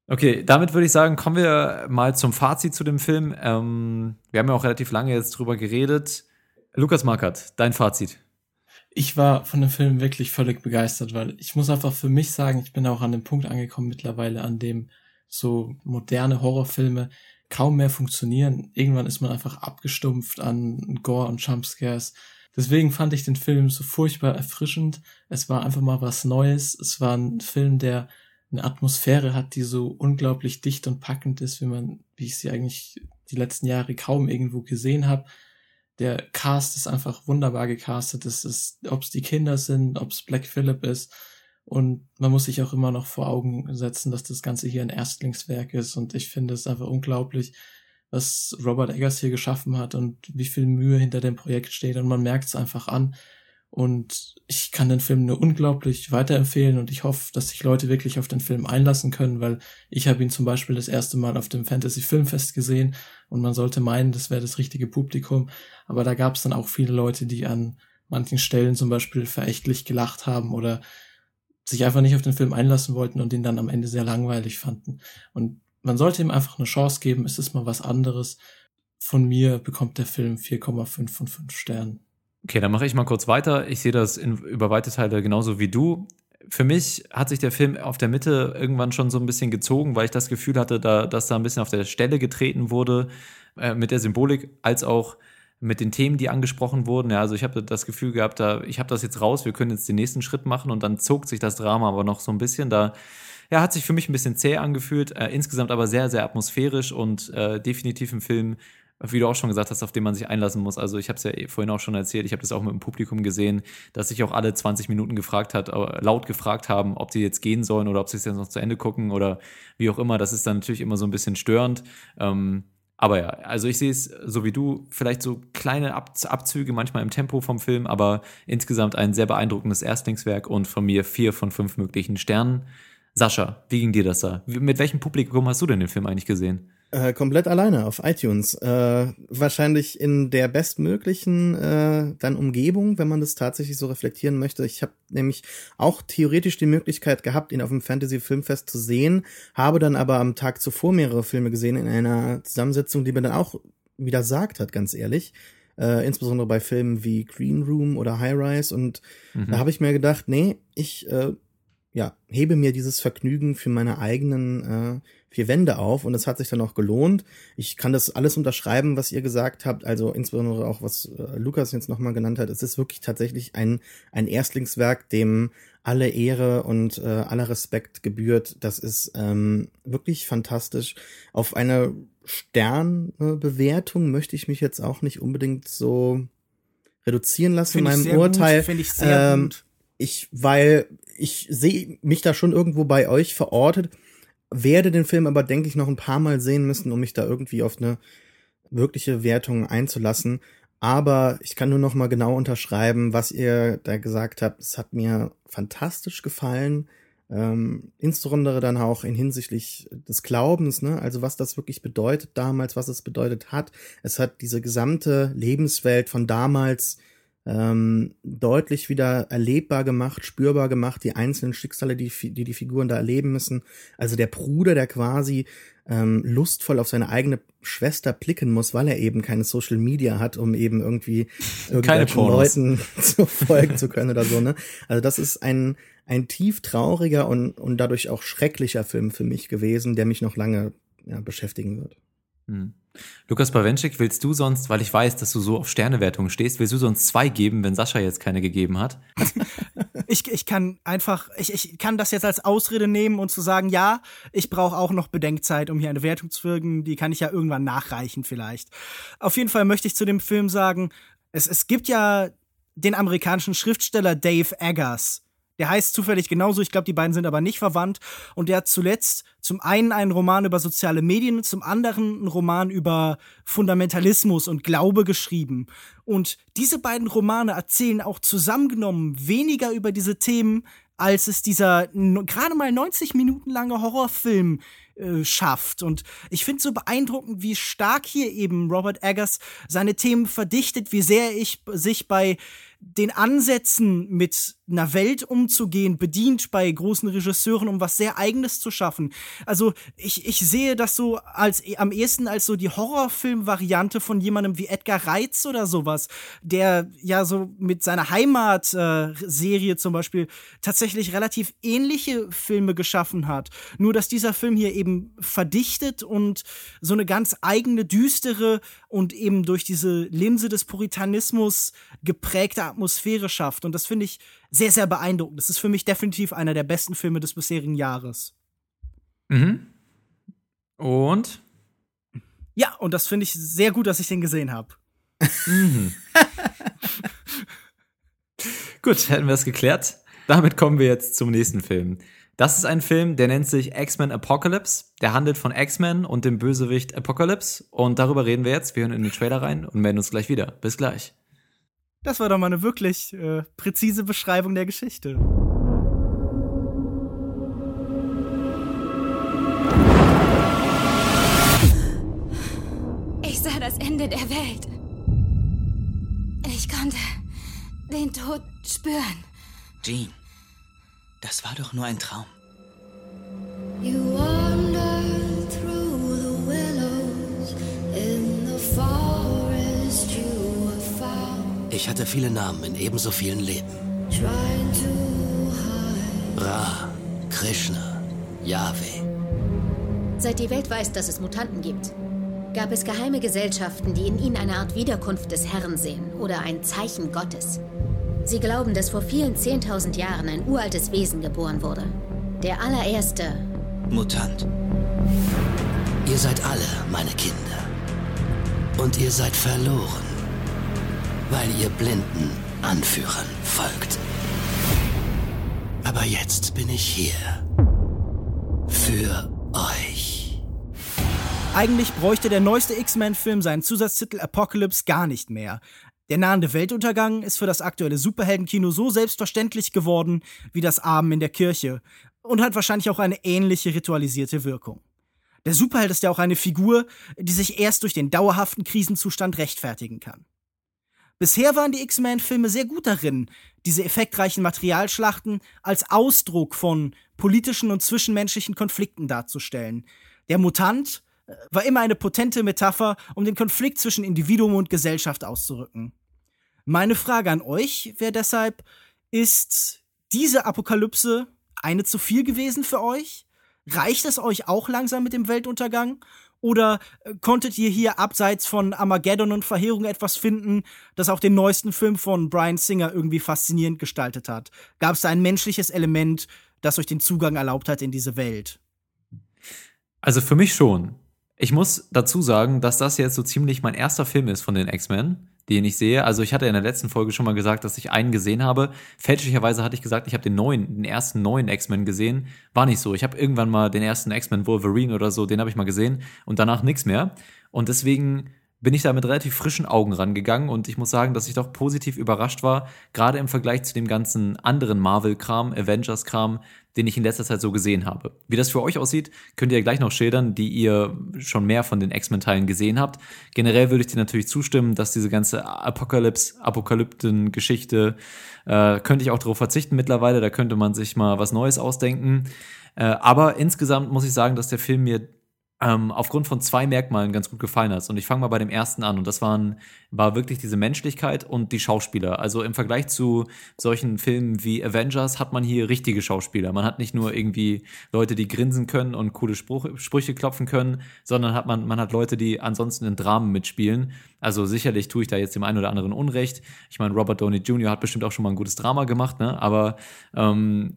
Okay, damit würde ich sagen, kommen wir mal zum Fazit zu dem Film. Ähm, wir haben ja auch relativ lange jetzt drüber geredet. Lukas Markert, dein Fazit. Ich war von dem Film wirklich völlig begeistert, weil ich muss einfach für mich sagen, ich bin auch an dem Punkt angekommen mittlerweile, an dem so moderne Horrorfilme kaum mehr funktionieren. Irgendwann ist man einfach abgestumpft an Gore und Jumpscares. Deswegen fand ich den Film so furchtbar erfrischend. Es war einfach mal was Neues. Es war ein Film, der eine Atmosphäre hat, die so unglaublich dicht und packend ist, wie man, wie ich sie eigentlich die letzten Jahre kaum irgendwo gesehen habe. Der Cast ist einfach wunderbar gecastet. Es ist, ob es die Kinder sind, ob es Black Phillip ist. Und man muss sich auch immer noch vor Augen setzen, dass das Ganze hier ein Erstlingswerk ist. Und ich finde es einfach unglaublich, was Robert Eggers hier geschaffen hat und wie viel Mühe hinter dem Projekt steht. Und man merkt es einfach an. Und ich kann den Film nur unglaublich weiterempfehlen und ich hoffe, dass sich Leute wirklich auf den Film einlassen können, weil ich habe ihn zum Beispiel das erste Mal auf dem Fantasy Filmfest gesehen und man sollte meinen, das wäre das richtige Publikum. Aber da gab es dann auch viele Leute, die an manchen Stellen zum Beispiel verächtlich gelacht haben oder sich einfach nicht auf den Film einlassen wollten und ihn dann am Ende sehr langweilig fanden. Und man sollte ihm einfach eine Chance geben, es ist mal was anderes. Von mir bekommt der Film 4,5 von 5 Sternen. Okay, dann mache ich mal kurz weiter. Ich sehe das in, über weite Teile genauso wie du. Für mich hat sich der Film auf der Mitte irgendwann schon so ein bisschen gezogen, weil ich das Gefühl hatte, da, dass da ein bisschen auf der Stelle getreten wurde äh, mit der Symbolik, als auch mit den Themen, die angesprochen wurden. Ja, also ich habe das Gefühl gehabt, da, ich habe das jetzt raus, wir können jetzt den nächsten Schritt machen und dann zog sich das Drama aber noch so ein bisschen. Da ja, hat sich für mich ein bisschen zäh angefühlt, äh, insgesamt aber sehr, sehr atmosphärisch und äh, definitiv ein Film, wie du auch schon gesagt hast, auf den man sich einlassen muss. Also ich habe es ja vorhin auch schon erzählt, ich habe das auch mit dem Publikum gesehen, dass sich auch alle 20 Minuten gefragt hat, laut gefragt haben, ob sie jetzt gehen sollen oder ob sie es jetzt noch zu Ende gucken oder wie auch immer. Das ist dann natürlich immer so ein bisschen störend. Ähm, aber ja, also ich sehe es so wie du, vielleicht so kleine Ab Abzüge manchmal im Tempo vom Film, aber insgesamt ein sehr beeindruckendes Erstlingswerk und von mir vier von fünf möglichen Sternen. Sascha, wie ging dir das da? Mit welchem Publikum hast du denn den Film eigentlich gesehen? Äh, komplett alleine auf iTunes. Äh, wahrscheinlich in der bestmöglichen äh, dann Umgebung, wenn man das tatsächlich so reflektieren möchte. Ich habe nämlich auch theoretisch die Möglichkeit gehabt, ihn auf dem Fantasy Filmfest zu sehen, habe dann aber am Tag zuvor mehrere Filme gesehen in einer Zusammensetzung, die mir dann auch wieder sagt hat, ganz ehrlich. Äh, insbesondere bei Filmen wie Green Room oder High Rise und mhm. da habe ich mir gedacht, nee, ich äh, ja, hebe mir dieses Vergnügen für meine eigenen äh, vier Wände auf und es hat sich dann auch gelohnt. Ich kann das alles unterschreiben, was ihr gesagt habt, also insbesondere auch was äh, Lukas jetzt nochmal genannt hat. Es ist wirklich tatsächlich ein, ein Erstlingswerk, dem alle Ehre und äh, aller Respekt gebührt. Das ist ähm, wirklich fantastisch. Auf eine Sternbewertung möchte ich mich jetzt auch nicht unbedingt so reduzieren lassen in meinem Urteil. Finde ich sehr ähm, gut. Ich, weil ich sehe mich da schon irgendwo bei euch verortet werde den Film aber, denke ich, noch ein paar Mal sehen müssen, um mich da irgendwie auf eine wirkliche Wertung einzulassen. Aber ich kann nur noch mal genau unterschreiben, was ihr da gesagt habt. Es hat mir fantastisch gefallen. Ähm, insbesondere dann auch in hinsichtlich des Glaubens, ne? also was das wirklich bedeutet damals, was es bedeutet hat. Es hat diese gesamte Lebenswelt von damals ähm, deutlich wieder erlebbar gemacht, spürbar gemacht, die einzelnen Schicksale, die, die die Figuren da erleben müssen. Also der Bruder, der quasi ähm, lustvoll auf seine eigene Schwester blicken muss, weil er eben keine Social Media hat, um eben irgendwie irgendwelchen Leuten zu folgen zu können oder so. Ne? Also das ist ein ein tief trauriger und und dadurch auch schrecklicher Film für mich gewesen, der mich noch lange ja, beschäftigen wird. Hm. Lukas Bawenschik, willst du sonst, weil ich weiß, dass du so auf Sternewertungen stehst, willst du sonst zwei geben, wenn Sascha jetzt keine gegeben hat? ich, ich kann einfach, ich, ich kann das jetzt als Ausrede nehmen und zu sagen, ja, ich brauche auch noch Bedenkzeit, um hier eine Wertung zu wirken. Die kann ich ja irgendwann nachreichen vielleicht. Auf jeden Fall möchte ich zu dem Film sagen, es, es gibt ja den amerikanischen Schriftsteller Dave Eggers. Der heißt zufällig genauso, ich glaube, die beiden sind aber nicht verwandt. Und der hat zuletzt zum einen einen Roman über soziale Medien, zum anderen einen Roman über Fundamentalismus und Glaube geschrieben. Und diese beiden Romane erzählen auch zusammengenommen weniger über diese Themen, als es dieser gerade mal 90 Minuten lange Horrorfilm äh, schafft. Und ich finde so beeindruckend, wie stark hier eben Robert Eggers seine Themen verdichtet, wie sehr ich sich bei den Ansätzen mit einer Welt umzugehen, bedient bei großen Regisseuren, um was sehr Eigenes zu schaffen. Also ich, ich sehe das so als am ehesten als so die Horrorfilm-Variante von jemandem wie Edgar Reitz oder sowas, der ja so mit seiner Heimat-Serie äh, zum Beispiel tatsächlich relativ ähnliche Filme geschaffen hat. Nur dass dieser Film hier eben verdichtet und so eine ganz eigene, düstere und eben durch diese Linse des Puritanismus geprägte Atmosphäre schafft. Und das finde ich sehr, sehr beeindruckend. Das ist für mich definitiv einer der besten Filme des bisherigen Jahres. Mhm. Und? Ja, und das finde ich sehr gut, dass ich den gesehen habe. Mhm. gut, hätten wir es geklärt. Damit kommen wir jetzt zum nächsten Film. Das ist ein Film, der nennt sich X-Men Apocalypse. Der handelt von X-Men und dem Bösewicht Apocalypse. Und darüber reden wir jetzt. Wir hören in den Trailer rein und melden uns gleich wieder. Bis gleich. Das war doch mal eine wirklich äh, präzise Beschreibung der Geschichte. Ich sah das Ende der Welt. Ich konnte den Tod spüren. Jean, das war doch nur ein Traum. You wander through the willows in the forest you have found. Ich hatte viele Namen in ebenso vielen Leben. Trying to hide. Ra, Krishna, Yahweh. Seit die Welt weiß, dass es Mutanten gibt, gab es geheime Gesellschaften, die in ihnen eine Art Wiederkunft des Herrn sehen oder ein Zeichen Gottes. Sie glauben, dass vor vielen Zehntausend Jahren ein uraltes Wesen geboren wurde. Der allererste Mutant. Ihr seid alle meine Kinder. Und ihr seid verloren, weil ihr blinden Anführern folgt. Aber jetzt bin ich hier. Für euch. Eigentlich bräuchte der neueste X-Men-Film seinen Zusatztitel Apocalypse gar nicht mehr. Der nahende Weltuntergang ist für das aktuelle Superheldenkino so selbstverständlich geworden wie das Abend in der Kirche und hat wahrscheinlich auch eine ähnliche ritualisierte Wirkung. Der Superheld ist ja auch eine Figur, die sich erst durch den dauerhaften Krisenzustand rechtfertigen kann. Bisher waren die X-Men-Filme sehr gut darin, diese effektreichen Materialschlachten als Ausdruck von politischen und zwischenmenschlichen Konflikten darzustellen. Der Mutant war immer eine potente Metapher, um den Konflikt zwischen Individuum und Gesellschaft auszurücken. Meine Frage an euch wäre deshalb, ist diese Apokalypse eine zu viel gewesen für euch? Reicht es euch auch langsam mit dem Weltuntergang? Oder äh, konntet ihr hier abseits von Armageddon und Verheerung etwas finden, das auch den neuesten Film von Brian Singer irgendwie faszinierend gestaltet hat? Gab es da ein menschliches Element, das euch den Zugang erlaubt hat in diese Welt? Also für mich schon. Ich muss dazu sagen, dass das jetzt so ziemlich mein erster Film ist von den X-Men, den ich sehe. Also ich hatte in der letzten Folge schon mal gesagt, dass ich einen gesehen habe. Fälschlicherweise hatte ich gesagt, ich habe den neuen, den ersten neuen X-Men gesehen. War nicht so. Ich habe irgendwann mal den ersten X-Men Wolverine oder so, den habe ich mal gesehen und danach nichts mehr. Und deswegen bin ich da mit relativ frischen Augen rangegangen und ich muss sagen, dass ich doch positiv überrascht war, gerade im Vergleich zu dem ganzen anderen Marvel-Kram, Avengers-Kram, den ich in letzter Zeit so gesehen habe. Wie das für euch aussieht, könnt ihr gleich noch schildern, die ihr schon mehr von den X-Men-Teilen gesehen habt. Generell würde ich dir natürlich zustimmen, dass diese ganze Apokalypse, Apokalypten-Geschichte, äh, könnte ich auch darauf verzichten mittlerweile, da könnte man sich mal was Neues ausdenken. Äh, aber insgesamt muss ich sagen, dass der Film mir ähm, aufgrund von zwei Merkmalen ganz gut gefallen hat. Und ich fange mal bei dem ersten an. Und das waren, war wirklich diese Menschlichkeit und die Schauspieler. Also im Vergleich zu solchen Filmen wie Avengers hat man hier richtige Schauspieler. Man hat nicht nur irgendwie Leute, die grinsen können und coole Spruch, Sprüche klopfen können, sondern hat man, man hat Leute, die ansonsten in Dramen mitspielen. Also sicherlich tue ich da jetzt dem einen oder anderen Unrecht. Ich meine, Robert Downey Jr. hat bestimmt auch schon mal ein gutes Drama gemacht, ne? Aber ähm,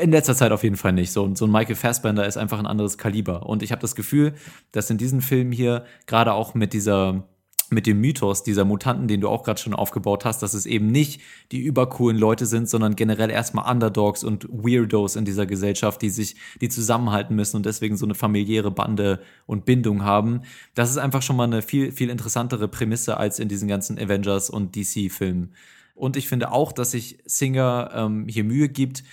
in letzter Zeit auf jeden Fall nicht. So, so ein Michael Fassbender ist einfach ein anderes Kaliber. Und ich habe das Gefühl, dass in diesem Film hier gerade auch mit dieser mit dem Mythos dieser Mutanten, den du auch gerade schon aufgebaut hast, dass es eben nicht die übercoolen Leute sind, sondern generell erstmal Underdogs und Weirdos in dieser Gesellschaft, die sich, die zusammenhalten müssen und deswegen so eine familiäre Bande und Bindung haben. Das ist einfach schon mal eine viel, viel interessantere Prämisse als in diesen ganzen Avengers und DC-Filmen. Und ich finde auch, dass sich Singer ähm, hier Mühe gibt,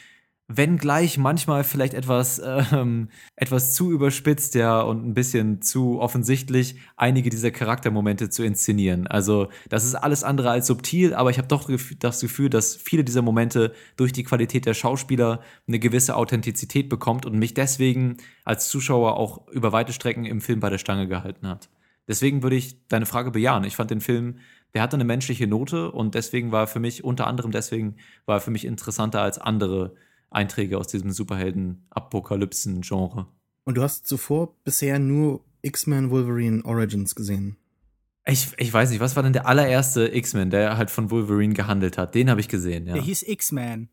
wenngleich manchmal vielleicht etwas, ähm, etwas zu überspitzt, ja, und ein bisschen zu offensichtlich, einige dieser Charaktermomente zu inszenieren. Also, das ist alles andere als subtil, aber ich habe doch das Gefühl, dass viele dieser Momente durch die Qualität der Schauspieler eine gewisse Authentizität bekommt und mich deswegen als Zuschauer auch über weite Strecken im Film bei der Stange gehalten hat. Deswegen würde ich deine Frage bejahen. Ich fand den Film, der hatte eine menschliche Note und deswegen war er für mich, unter anderem deswegen, war er für mich interessanter als andere Einträge aus diesem Superhelden-Apokalypsen-Genre. Und du hast zuvor bisher nur X-Men Wolverine Origins gesehen. Ich, ich weiß nicht, was war denn der allererste X-Men, der halt von Wolverine gehandelt hat? Den habe ich gesehen, ja. Der hieß X-Man.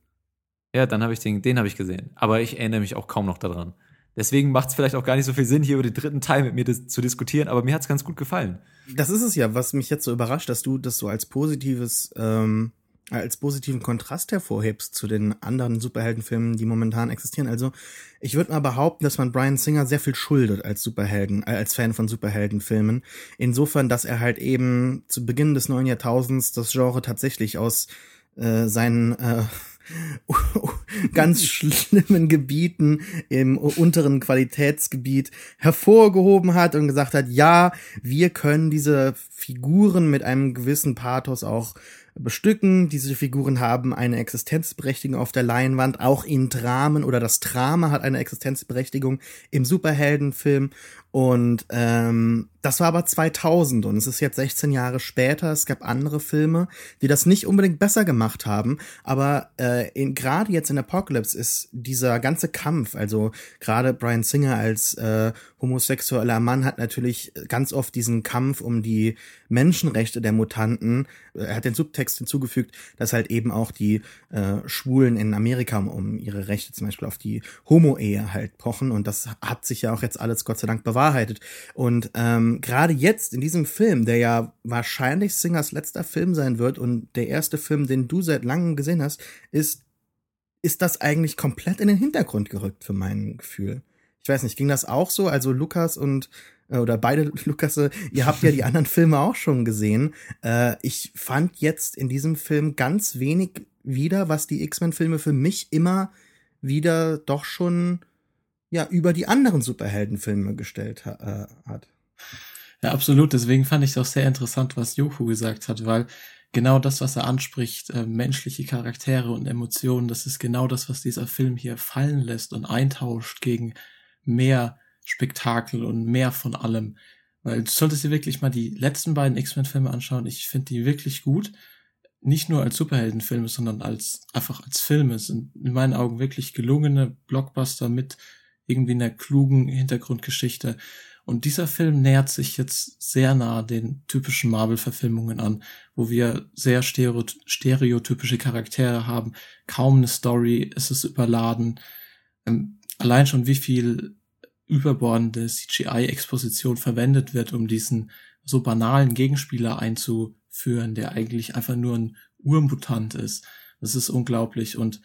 Ja, dann habe ich den, den habe ich gesehen. Aber ich erinnere mich auch kaum noch daran. Deswegen macht es vielleicht auch gar nicht so viel Sinn, hier über den dritten Teil mit mir dis zu diskutieren, aber mir hat es ganz gut gefallen. Das ist es ja, was mich jetzt so überrascht, dass du das so als positives, ähm, als positiven Kontrast hervorhebst zu den anderen Superheldenfilmen, die momentan existieren. Also ich würde mal behaupten, dass man Brian Singer sehr viel schuldet als Superhelden, äh, als Fan von Superheldenfilmen. Insofern, dass er halt eben zu Beginn des neuen Jahrtausends das Genre tatsächlich aus äh, seinen äh, ganz schlimmen Gebieten im unteren Qualitätsgebiet hervorgehoben hat und gesagt hat, ja, wir können diese Figuren mit einem gewissen Pathos auch bestücken. Diese Figuren haben eine Existenzberechtigung auf der Leinwand, auch in Dramen oder das Drama hat eine Existenzberechtigung im Superheldenfilm. Und ähm, das war aber 2000 und es ist jetzt 16 Jahre später. Es gab andere Filme, die das nicht unbedingt besser gemacht haben, aber äh, gerade jetzt in Apocalypse ist dieser ganze Kampf, also gerade Brian Singer als äh, homosexueller Mann hat natürlich ganz oft diesen Kampf um die Menschenrechte der Mutanten. Er hat den Subtext hinzugefügt, dass halt eben auch die äh, Schwulen in Amerika um, ihre Rechte zum Beispiel auf die Homo-Ehe halt pochen und das hat sich ja auch jetzt alles Gott sei Dank bewahrheitet. Und ähm, gerade jetzt in diesem Film, der ja wahrscheinlich Singers letzter Film sein wird und der erste Film, den du seit langem gesehen hast, ist ist das eigentlich komplett in den Hintergrund gerückt für mein Gefühl. Ich weiß nicht, ging das auch so? Also Lukas und äh, oder beide Lukasse, ihr habt ja die anderen Filme auch schon gesehen. Äh, ich fand jetzt in diesem Film ganz wenig wieder, was die X-Men-Filme für mich immer wieder doch schon ja über die anderen Superheldenfilme gestellt ha äh, hat. Ja, absolut. Deswegen fand ich es auch sehr interessant, was Joku gesagt hat, weil genau das, was er anspricht, äh, menschliche Charaktere und Emotionen, das ist genau das, was dieser Film hier fallen lässt und eintauscht gegen mehr Spektakel und mehr von allem. Weil du solltest dir wirklich mal die letzten beiden X-Men-Filme anschauen. Ich finde die wirklich gut. Nicht nur als Superheldenfilme, sondern als einfach als Filme. Es sind in meinen Augen wirklich gelungene Blockbuster mit irgendwie einer klugen Hintergrundgeschichte. Und dieser Film nähert sich jetzt sehr nah den typischen Marvel-Verfilmungen an, wo wir sehr stereotypische Charaktere haben, kaum eine Story, es ist überladen. Ähm, allein schon wie viel überbordende CGI-Exposition verwendet wird, um diesen so banalen Gegenspieler einzuführen, der eigentlich einfach nur ein Urmutant ist. Das ist unglaublich und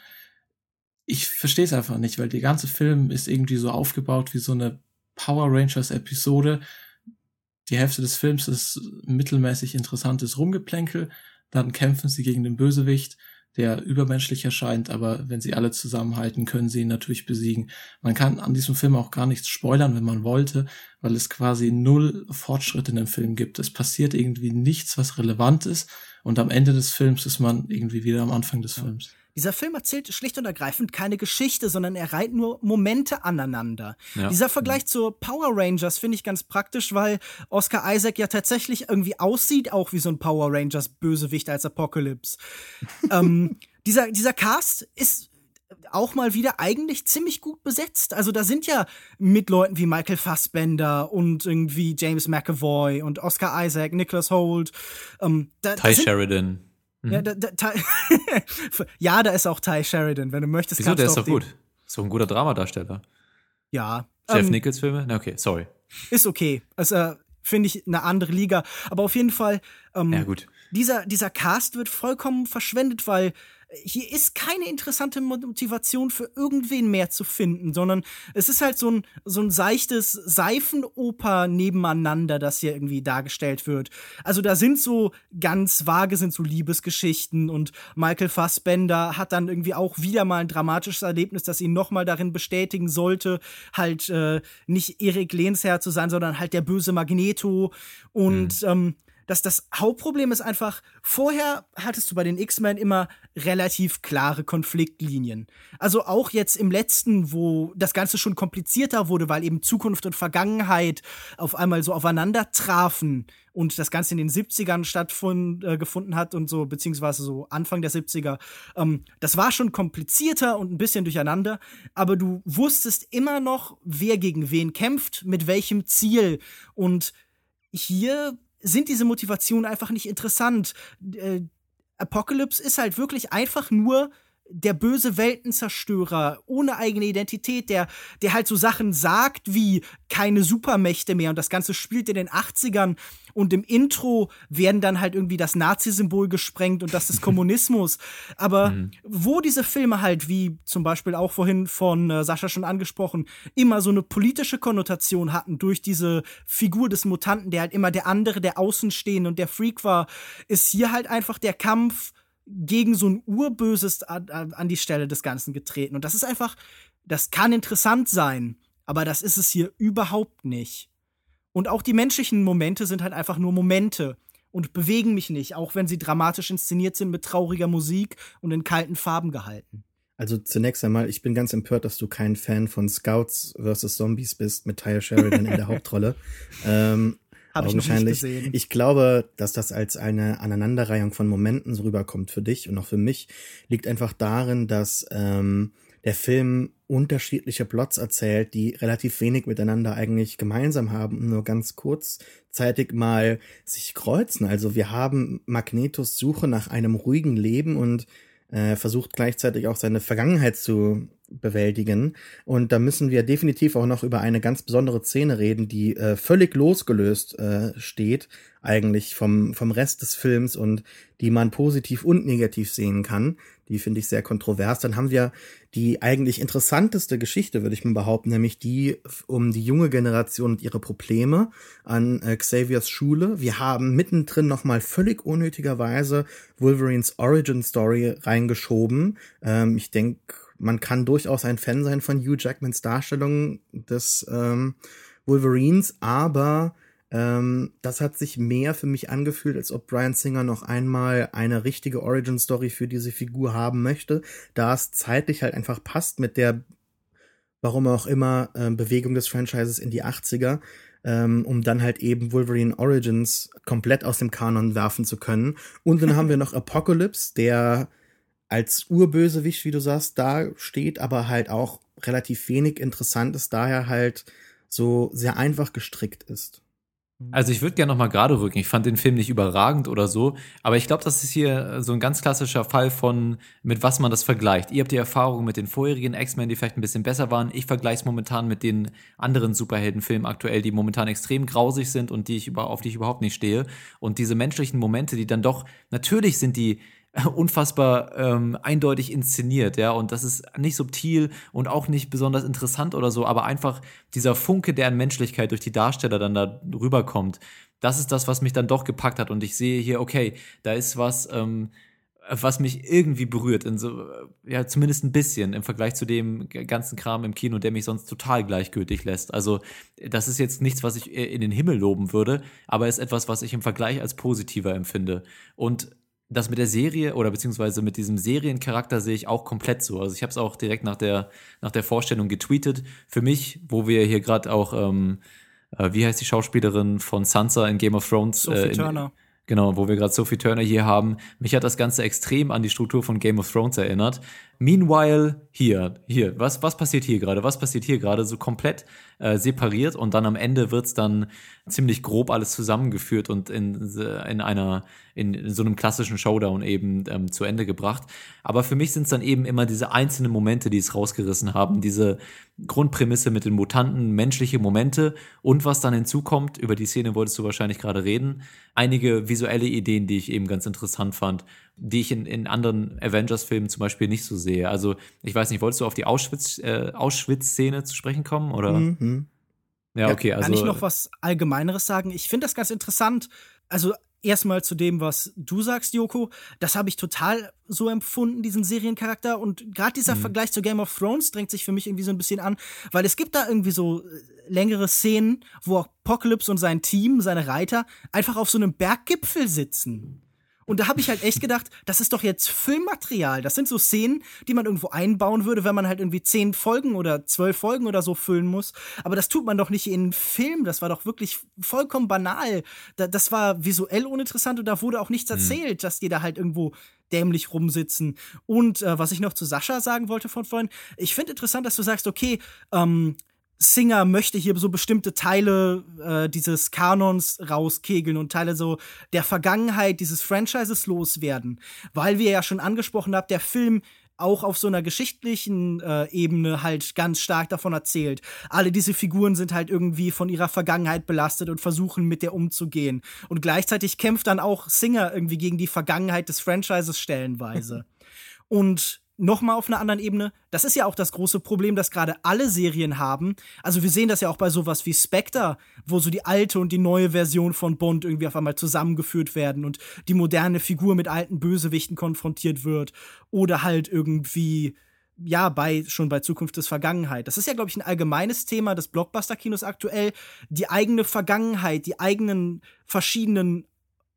ich verstehe es einfach nicht, weil der ganze Film ist irgendwie so aufgebaut wie so eine Power Rangers Episode. Die Hälfte des Films ist mittelmäßig interessantes Rumgeplänkel, dann kämpfen sie gegen den Bösewicht, der übermenschlich erscheint, aber wenn sie alle zusammenhalten, können sie ihn natürlich besiegen. Man kann an diesem Film auch gar nichts spoilern, wenn man wollte, weil es quasi null Fortschritt in dem Film gibt. Es passiert irgendwie nichts, was relevant ist und am Ende des Films ist man irgendwie wieder am Anfang des Films. Dieser Film erzählt schlicht und ergreifend keine Geschichte, sondern er reiht nur Momente aneinander. Ja. Dieser Vergleich zur Power Rangers finde ich ganz praktisch, weil Oscar Isaac ja tatsächlich irgendwie aussieht, auch wie so ein Power Rangers Bösewicht als Apocalypse. ähm, dieser, dieser Cast ist auch mal wieder eigentlich ziemlich gut besetzt. Also da sind ja mit Leuten wie Michael Fassbender und irgendwie James McAvoy und Oscar Isaac, Nicholas Holt. Ähm, da, Ty sind, Sheridan. ja, da, da, Ty ja, da ist auch Ty Sheridan. Wenn du möchtest, Wieso, der ist doch gut. doch ein guter Dramadarsteller. Ja. Jeff ähm, Nichols Filme? Na, okay, sorry. Ist okay. Also, äh, finde ich eine andere Liga. Aber auf jeden Fall, ähm, Ja, gut. dieser, dieser Cast wird vollkommen verschwendet, weil hier ist keine interessante Motivation für irgendwen mehr zu finden, sondern es ist halt so ein, so ein seichtes Seifenoper nebeneinander, das hier irgendwie dargestellt wird. Also da sind so ganz vage sind so Liebesgeschichten und Michael Fassbender hat dann irgendwie auch wieder mal ein dramatisches Erlebnis, das ihn nochmal darin bestätigen sollte, halt äh, nicht Erik Lehnsherr zu sein, sondern halt der böse Magneto und mhm. ähm, dass das Hauptproblem ist einfach, vorher hattest du bei den X-Men immer relativ klare Konfliktlinien. Also auch jetzt im letzten, wo das Ganze schon komplizierter wurde, weil eben Zukunft und Vergangenheit auf einmal so aufeinander trafen und das Ganze in den 70ern stattgefunden äh, hat und so, beziehungsweise so Anfang der 70er. Ähm, das war schon komplizierter und ein bisschen durcheinander, aber du wusstest immer noch, wer gegen wen kämpft, mit welchem Ziel und hier sind diese Motivationen einfach nicht interessant. Äh, Apocalypse ist halt wirklich einfach nur der böse Weltenzerstörer ohne eigene Identität, der, der halt so Sachen sagt wie keine Supermächte mehr und das Ganze spielt in den 80ern und im Intro werden dann halt irgendwie das Nazi-Symbol gesprengt und das des Kommunismus. Aber mhm. wo diese Filme halt, wie zum Beispiel auch vorhin von äh, Sascha schon angesprochen, immer so eine politische Konnotation hatten durch diese Figur des Mutanten, der halt immer der andere, der Außenstehende und der Freak war, ist hier halt einfach der Kampf gegen so ein Urböses an, an die Stelle des Ganzen getreten. Und das ist einfach, das kann interessant sein, aber das ist es hier überhaupt nicht. Und auch die menschlichen Momente sind halt einfach nur Momente und bewegen mich nicht, auch wenn sie dramatisch inszeniert sind mit trauriger Musik und in kalten Farben gehalten. Also zunächst einmal, ich bin ganz empört, dass du kein Fan von Scouts vs. Zombies bist mit Tyre Sheridan in der Hauptrolle. Ähm, habe ich noch nicht gesehen. Ich glaube, dass das als eine Aneinanderreihung von Momenten so rüberkommt für dich und auch für mich, liegt einfach darin, dass ähm, der Film unterschiedliche Plots erzählt, die relativ wenig miteinander eigentlich gemeinsam haben und nur ganz kurzzeitig mal sich kreuzen. Also wir haben Magnetos Suche nach einem ruhigen Leben und äh, versucht gleichzeitig auch seine Vergangenheit zu bewältigen. Und da müssen wir definitiv auch noch über eine ganz besondere Szene reden, die äh, völlig losgelöst äh, steht, eigentlich vom, vom Rest des Films und die man positiv und negativ sehen kann. Die finde ich sehr kontrovers. Dann haben wir die eigentlich interessanteste Geschichte, würde ich mal behaupten, nämlich die um die junge Generation und ihre Probleme an äh, Xaviers Schule. Wir haben mittendrin nochmal völlig unnötigerweise Wolverines Origin Story reingeschoben. Ähm, ich denke, man kann durchaus ein Fan sein von Hugh Jackmans Darstellung des ähm, Wolverines, aber ähm, das hat sich mehr für mich angefühlt, als ob Brian Singer noch einmal eine richtige Origin-Story für diese Figur haben möchte, da es zeitlich halt einfach passt mit der, warum auch immer, äh, Bewegung des Franchises in die 80er, ähm, um dann halt eben Wolverine Origins komplett aus dem Kanon werfen zu können. Und dann haben wir noch Apocalypse, der als Urbösewicht, wie du sagst, da steht, aber halt auch relativ wenig interessant ist, daher halt so sehr einfach gestrickt ist. Also ich würde gerne noch mal gerade rücken. Ich fand den Film nicht überragend oder so, aber ich glaube, das ist hier so ein ganz klassischer Fall von mit was man das vergleicht. Ihr habt die Erfahrung mit den vorherigen X-Men, die vielleicht ein bisschen besser waren. Ich vergleiche es momentan mit den anderen Superheldenfilmen aktuell, die momentan extrem grausig sind und die ich über, auf die ich überhaupt nicht stehe. Und diese menschlichen Momente, die dann doch natürlich sind die unfassbar ähm, eindeutig inszeniert, ja, und das ist nicht subtil und auch nicht besonders interessant oder so, aber einfach dieser Funke, der an Menschlichkeit durch die Darsteller dann da rüberkommt, das ist das, was mich dann doch gepackt hat und ich sehe hier, okay, da ist was, ähm, was mich irgendwie berührt, in so, ja, zumindest ein bisschen im Vergleich zu dem ganzen Kram im Kino, der mich sonst total gleichgültig lässt. Also, das ist jetzt nichts, was ich in den Himmel loben würde, aber ist etwas, was ich im Vergleich als positiver empfinde. Und das mit der Serie oder beziehungsweise mit diesem Seriencharakter sehe ich auch komplett so. Also ich habe es auch direkt nach der, nach der Vorstellung getweetet. Für mich, wo wir hier gerade auch, ähm, äh, wie heißt die Schauspielerin von Sansa in Game of Thrones? Sophie äh, in, Turner. Genau, wo wir gerade Sophie Turner hier haben. Mich hat das Ganze extrem an die Struktur von Game of Thrones erinnert. Meanwhile, hier, hier, was, was passiert hier gerade? Was passiert hier gerade? So komplett äh, separiert und dann am Ende wird's dann ziemlich grob alles zusammengeführt und in, in einer in, in so einem klassischen Showdown eben ähm, zu Ende gebracht. Aber für mich sind es dann eben immer diese einzelnen Momente, die es rausgerissen haben, diese Grundprämisse mit den Mutanten, menschliche Momente und was dann hinzukommt, über die Szene wolltest du wahrscheinlich gerade reden, einige visuelle Ideen, die ich eben ganz interessant fand, die ich in, in anderen Avengers-Filmen zum Beispiel nicht so sehe. Also ich weiß nicht, wolltest du auf die Auschwitz, äh, Auschwitz-Szene zu sprechen kommen oder? Mhm. Ja, okay, also Kann ich noch was Allgemeineres sagen? Ich finde das ganz interessant. Also erstmal zu dem, was du sagst, Joko. Das habe ich total so empfunden, diesen Seriencharakter. Und gerade dieser Mhm. Vergleich zu Game of Thrones drängt sich für mich irgendwie so ein bisschen an, weil es gibt da irgendwie so äh, längere Szenen, wo Apocalypse und sein Team, seine Reiter, einfach auf so einem Berggipfel sitzen. Und da habe ich halt echt gedacht, das ist doch jetzt Filmmaterial. Das sind so Szenen, die man irgendwo einbauen würde, wenn man halt irgendwie zehn Folgen oder zwölf Folgen oder so füllen muss. Aber das tut man doch nicht in einen Film. Das war doch wirklich vollkommen banal. Da, das war visuell uninteressant und da wurde auch nichts erzählt, dass die da halt irgendwo dämlich rumsitzen. Und äh, was ich noch zu Sascha sagen wollte von vorhin, ich finde interessant, dass du sagst, okay, ähm, Singer möchte hier so bestimmte Teile äh, dieses Kanons rauskegeln und Teile so der Vergangenheit dieses Franchises loswerden. Weil wir ja schon angesprochen haben, der Film auch auf so einer geschichtlichen äh, Ebene halt ganz stark davon erzählt. Alle diese Figuren sind halt irgendwie von ihrer Vergangenheit belastet und versuchen mit der umzugehen. Und gleichzeitig kämpft dann auch Singer irgendwie gegen die Vergangenheit des Franchises stellenweise. Und nochmal auf einer anderen Ebene, das ist ja auch das große Problem, das gerade alle Serien haben. Also wir sehen das ja auch bei sowas wie Spectre, wo so die alte und die neue Version von Bond irgendwie auf einmal zusammengeführt werden und die moderne Figur mit alten Bösewichten konfrontiert wird. Oder halt irgendwie ja, bei, schon bei Zukunft des Vergangenheit. Das ist ja, glaube ich, ein allgemeines Thema des Blockbuster-Kinos aktuell. Die eigene Vergangenheit, die eigenen verschiedenen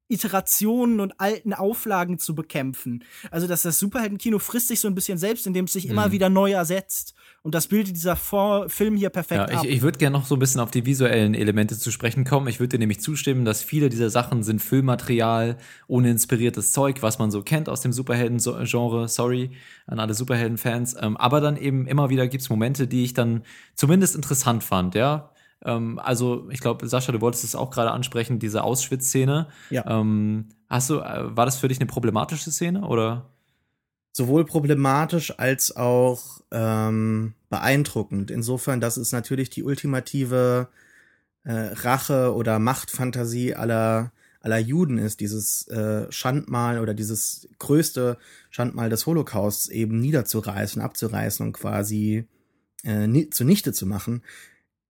Iterationen und alten Auflagen zu bekämpfen. Also, dass das Superheldenkino frisst sich so ein bisschen selbst, indem es sich immer wieder neu ersetzt. Und das bildet dieser Vor Film hier perfekt Ja, ab. ich, ich würde gerne noch so ein bisschen auf die visuellen Elemente zu sprechen kommen. Ich würde dir nämlich zustimmen, dass viele dieser Sachen sind Füllmaterial, ohne inspiriertes Zeug, was man so kennt aus dem Superhelden-Genre. Sorry an alle Superhelden-Fans. Ähm, aber dann eben immer wieder gibt's Momente, die ich dann zumindest interessant fand, ja. Ähm, also, ich glaube, Sascha, du wolltest es auch gerade ansprechen, diese Auschwitz-Szene. Ja. Ähm, hast du, äh, war das für dich eine problematische Szene oder? sowohl problematisch als auch ähm, beeindruckend. Insofern, dass es natürlich die ultimative äh, Rache oder Machtfantasie aller aller Juden ist, dieses äh, Schandmal oder dieses größte Schandmal des Holocausts eben niederzureißen, abzureißen und quasi äh, ni zunichte zu machen.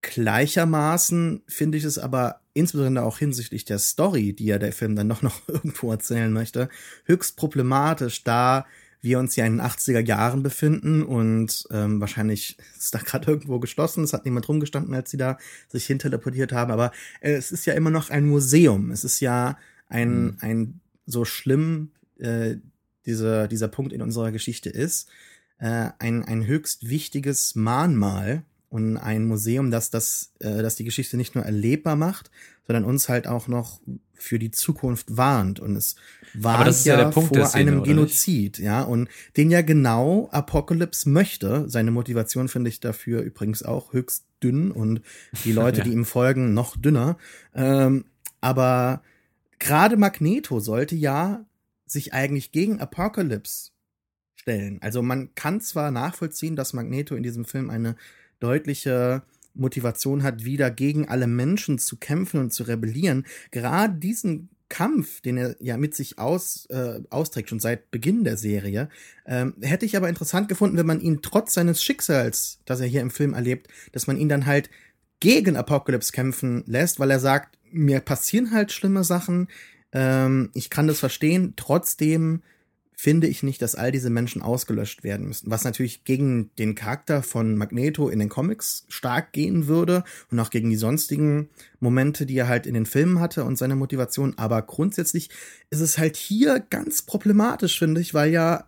Gleichermaßen finde ich es aber insbesondere auch hinsichtlich der Story, die ja der Film dann noch noch irgendwo erzählen möchte, höchst problematisch, da wir uns ja in den 80er Jahren befinden und ähm, wahrscheinlich ist da gerade irgendwo geschlossen, es hat niemand rumgestanden, als sie da sich hinteleportiert haben, aber äh, es ist ja immer noch ein Museum. Es ist ja ein, ein so schlimm äh, diese, dieser Punkt in unserer Geschichte ist, äh, ein, ein höchst wichtiges Mahnmal und ein Museum, das, das, äh, das die Geschichte nicht nur erlebbar macht, sondern uns halt auch noch für die Zukunft warnt. Und es warnt ja ja, vor Szene, einem? Genozid, ja, und den ja genau Apocalypse möchte. Seine Motivation finde ich dafür übrigens auch höchst dünn und die Leute, Ja. die ihm folgen, noch dünner. Ähm, aber gerade Magneto sollte ja sich eigentlich gegen Apocalypse stellen. Also man kann zwar nachvollziehen, dass Magneto in diesem Film eine deutliche Motivation hat, wieder gegen alle Menschen zu kämpfen und zu rebellieren. Gerade diesen Kampf, den er ja mit sich aus, äh, austrägt, schon seit Beginn der Serie, ähm, hätte ich aber interessant gefunden, wenn man ihn trotz seines Schicksals, das er hier im Film erlebt, dass man ihn dann halt gegen Apocalypse kämpfen lässt, weil er sagt, mir passieren halt schlimme Sachen, ähm, ich kann das verstehen, trotzdem finde ich nicht, dass all diese Menschen ausgelöscht werden müssen. Was natürlich gegen den Charakter von Magneto in den Comics stark gehen würde und auch gegen die sonstigen Momente, die er halt in den Filmen hatte und seine Motivation. Aber grundsätzlich ist es halt hier ganz problematisch, finde ich, weil ja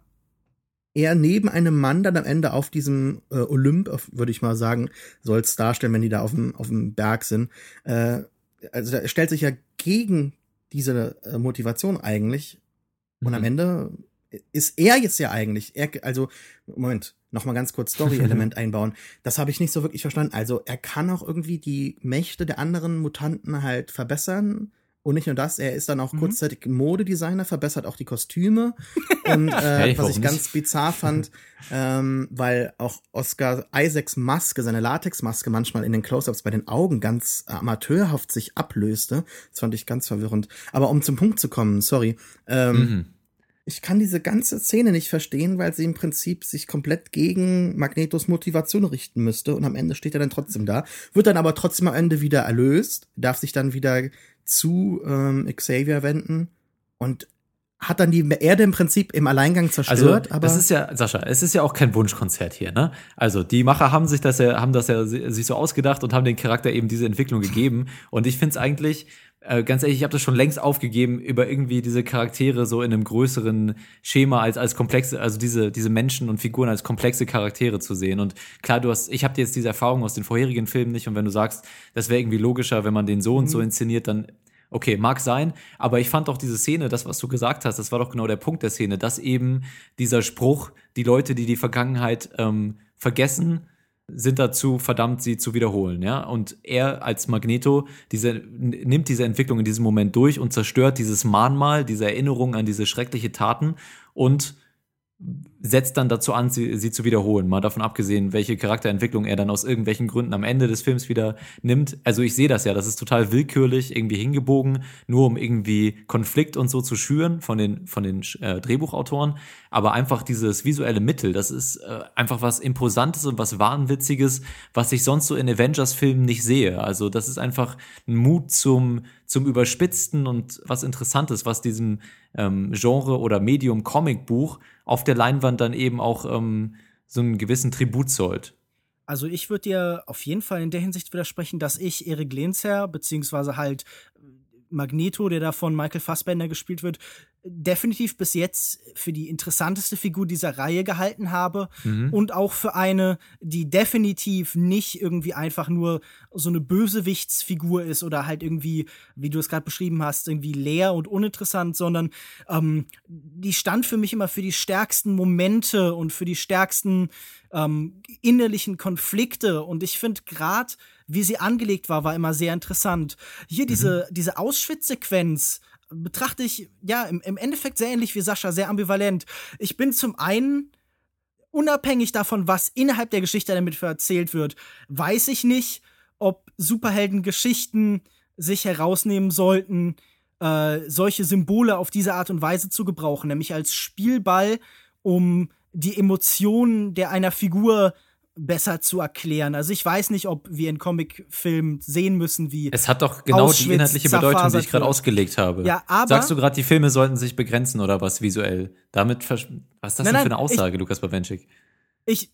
er neben einem Mann dann am Ende auf diesem äh, Olymp, würde ich mal sagen, soll es darstellen, wenn die da auf dem, auf dem Berg sind. Äh, also er stellt sich ja gegen diese äh, Motivation eigentlich. Und am Mhm. Ende ist er jetzt ja eigentlich, er, also, Moment, noch mal ganz kurz Story-Element einbauen. Das habe ich nicht so wirklich verstanden. Also, er kann auch irgendwie die Mächte der anderen Mutanten halt verbessern Und nicht nur das, er ist dann auch kurzzeitig Modedesigner, verbessert auch die Kostüme. Und äh, Hey, was ich nicht? ganz bizarr fand, ähm, weil auch Oscar Isaacs Maske, seine Latexmaske manchmal in den Close-Ups bei den Augen ganz amateurhaft sich ablöste. Das fand ich ganz verwirrend. Aber um zum Punkt zu kommen, sorry. Ähm, Mhm. Ich kann diese ganze Szene nicht verstehen, weil sie im Prinzip sich komplett gegen Magnetos Motivation richten müsste und am Ende steht er dann trotzdem da, wird dann aber trotzdem am Ende wieder erlöst, darf sich dann wieder zu ähm, Xavier wenden und hat dann die Erde im Prinzip im Alleingang zerstört, Also, aber das ist ja, Sascha, es ist ja auch kein Wunschkonzert hier, ne? Also, die Macher haben sich das ja, haben das ja si- sich so ausgedacht und haben den Charakter eben diese Entwicklung gegeben. Und ich finde es eigentlich, äh, ganz ehrlich, ich habe das schon längst aufgegeben, über irgendwie diese Charaktere so in einem größeren Schema als als komplexe, also diese diese Menschen und Figuren als komplexe Charaktere zu sehen. Und klar, du hast, ich habe jetzt diese Erfahrung aus den vorherigen Filmen nicht. Und wenn du sagst, das wäre irgendwie logischer, wenn man den so und so inszeniert, dann Okay, mag sein, aber ich fand auch diese Szene, das, was du gesagt hast, das war doch genau der Punkt der Szene, dass eben dieser Spruch, die Leute, die die Vergangenheit ähm, vergessen, sind dazu verdammt, sie zu wiederholen, ja. Und er als Magneto diese, nimmt diese Entwicklung in diesem Moment durch und zerstört dieses Mahnmal, diese Erinnerung an diese schreckliche Taten und setzt dann dazu an, sie, sie zu wiederholen. Mal davon abgesehen, welche Charakterentwicklung er dann aus irgendwelchen Gründen am Ende des Films wieder nimmt. Also ich sehe das ja, das ist total willkürlich irgendwie hingebogen, nur um irgendwie Konflikt und so zu schüren von den, von den äh, Drehbuchautoren. Aber einfach dieses visuelle Mittel, das ist äh, einfach was Imposantes und was Wahnwitziges, was ich sonst so in Avengers-Filmen nicht sehe. Also das ist einfach ein Mut zum, zum Überspitzten und was Interessantes, was diesem ähm, Genre oder Medium Comicbuch auf der Leinwand dann eben auch ähm, so einen gewissen Tribut zollt. Also ich würde dir auf jeden Fall in der Hinsicht widersprechen, dass ich Erik Lehnsherr, beziehungsweise halt Magneto, der da von Michael Fassbender gespielt wird, definitiv bis jetzt für die interessanteste Figur dieser Reihe gehalten habe Mhm. und auch für eine, die definitiv nicht irgendwie einfach nur so eine Bösewichtsfigur ist oder halt irgendwie, wie du es gerade beschrieben hast, irgendwie leer und uninteressant, sondern ähm, die stand für mich immer für die stärksten Momente und für die stärksten ähm, innerlichen Konflikte und ich finde gerade wie sie angelegt war, war immer sehr interessant. Hier diese, diese Auschwitz-Sequenz betrachte ich, ja, im, im Endeffekt sehr ähnlich wie Sascha, sehr ambivalent. Ich bin zum einen, unabhängig davon, was innerhalb der Geschichte damit erzählt wird, weiß ich nicht, ob Superheldengeschichten sich herausnehmen sollten, äh, solche Symbole auf diese Art und Weise zu gebrauchen, nämlich als Spielball, um die Emotionen der einer Figur besser zu erklären. Also ich weiß nicht, ob wir in Comicfilmen sehen müssen, wie Es hat doch genau Auschwitz die inhaltliche Bedeutung, die ich gerade ausgelegt habe. Ja, aber- Sagst du gerade, die Filme sollten sich begrenzen oder was visuell? Damit was ist das Nein, denn für eine Aussage, Lukas Bawenschik? ich,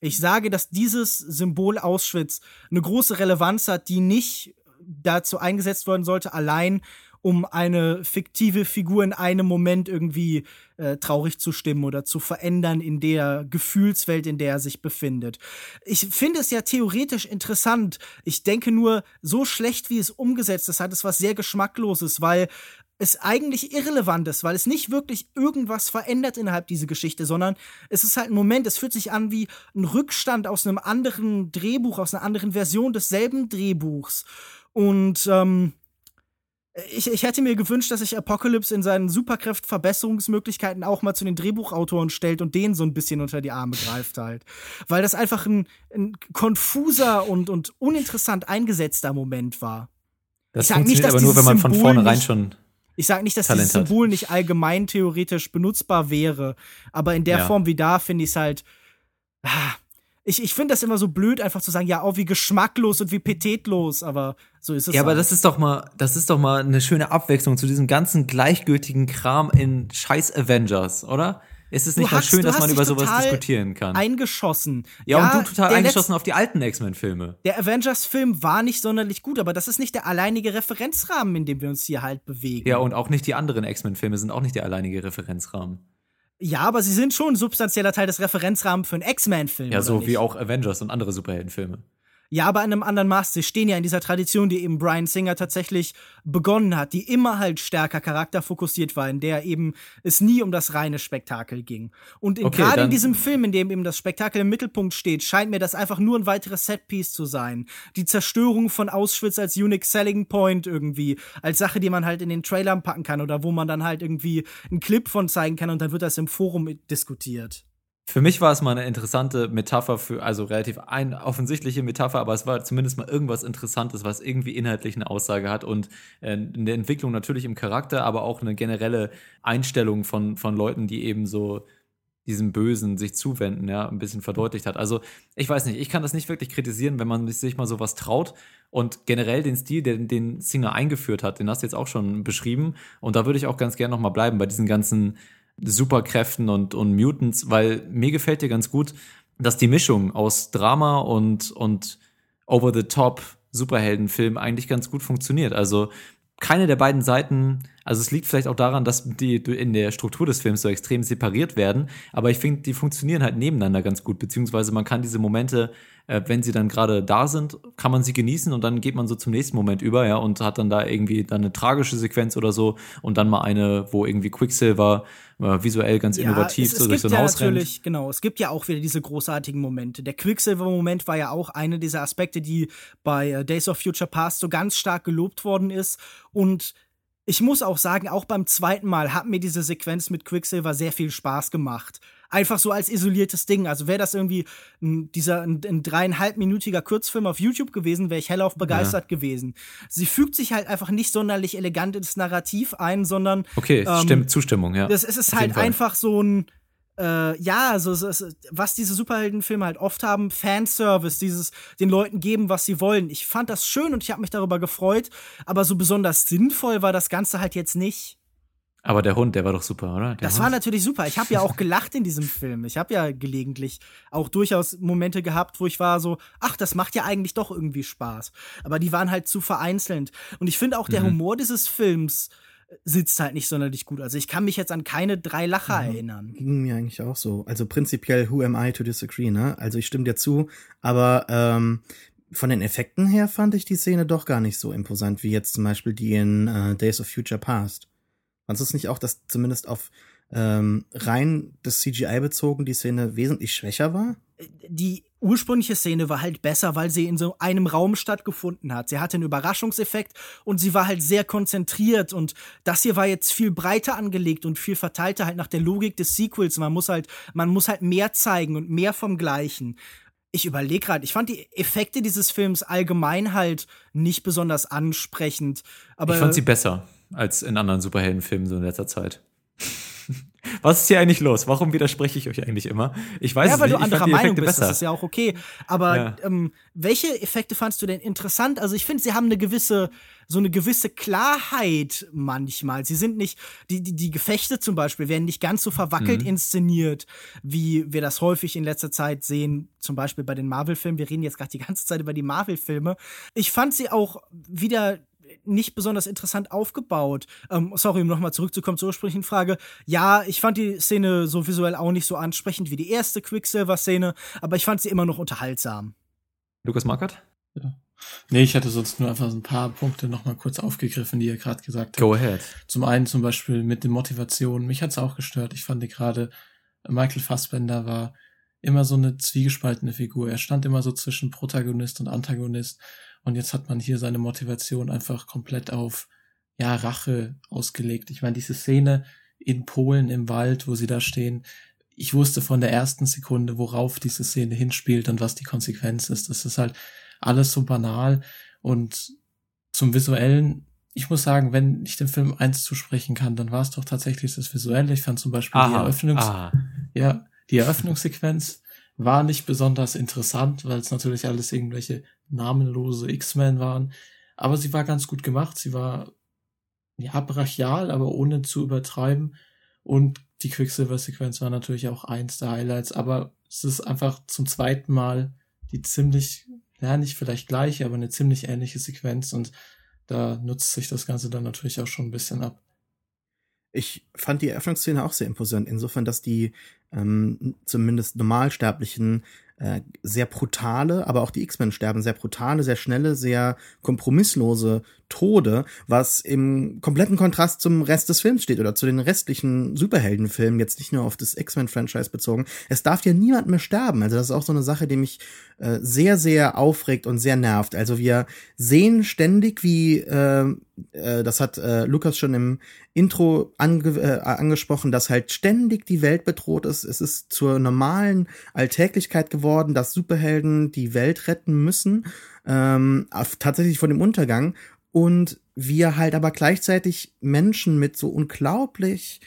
ich sage, dass dieses Symbol Auschwitz eine große Relevanz hat, die nicht dazu eingesetzt werden sollte, allein um eine fiktive Figur in einem Moment irgendwie äh, traurig zu stimmen oder zu verändern in der Gefühlswelt, in der er sich befindet. Ich finde es ja theoretisch interessant. Ich denke nur, so schlecht wie es umgesetzt ist, hat es was sehr Geschmackloses, weil es eigentlich irrelevant ist, weil es nicht wirklich irgendwas verändert innerhalb dieser Geschichte, sondern es ist halt ein Moment, es fühlt sich an wie ein Rückstand aus einem anderen Drehbuch, aus einer anderen Version desselben Drehbuchs. Und ähm, ich, ich hätte mir gewünscht, dass sich Apocalypse in seinen Superkräftverbesserungsmöglichkeiten auch mal zu den Drehbuchautoren stellt und denen so ein bisschen unter die Arme greift halt. Weil das einfach ein, ein konfuser und, und uninteressant eingesetzter Moment war. Das Ich sag nicht, funktioniert dass aber nur, wenn man von vornherein nicht- schon. Ich sage nicht, dass Talent dieses hat. Symbol nicht allgemein theoretisch benutzbar wäre, aber in der Ja. Form wie da finde ich es halt. ah, Ich, ich finde das immer so blöd, einfach zu sagen, ja, oh, wie geschmacklos und wie petetlos, aber so ist es. Ja, aber halt. das ist doch mal, das ist doch mal eine schöne Abwechslung zu diesem ganzen gleichgültigen Kram in Scheiß Avengers, oder? Ist es nicht mal hast- schön, du dass man über sowas diskutieren kann? eingeschossen. ja, und du total eingeschossen auf die alten X-Men-Filme. Der Avengers-Film war nicht sonderlich gut, aber das ist nicht der alleinige Referenzrahmen, in dem wir uns hier halt bewegen. Ja, und auch nicht die anderen X-Men-Filme sind auch nicht der alleinige Referenzrahmen. Ja aber sie sind schon ein substanzieller Teil des Referenzrahmens für einen X-Men-Film. Ja, so wie auch Avengers und andere Superheldenfilme. Ja, aber in einem anderen Maß. Sie stehen ja in dieser Tradition, die eben Brian Singer tatsächlich begonnen hat, die immer halt stärker charakterfokussiert war, in der eben es nie um das reine Spektakel ging. Und Okay, gerade in diesem Film, in dem eben das Spektakel im Mittelpunkt steht, scheint mir das einfach nur ein weiteres Setpiece zu sein. Die Zerstörung von Auschwitz als Unique Selling Point irgendwie, als Sache, die man halt in den Trailern packen kann oder wo man dann halt irgendwie einen Clip von zeigen kann und dann wird das im Forum diskutiert. Für mich war es mal eine interessante Metapher für, also relativ ein offensichtliche Metapher, aber es war zumindest mal irgendwas Interessantes, was irgendwie inhaltlich eine Aussage hat und äh, eine Entwicklung natürlich im Charakter, aber auch eine generelle Einstellung von, von Leuten, die eben so diesem Bösen sich zuwenden, ja, ein bisschen verdeutlicht hat. Also, ich weiß nicht, ich kann das nicht wirklich kritisieren, wenn man sich mal sowas traut und generell den Stil, den, den Singer eingeführt hat, den hast du jetzt auch schon beschrieben und da würde ich auch ganz gerne nochmal bleiben bei diesen ganzen Superkräften und, und Mutants, weil mir gefällt dir ganz gut, dass die Mischung aus Drama und, und over-the-top Superheldenfilm eigentlich ganz gut funktioniert. Also keine der beiden Seiten, also es liegt vielleicht auch daran, dass die in der Struktur des Films so extrem separiert werden, aber ich finde, die funktionieren halt nebeneinander ganz gut, beziehungsweise man kann diese Momente, äh, wenn sie dann gerade da sind, kann man sie genießen und dann geht man so zum nächsten Moment über, ja, und hat dann da irgendwie dann eine tragische Sequenz oder so und dann mal eine, wo irgendwie Quicksilver äh, visuell ganz innovativ es, es so durch so ein ja Haus rennt. natürlich, genau, es gibt ja auch wieder diese großartigen Momente. Der Quicksilver-Moment war ja auch einer dieser Aspekte, die bei äh, Days of Future Past so ganz stark gelobt worden ist. Und ich muss auch sagen, auch beim zweiten Mal hat mir diese Sequenz mit Quicksilver sehr viel Spaß gemacht. Einfach so als isoliertes Ding. Also wäre das irgendwie ein, dieser ein, ein dreieinhalbminütiger Kurzfilm auf YouTube gewesen, wäre ich hellauf begeistert gewesen. Sie fügt sich halt einfach nicht sonderlich elegant ins Narrativ ein, sondern Okay, ähm, stimmt, Zustimmung, ja. das, es ist jeden halt einfach so ein, äh, ja, es ist, was diese Superheldenfilme halt oft haben, Fanservice, dieses den Leuten geben, was sie wollen. Ich fand das schön und ich habe mich darüber gefreut, aber so besonders sinnvoll war das Ganze halt jetzt nicht. Aber der Hund, der war doch super, oder? Der Das Hund? war natürlich super. Ich habe ja auch gelacht in diesem Film. Ich habe ja gelegentlich auch durchaus Momente gehabt, wo ich war so, ach, das macht ja eigentlich doch irgendwie Spaß. Aber die waren halt zu vereinzelt. Und ich finde auch, der Mhm. Humor dieses Films sitzt halt nicht sonderlich gut. Also ich kann mich jetzt an keine drei Lacher Mhm. erinnern. Ging mir eigentlich auch so. Also prinzipiell, who am I to disagree, ne? Also ich stimme dir zu, aber ähm, von den Effekten her fand ich die Szene doch gar nicht so imposant, wie jetzt zum Beispiel die in äh, Days of Future Past. Fandest du es nicht auch, dass zumindest auf ähm, rein das CGI bezogen die Szene wesentlich schwächer war? die ursprüngliche Szene war halt besser, weil sie in so einem Raum stattgefunden hat. Sie hatte einen Überraschungseffekt und sie war halt sehr konzentriert und das hier war jetzt viel breiter angelegt und viel verteilter halt nach der Logik des Sequels. Man muss halt, man muss halt mehr zeigen und mehr vom Gleichen. Ich überlege gerade, ich fand die Effekte dieses Films allgemein halt nicht besonders ansprechend. Aber ich fand sie besser als in anderen Superheldenfilmen so in letzter Zeit. Was ist hier eigentlich los? Warum widerspreche ich euch eigentlich immer? Ich weiß ja, es weil nicht. du ich fand anderer Meinung bist, besser. das ist ja auch okay. Aber Ja. ähm, welche Effekte fandst du denn interessant? Also ich finde, sie haben eine gewisse, so eine gewisse Klarheit manchmal. Sie sind nicht, die, die, die Gefechte zum Beispiel werden nicht ganz so verwackelt Mhm. inszeniert, wie wir das häufig in letzter Zeit sehen, zum Beispiel bei den Marvel-Filmen. Wir reden jetzt gerade die ganze Zeit über die Marvel-Filme. Ich fand sie auch wieder nicht besonders interessant aufgebaut. Ähm, sorry, um nochmal zurückzukommen zur ursprünglichen Frage. Ja, ich fand die Szene so visuell auch nicht so ansprechend wie die erste Quicksilver-Szene, aber ich fand sie immer noch unterhaltsam. Lukas Markert? Nee, ich hatte sonst nur einfach so ein paar Punkte nochmal kurz aufgegriffen, die ihr gerade gesagt habt. Go ahead. Zum einen zum Beispiel mit den Motivationen. Mich hat's auch gestört. Ich fand gerade, Michael Fassbender war immer so eine zwiegespaltene Figur. Er stand immer so zwischen Protagonist und Antagonist. Und jetzt hat man hier seine Motivation einfach komplett auf, ja, Rache ausgelegt. Ich meine, diese Szene in Polen im Wald, wo sie da stehen, ich wusste von der ersten Sekunde, worauf diese Szene hinspielt und was die Konsequenz ist. Das ist halt alles so banal und zum visuellen, ich muss sagen, wenn ich dem Film eins zusprechen kann, dann war es doch tatsächlich das Visuelle. Ich fand zum Beispiel die Aha. Eröffnungs, Aha. ja, die Eröffnungssequenz war nicht besonders interessant, weil es natürlich alles irgendwelche namenlose X-Men waren. Aber sie war ganz gut gemacht. Sie war ja brachial, aber ohne zu übertreiben. Und die Quicksilver-Sequenz war natürlich auch eins der Highlights. Aber es ist einfach zum zweiten Mal die ziemlich, ja nicht vielleicht gleiche, aber eine ziemlich ähnliche Sequenz. Und da nutzt sich das Ganze dann natürlich auch schon ein bisschen ab. Ich fand die Eröffnungsszene auch sehr imposant, insofern, dass die ähm, zumindest Normalsterblichen äh, sehr brutale, aber auch die X-Men sterben sehr brutale, sehr schnelle, sehr kompromisslose Tode, was im kompletten Kontrast zum Rest des Films steht oder zu den restlichen Superheldenfilmen, jetzt nicht nur auf das X-Men-Franchise bezogen. Es darf ja niemand mehr sterben. Also das ist auch so eine Sache, die mich äh, sehr, sehr aufregt und sehr nervt. Also wir sehen ständig, wie, äh, äh, das hat äh, Lukas schon im Intro ange äh, angesprochen, dass halt ständig die Welt bedroht ist. Es ist zur normalen Alltäglichkeit geworden, dass Superhelden die Welt retten müssen, ähm, tatsächlich von dem Untergang und wir halt aber gleichzeitig Menschen mit so unglaublich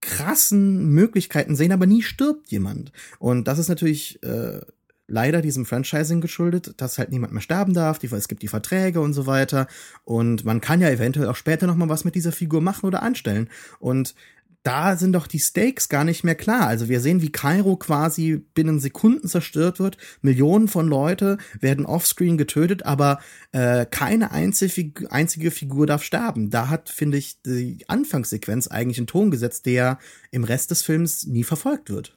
krassen Möglichkeiten sehen, aber nie stirbt jemand. Und das ist natürlich äh, leider diesem Franchising geschuldet, dass halt niemand mehr sterben darf, die, es gibt die Verträge und so weiter. Und man kann ja eventuell auch später noch mal was mit dieser Figur machen oder anstellen. Und da sind doch die Stakes gar nicht mehr klar. Also wir sehen, wie Kairo quasi binnen Sekunden zerstört wird. Millionen von Leute werden offscreen getötet, aber äh, keine einzige, Figur darf sterben. Da hat, finde ich, die Anfangssequenz eigentlich einen Ton gesetzt, der im Rest des Films nie verfolgt wird.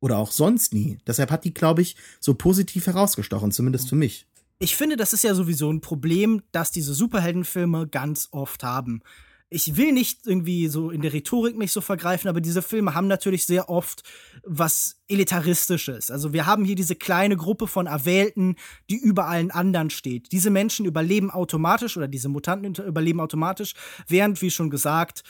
Oder auch sonst nie. Deshalb hat die, glaube ich, so positiv herausgestochen, zumindest für mich. Ich finde, das ist ja sowieso ein Problem, das diese Superheldenfilme ganz oft haben ich will nicht irgendwie so in der Rhetorik mich so vergreifen, aber diese Filme haben natürlich sehr oft was Elitaristisches. Also wir haben hier diese kleine Gruppe von Erwählten, die über allen anderen steht. Diese Menschen überleben automatisch oder diese Mutanten überleben automatisch, während, wie schon gesagt,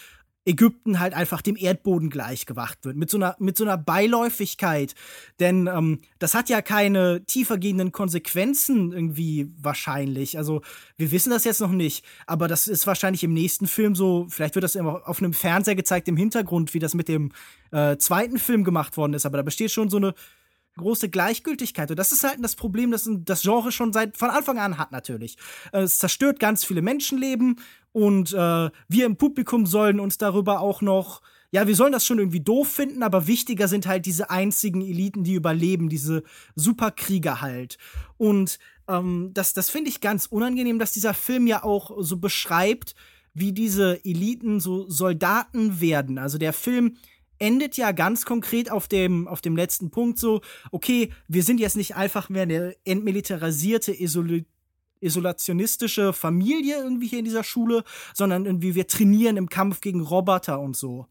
Ägypten halt einfach dem Erdboden gleichgewacht wird. Mit so einer, mit so einer Beiläufigkeit. Denn ähm, das hat ja keine tiefergehenden Konsequenzen irgendwie wahrscheinlich. Also wir wissen das jetzt noch nicht. Aber das ist wahrscheinlich im nächsten Film so, vielleicht wird das immer auf einem Fernseher gezeigt im Hintergrund, wie das mit dem äh, zweiten Film gemacht worden ist. Aber da besteht schon so eine große Gleichgültigkeit. Und das ist halt das Problem, das das Genre schon seit von Anfang an hat natürlich. Äh, es zerstört ganz viele Menschenleben und äh, wir im Publikum sollen uns darüber auch noch ja, wir sollen das schon irgendwie doof finden, aber wichtiger sind halt diese einzigen Eliten, die überleben, diese Superkrieger halt. Und ähm, das, das finde ich ganz unangenehm, dass dieser Film ja auch so beschreibt, wie diese Eliten so Soldaten werden. Also der Film endet ja ganz konkret auf dem, auf dem letzten Punkt so, okay, wir sind jetzt nicht einfach mehr eine entmilitarisierte, isolierte isolationistische Familie irgendwie hier in dieser Schule, sondern irgendwie wir trainieren im Kampf gegen Roboter und so.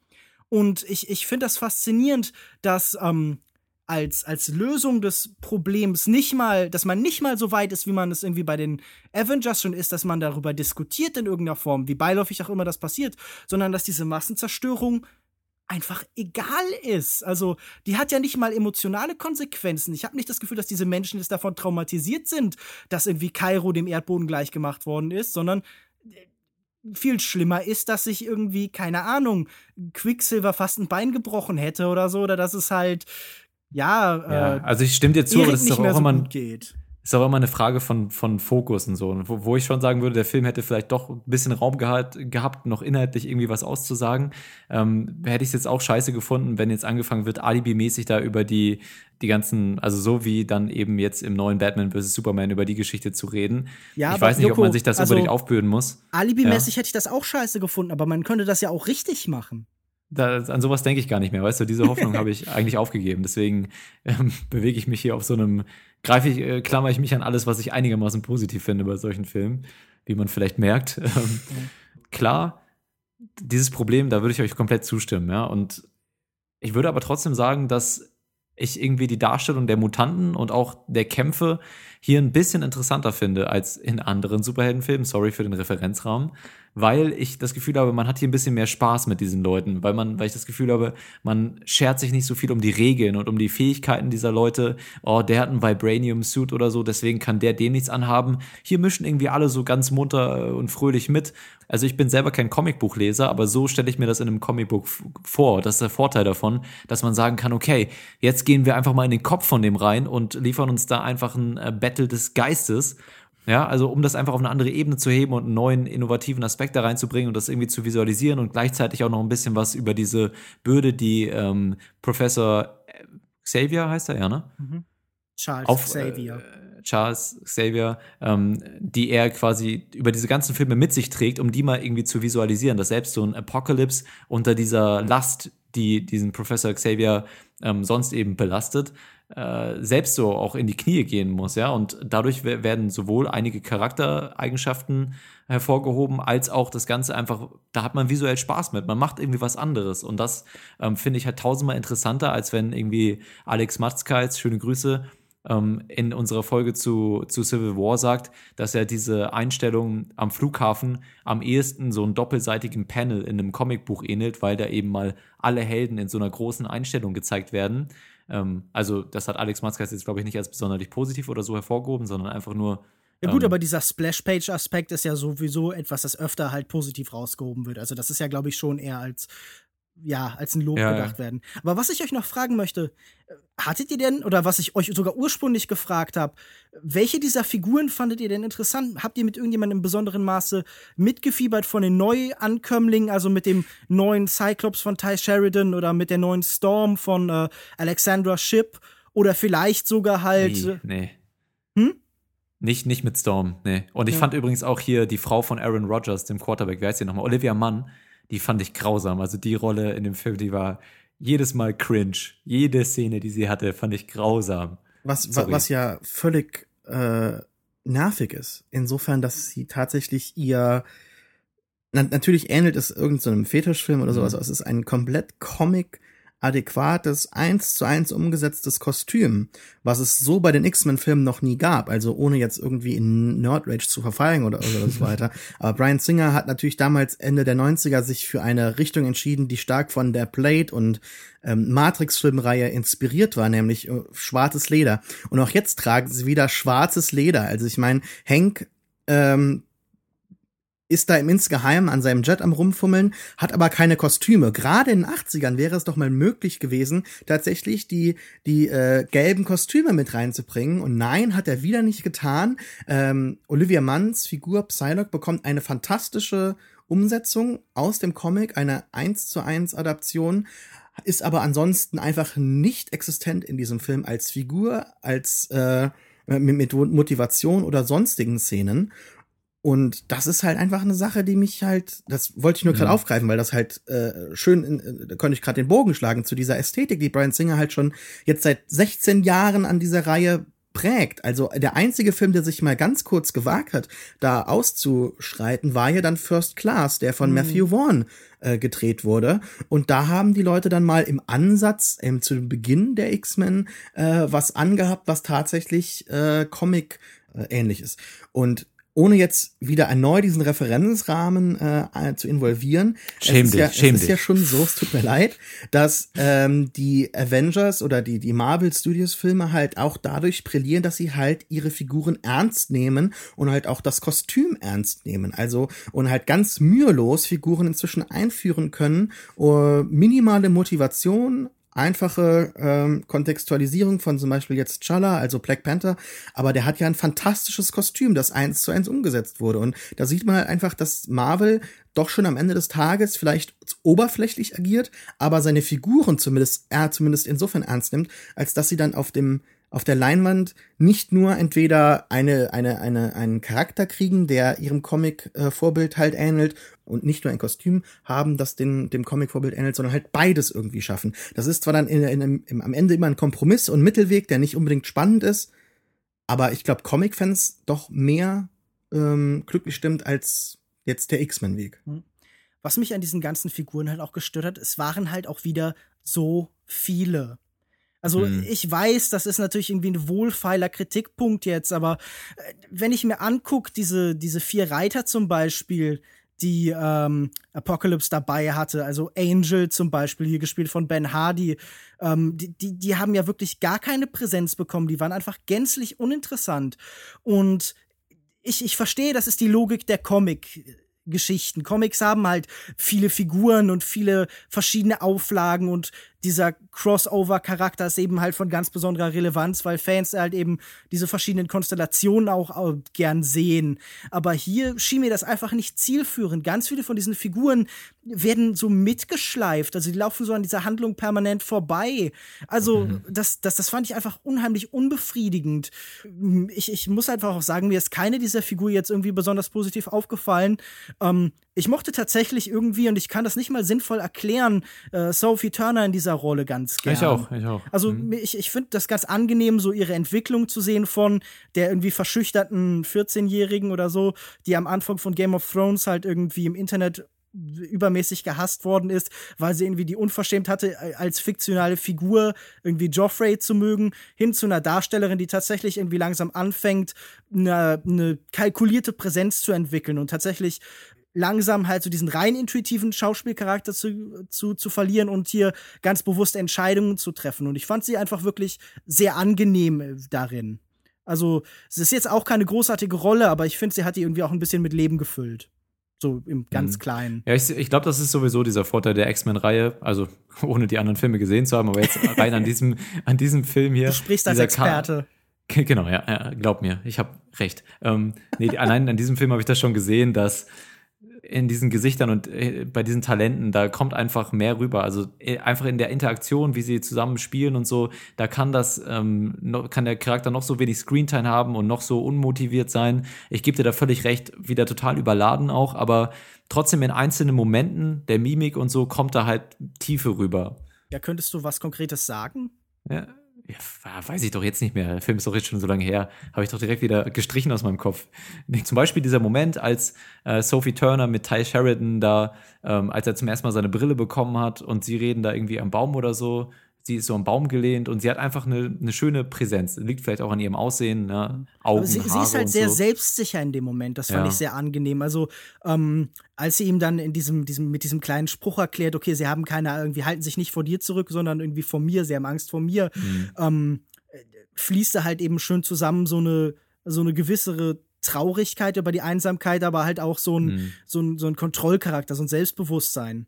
Und ich, ich finde das faszinierend, dass ähm, als, als Lösung des Problems nicht mal, dass man nicht mal so weit ist, wie man es irgendwie bei den Avengers schon ist, dass man darüber diskutiert in irgendeiner Form, wie beiläufig auch immer das passiert, sondern dass diese Massenzerstörung einfach egal ist. Also, die hat ja nicht mal emotionale Konsequenzen. Ich habe nicht das Gefühl, dass diese Menschen jetzt davon traumatisiert sind, dass irgendwie Kairo dem Erdboden gleichgemacht worden ist, sondern äh, viel schlimmer ist, dass sich irgendwie, keine Ahnung, Quicksilver fast ein Bein gebrochen hätte oder so, oder dass es halt, ja, ja äh, also ich stimme dir zu, aber das ist doch auch so immer ein, geht. Ist aber immer eine Frage von, von Fokus und so. Wo, wo ich schon sagen würde, der Film hätte vielleicht doch ein bisschen Raum gehabt, gehabt noch inhaltlich irgendwie was auszusagen. Ähm, hätte ich es jetzt auch scheiße gefunden, wenn jetzt angefangen wird, alibimäßig da über die, die ganzen, also so wie dann eben jetzt im neuen Batman vs. Superman über die Geschichte zu reden. Ja, ich weiß nicht, Joko, ob man sich das also unbedingt aufbürden muss. Alibimäßig hätte ich das auch scheiße gefunden, aber man könnte das ja auch richtig machen. Da, an sowas denke ich gar nicht mehr, weißt du, diese Hoffnung habe ich eigentlich aufgegeben. Deswegen ähm, bewege ich mich hier auf so einem, greife ich, äh, klammer ich mich an alles, was ich einigermaßen positiv finde bei solchen Filmen, wie man vielleicht merkt. Ähm, klar, dieses Problem, da würde ich euch komplett zustimmen, ja. Und ich würde aber trotzdem sagen, dass ich irgendwie die Darstellung der Mutanten und auch der Kämpfe hier ein bisschen interessanter finde als in anderen Superheldenfilmen. Sorry für den Referenzrahmen. Weil ich das Gefühl habe, man hat hier ein bisschen mehr Spaß mit diesen Leuten, weil man, weil ich das Gefühl habe, man schert sich nicht so viel um die Regeln und um die Fähigkeiten dieser Leute. Oh, der hat einen Vibranium-Suit oder so, deswegen kann der dem nichts anhaben. Hier mischen irgendwie alle so ganz munter und fröhlich mit. Also ich bin selber kein Comicbuchleser, aber so stelle ich mir das in einem Comicbuch vor. Das ist der Vorteil davon, dass man sagen kann, okay, jetzt gehen wir einfach mal in den Kopf von dem rein und liefern uns da einfach ein äh, Battle des Geistes. Ja, also um das einfach auf eine andere Ebene zu heben und einen neuen innovativen Aspekt da reinzubringen und das irgendwie zu visualisieren und gleichzeitig auch noch ein bisschen was über diese Bürde, die ähm, Professor Xavier heißt er, ja, ne? Charles Auf, Xavier. Äh, Charles Xavier, ähm, die er quasi über diese ganzen Filme mit sich trägt, um die mal irgendwie zu visualisieren, dass selbst so ein Apocalypse unter dieser Last die diesen Professor Xavier ähm, sonst eben belastet, äh, selbst so auch in die Knie gehen muss, ja. Und dadurch werden sowohl einige Charaktereigenschaften hervorgehoben, als auch das Ganze einfach, da hat man visuell Spaß mit. Man macht irgendwie was anderes. Und das ähm, finde ich halt tausendmal interessanter, als wenn irgendwie Alex Matzkeitz, schöne Grüße, ähm, in unserer Folge zu, zu Civil War sagt, dass er diese Einstellung am Flughafen am ehesten so einen doppelseitigen Panel in einem Comicbuch ähnelt, weil da eben mal alle Helden in so einer großen Einstellung gezeigt werden. Ähm, also, das hat Alex Matzkes jetzt, glaube ich, nicht als besonders positiv oder so hervorgehoben, sondern einfach nur. Ja gut, ähm, aber dieser Splash-Page-Aspekt ist ja sowieso etwas, das öfter halt positiv rausgehoben wird. Also das ist ja, glaube ich, schon eher als ja, als ein Lob Ja, gedacht ja. werden. Aber was ich euch noch fragen möchte, äh, hattet ihr denn, oder was ich euch sogar ursprünglich gefragt habe, welche dieser Figuren fandet ihr denn interessant? Habt ihr mit irgendjemandem im besonderen Maße mitgefiebert von den Neuankömmlingen, also mit dem neuen Cyclops von Ty Sheridan oder mit der neuen Storm von äh, Alexandra Shipp oder vielleicht sogar halt. Nee, äh, nee. Hm? Nicht, nicht mit Storm, nee. Und ich Ja. fand übrigens auch hier die Frau von Aaron Rodgers, dem Quarterback, wer heißt die nochmal? Olivia Munn, die fand ich grausam. Also die Rolle in dem Film, die war jedes Mal cringe. Jede Szene, die sie hatte, fand ich grausam. Was, wa- Sorry. was ja völlig äh, nervig ist. Insofern, dass sie tatsächlich ihr na, natürlich ähnelt es irgendeinem Fetischfilm oder sowas, Mhm. aber es ist ein komplett Comic adäquates, eins zu eins umgesetztes Kostüm, was es so bei den X-Men-Filmen noch nie gab, also ohne jetzt irgendwie in Nerdrage zu verfallen oder, oder so weiter. Aber Brian Singer hat natürlich damals Ende der 90er sich für eine Richtung entschieden, die stark von der Blade und ähm, Matrix-Filmreihe inspiriert war, nämlich äh, schwarzes Leder. Und auch jetzt tragen sie wieder schwarzes Leder. Also ich meine, Hank ähm, ist da im Insgeheimen an seinem Jet am rumfummeln, hat aber keine Kostüme. Gerade in den 80ern wäre es doch mal möglich gewesen, tatsächlich die, die äh, gelben Kostüme mit reinzubringen. Und nein, hat er wieder nicht getan. Ähm, Olivia Munns Figur Psylocke bekommt eine fantastische Umsetzung aus dem Comic, eine 1 zu 1 Adaption, ist aber ansonsten einfach nicht existent in diesem Film als Figur, als äh, mit, mit Motivation oder sonstigen Szenen. Und das ist halt einfach eine Sache, die mich halt, das wollte ich nur gerade Ja. aufgreifen, weil das halt äh, schön, in, da konnte ich gerade den Bogen schlagen zu dieser Ästhetik, die Brian Singer halt schon jetzt seit 16 Jahren an dieser Reihe prägt. Also der einzige Film, der sich mal ganz kurz gewagt hat, da auszuschreiten, war ja dann First Class, der von Matthew Vaughn äh, gedreht wurde. Und da haben die Leute dann mal im Ansatz, ähm, zu Beginn der X-Men, äh, was angehabt, was tatsächlich äh, Comic äh, ähnlich ist. Und ohne jetzt wieder erneut diesen Referenzrahmen äh, zu involvieren, Schäm es ist dich, ja, schäm es ist dich. ja schon so, es tut mir leid, dass ähm, die Avengers oder die, die Marvel Studios Filme halt auch dadurch brillieren, dass sie halt ihre Figuren ernst nehmen und halt auch das Kostüm ernst nehmen. Also und halt ganz mühelos Figuren inzwischen einführen können, uh, minimale Motivation, einfache ähm, Kontextualisierung von zum Beispiel jetzt Chala, also Black Panther, aber der hat ja ein fantastisches Kostüm, das eins zu eins umgesetzt wurde. Und da sieht man halt einfach, dass Marvel doch schon am Ende des Tages vielleicht oberflächlich agiert, aber seine Figuren zumindest, er zumindest insofern ernst nimmt, als dass sie dann auf dem auf der Leinwand nicht nur entweder eine, eine, eine, einen Charakter kriegen, der ihrem Comic-Vorbild halt ähnelt und nicht nur ein Kostüm haben, das den, dem Comic-Vorbild ähnelt, sondern halt beides irgendwie schaffen. Das ist zwar dann in, in, im, am Ende immer ein Kompromiss und Mittelweg, der nicht unbedingt spannend ist, aber ich glaube, Comic-Fans doch mehr ähm, glücklich stimmt als jetzt der X-Men-Weg. was mich an diesen ganzen Figuren halt auch gestört hat, es waren halt auch wieder so viele. Also Hm. ich weiß, das ist natürlich irgendwie ein wohlfeiler Kritikpunkt jetzt, aber äh, wenn ich mir anguck, diese, diese vier Reiter zum Beispiel, die ähm, Apocalypse dabei hatte, also Angel zum Beispiel, hier gespielt von Ben Hardy, ähm, die, die, die haben ja wirklich gar keine Präsenz bekommen, die waren einfach gänzlich uninteressant. Und ich, ich verstehe, das ist die Logik der Comic. Geschichten. Comics haben halt viele Figuren und viele verschiedene Auflagen und dieser Crossover-Charakter ist eben halt von ganz besonderer Relevanz, weil Fans halt eben diese verschiedenen Konstellationen auch, auch gern sehen. Aber hier schien mir das einfach nicht zielführend. Ganz viele von diesen Figuren werden so mitgeschleift. Also die laufen so an dieser Handlung permanent vorbei. Also mhm. das, das, das fand ich einfach unheimlich unbefriedigend. Ich, ich muss einfach auch sagen, mir ist keine dieser Figuren jetzt irgendwie besonders positiv aufgefallen. Ähm, ich mochte tatsächlich irgendwie, und ich kann das nicht mal sinnvoll erklären, äh, Sophie Turner in dieser Rolle ganz gerne. Ich auch, ich auch. Also mhm. ich, ich finde das ganz angenehm, so ihre Entwicklung zu sehen von der irgendwie verschüchterten 14-Jährigen oder so, die am Anfang von Game of Thrones halt irgendwie im Internet übermäßig gehasst worden ist, weil sie irgendwie die Unverschämt hatte, als fiktionale Figur irgendwie Joffrey zu mögen, hin zu einer Darstellerin, die tatsächlich irgendwie langsam anfängt, eine, eine kalkulierte Präsenz zu entwickeln und tatsächlich langsam halt so diesen rein intuitiven Schauspielcharakter zu, zu, zu verlieren und hier ganz bewusst Entscheidungen zu treffen. Und ich fand sie einfach wirklich sehr angenehm äh, darin. Also, es ist jetzt auch keine großartige Rolle, aber ich finde, sie hat die irgendwie auch ein bisschen mit Leben gefüllt. So im ganz mhm. Kleinen. Ja, ich, ich glaube, das ist sowieso dieser Vorteil der X-Men-Reihe. Also, ohne die anderen Filme gesehen zu haben, aber jetzt rein an diesem, an diesem Film hier. Du sprichst als Experte. Ka genau, ja, ja, glaub mir, ich habe recht. Ähm, nee, allein an diesem Film habe ich das schon gesehen, dass in diesen Gesichtern und äh, bei diesen Talenten, da kommt einfach mehr rüber. Also äh, einfach in der Interaktion, wie sie zusammen spielen und so, da kann das, ähm, noch, kann der Charakter noch so wenig Screentime haben und noch so unmotiviert sein. Ich gebe dir da völlig recht, wieder total überladen auch, aber trotzdem in einzelnen Momenten der Mimik und so kommt da halt Tiefe rüber. Ja, könntest du was Konkretes sagen? Ja, ja, weiß ich doch jetzt nicht mehr. Der Film ist doch jetzt schon so lange her. Habe ich doch direkt wieder gestrichen aus meinem Kopf. Zum Beispiel dieser Moment, als äh, Sophie Turner mit Ty Sheridan da, ähm, als er zum ersten Mal seine Brille bekommen hat und sie reden da irgendwie am Baum oder so sie ist so am Baum gelehnt und sie hat einfach eine, eine schöne Präsenz. Liegt vielleicht auch an ihrem Aussehen, ne? Augen, sie, Haare sie ist halt sehr so. selbstsicher in dem Moment. Das fand ja. ich sehr angenehm. Also ähm, als sie ihm dann in diesem, diesem, mit diesem kleinen Spruch erklärt, okay, sie haben keine, irgendwie halten sich nicht vor dir zurück, sondern irgendwie vor mir, sie haben Angst vor mir, mhm. ähm, fließt da halt eben schön zusammen so eine, so eine gewissere Traurigkeit über die Einsamkeit, aber halt auch so ein, mhm. so ein, so ein Kontrollcharakter, so ein Selbstbewusstsein.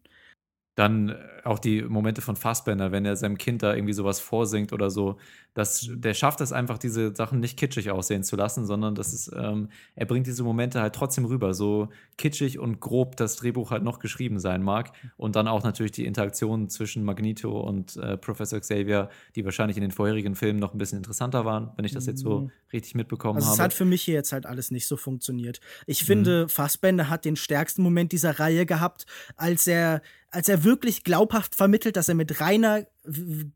Dann äh, auch die Momente von Fassbender, wenn er seinem Kind da irgendwie sowas vorsingt oder so, das, der schafft es einfach, diese Sachen nicht kitschig aussehen zu lassen, sondern das ist, ähm, er bringt diese Momente halt trotzdem rüber, so kitschig und grob das Drehbuch halt noch geschrieben sein mag. Und dann auch natürlich die Interaktion zwischen Magneto und äh, Professor Xavier, die wahrscheinlich in den vorherigen Filmen noch ein bisschen interessanter waren, wenn ich das jetzt so mhm. richtig mitbekommen also habe. Es hat für mich hier jetzt halt alles nicht so funktioniert. Ich finde, mhm. Fassbender hat den stärksten Moment dieser Reihe gehabt, als er als er wirklich glaubhaft vermittelt, dass er mit reiner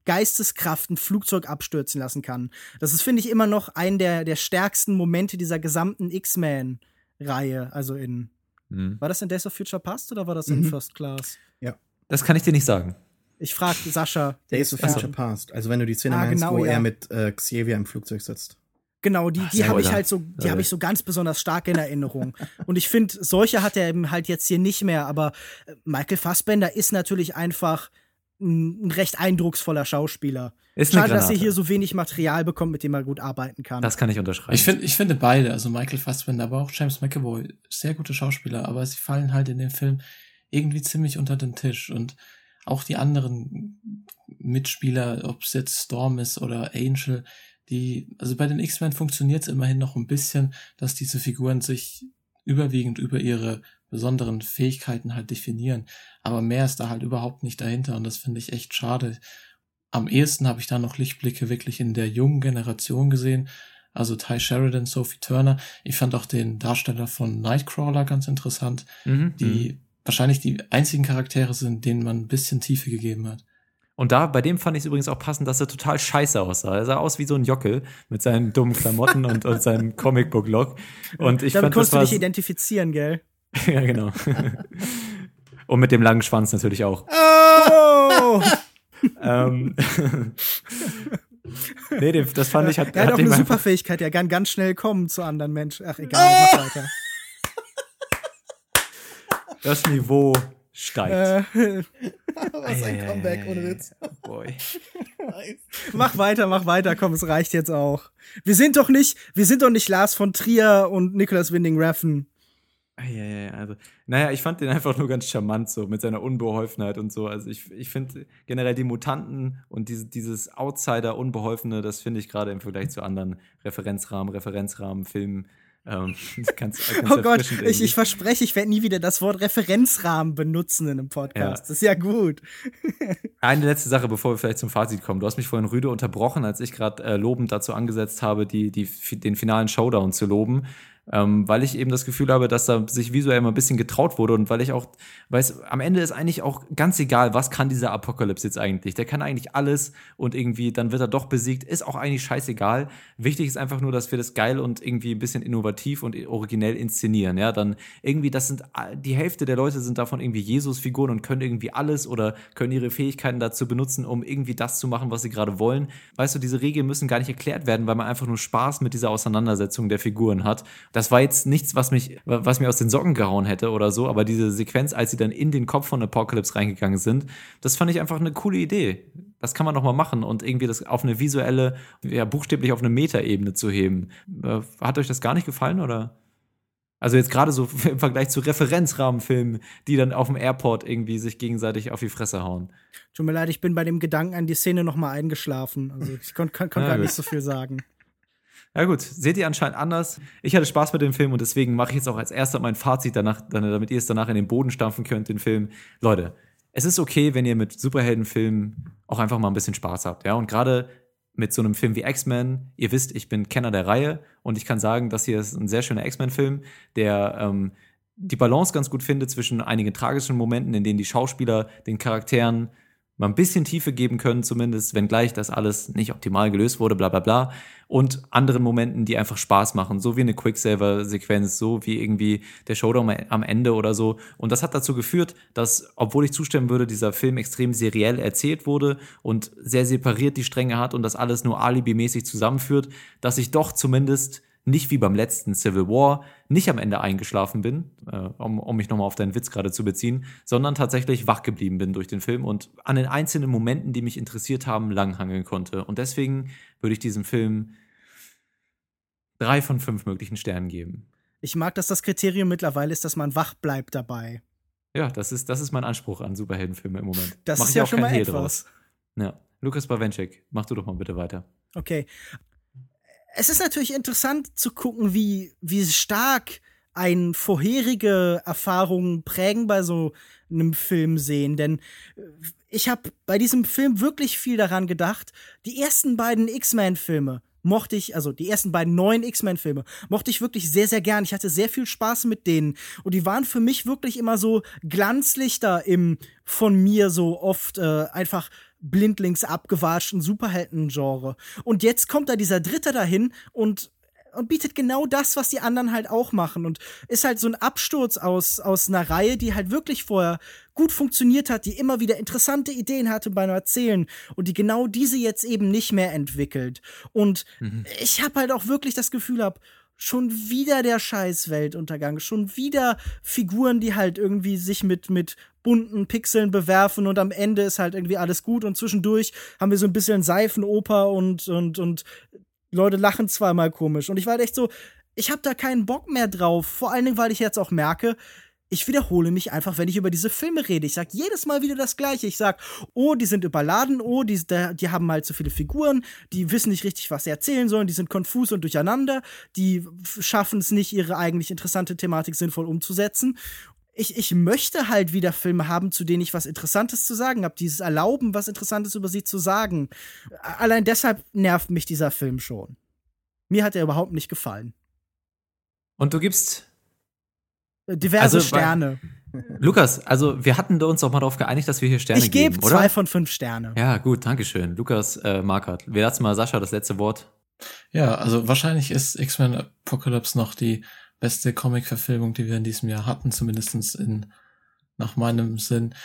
Geisteskraft ein Flugzeug abstürzen lassen kann. Das ist, finde ich, immer noch ein der, der stärksten Momente dieser gesamten X-Men-Reihe. Also in. Mhm. War das in Days of Future Past oder war das in mhm. First Class? Ja. Das kann ich dir nicht sagen. Ich frage Sascha. Days of Future Past. Also wenn du die Szene ah, meinst, genau, wo ja. er mit äh, Xavier im Flugzeug sitzt. Genau, die, die habe ich halt so, die habe ich so ganz besonders stark in Erinnerung. Und ich finde, solche hat er eben halt jetzt hier nicht mehr. Aber äh, Michael Fassbender ist natürlich einfach ein recht eindrucksvoller Schauspieler. Ist Schade, dass er hier so wenig Material bekommt, mit dem er gut arbeiten kann. Das kann ich unterschreiben. Ich finde, ich finde beide, also Michael Fassbender, aber auch James McAvoy, sehr gute Schauspieler, aber sie fallen halt in dem Film irgendwie ziemlich unter den Tisch und auch die anderen Mitspieler, ob es jetzt Storm ist oder Angel, die, also bei den X-Men funktioniert es immerhin noch ein bisschen, dass diese Figuren sich überwiegend über ihre besonderen Fähigkeiten halt definieren. Aber mehr ist da halt überhaupt nicht dahinter und das finde ich echt schade. Am ehesten habe ich da noch Lichtblicke wirklich in der jungen Generation gesehen. Also Ty Sheridan, Sophie Turner. Ich fand auch den Darsteller von Nightcrawler ganz interessant, mhm. die mhm. wahrscheinlich die einzigen Charaktere sind, denen man ein bisschen Tiefe gegeben hat. Und da, bei dem fand ich es übrigens auch passend, dass er total scheiße aussah. Er sah aus wie so ein Jockel mit seinen dummen Klamotten und, und seinem Comicbook-Look. Und ich Damit fand, konntest das du dich identifizieren, gell? ja, genau. Und mit dem langen Schwanz natürlich auch. Oh! ähm, nee, das fand ich hat. Er hat, auch eine Superfähigkeit, er kann ganz schnell kommen zu anderen Menschen. Ach, egal, oh! mach weiter. Das Niveau steigt. Äh, Was ein Comeback, ohne Witz. Oh boy. mach weiter, mach weiter, komm, es reicht jetzt auch. Wir sind doch nicht, wir sind doch nicht Lars von Trier und Nicholas Winding Refn. Ja, ja, ja, also, naja, ich fand den einfach nur ganz charmant, so mit seiner Unbeholfenheit und so. Also, ich, ich finde generell die Mutanten und diese, dieses Outsider-Unbeholfene, das finde ich gerade im Vergleich zu anderen Referenzrahmen, Referenzrahmen, Filmen, ähm, ganz, ganz Oh Gott, ich, ich verspreche, ich werde nie wieder das Wort Referenzrahmen benutzen in einem Podcast. Ja. Das ist ja gut. Eine letzte Sache, bevor wir vielleicht zum Fazit kommen. Du hast mich vorhin rüde unterbrochen, als ich gerade äh, lobend dazu angesetzt habe, die, die, den finalen Showdown zu loben. Ähm, weil ich eben das Gefühl habe, dass da sich visuell mal ein bisschen getraut wurde und weil ich auch weiß, am Ende ist eigentlich auch ganz egal, was kann dieser Apokalypse jetzt eigentlich. Der kann eigentlich alles und irgendwie, dann wird er doch besiegt, ist auch eigentlich scheißegal. Wichtig ist einfach nur, dass wir das geil und irgendwie ein bisschen innovativ und originell inszenieren. Ja, dann irgendwie, das sind die Hälfte der Leute sind davon irgendwie Jesus-Figuren und können irgendwie alles oder können ihre Fähigkeiten dazu benutzen, um irgendwie das zu machen, was sie gerade wollen. Weißt du, diese Regeln müssen gar nicht erklärt werden, weil man einfach nur Spaß mit dieser Auseinandersetzung der Figuren hat. Das war jetzt nichts, was mich, was mir aus den Socken gehauen hätte oder so, aber diese Sequenz, als sie dann in den Kopf von Apocalypse reingegangen sind, das fand ich einfach eine coole Idee. Das kann man doch mal machen und irgendwie das auf eine visuelle, ja, buchstäblich auf eine Metaebene zu heben. Äh, Hat euch das gar nicht gefallen oder? Also jetzt gerade so im Vergleich zu Referenzrahmenfilmen, die dann auf dem Airport irgendwie sich gegenseitig auf die Fresse hauen. Tut mir leid, ich bin bei dem Gedanken an die Szene noch mal eingeschlafen. Also ich konnte kon, kon gar gut. nicht so viel sagen. Ja gut, seht ihr anscheinend anders. Ich hatte Spaß mit dem Film und deswegen mache ich jetzt auch als erster mein Fazit danach, damit ihr es danach in den Boden stampfen könnt, den Film. Leute, es ist okay, wenn ihr mit Superheldenfilmen auch einfach mal ein bisschen Spaß habt, ja. Und gerade mit so einem Film wie X-Men, ihr wisst, ich bin Kenner der Reihe und ich kann sagen, das hier ist ein sehr schöner X-Men-Film, der ähm, die Balance ganz gut findet zwischen einigen tragischen Momenten, in denen die Schauspieler den Charakteren mal ein bisschen Tiefe geben können, zumindest, wenngleich das alles nicht optimal gelöst wurde, bla bla bla. Und anderen Momenten, die einfach Spaß machen, so wie eine Quicksilver-Sequenz, so wie irgendwie der Showdown am Ende oder so. Und das hat dazu geführt, dass, obwohl ich zustimmen würde, dieser Film extrem seriell erzählt wurde und sehr separiert die Stränge hat und das alles nur alibimäßig zusammenführt, dass ich doch zumindest nicht wie beim letzten Civil War nicht am Ende eingeschlafen bin, äh, um, um mich nochmal auf deinen Witz gerade zu beziehen, sondern tatsächlich wach geblieben bin durch den Film und an den einzelnen Momenten, die mich interessiert haben, langhangeln konnte. Und deswegen würde ich diesem Film drei von fünf möglichen Sternen geben. Ich mag, dass das Kriterium mittlerweile ist, dass man wach bleibt dabei. Ja, das ist, das ist mein Anspruch an Superheldenfilme im Moment. Das Mach ist ich ja auch schon mal Hehl etwas. Ja. Lukas Bawenschek, mach du doch mal bitte weiter. Okay. Es ist natürlich interessant zu gucken, wie, wie stark ein vorherige Erfahrungen prägen bei so einem Film sehen. Denn äh, ich habe bei diesem Film wirklich viel daran gedacht. Die ersten beiden X-Men-Filme mochte ich, also die ersten beiden neuen X-Men-Filme, mochte ich wirklich sehr, sehr gern. Ich hatte sehr viel Spaß mit denen. Und die waren für mich wirklich immer so Glanzlichter im von mir so oft äh, einfach blindlings abgewatschten Superhelden-Genre. Und jetzt kommt da dieser Dritte dahin und und bietet genau das, was die anderen halt auch machen und ist halt so ein Absturz aus aus einer Reihe, die halt wirklich vorher gut funktioniert hat, die immer wieder interessante Ideen hatte beim Erzählen und die genau diese jetzt eben nicht mehr entwickelt. Und ich habe halt auch wirklich das Gefühl hab, schon wieder der scheiß Weltuntergang, schon wieder Figuren, die halt irgendwie sich mit mit bunten Pixeln bewerfen und am Ende ist halt irgendwie alles gut und zwischendurch haben wir so ein bisschen Seifenoper und und und Leute lachen zweimal komisch. Und ich war halt echt so, ich habe da keinen Bock mehr drauf, vor allen Dingen, weil ich jetzt auch merke, ich wiederhole mich einfach, wenn ich über diese Filme rede. Ich sag jedes Mal wieder das Gleiche. Ich sag, oh, die sind überladen, oh, die, die haben halt zu viele Figuren, die wissen nicht richtig, was sie erzählen sollen, die sind konfus und durcheinander, die schaffen es nicht, ihre eigentlich interessante Thematik sinnvoll umzusetzen. Ich, ich möchte halt wieder Filme haben, zu denen ich was Interessantes zu sagen habe, dieses Erlauben, was Interessantes über sie zu sagen. Allein deshalb nervt mich dieser Film schon. Mir hat er überhaupt nicht gefallen. Und du gibst diverse Also, Sterne. Lukas, also wir hatten uns doch mal darauf geeinigt, dass wir hier Sterne Ich gebe geben, oder? zwei von fünf Sterne. Ja, gut, Dankeschön. Lukas äh, Markert. Wir lassen mal Sascha das letzte Wort. Ja, also wahrscheinlich ist X-Men Apocalypse noch die beste Comic-Verfilmung, die wir in diesem Jahr hatten, zumindestens in, nach meinem Sinn.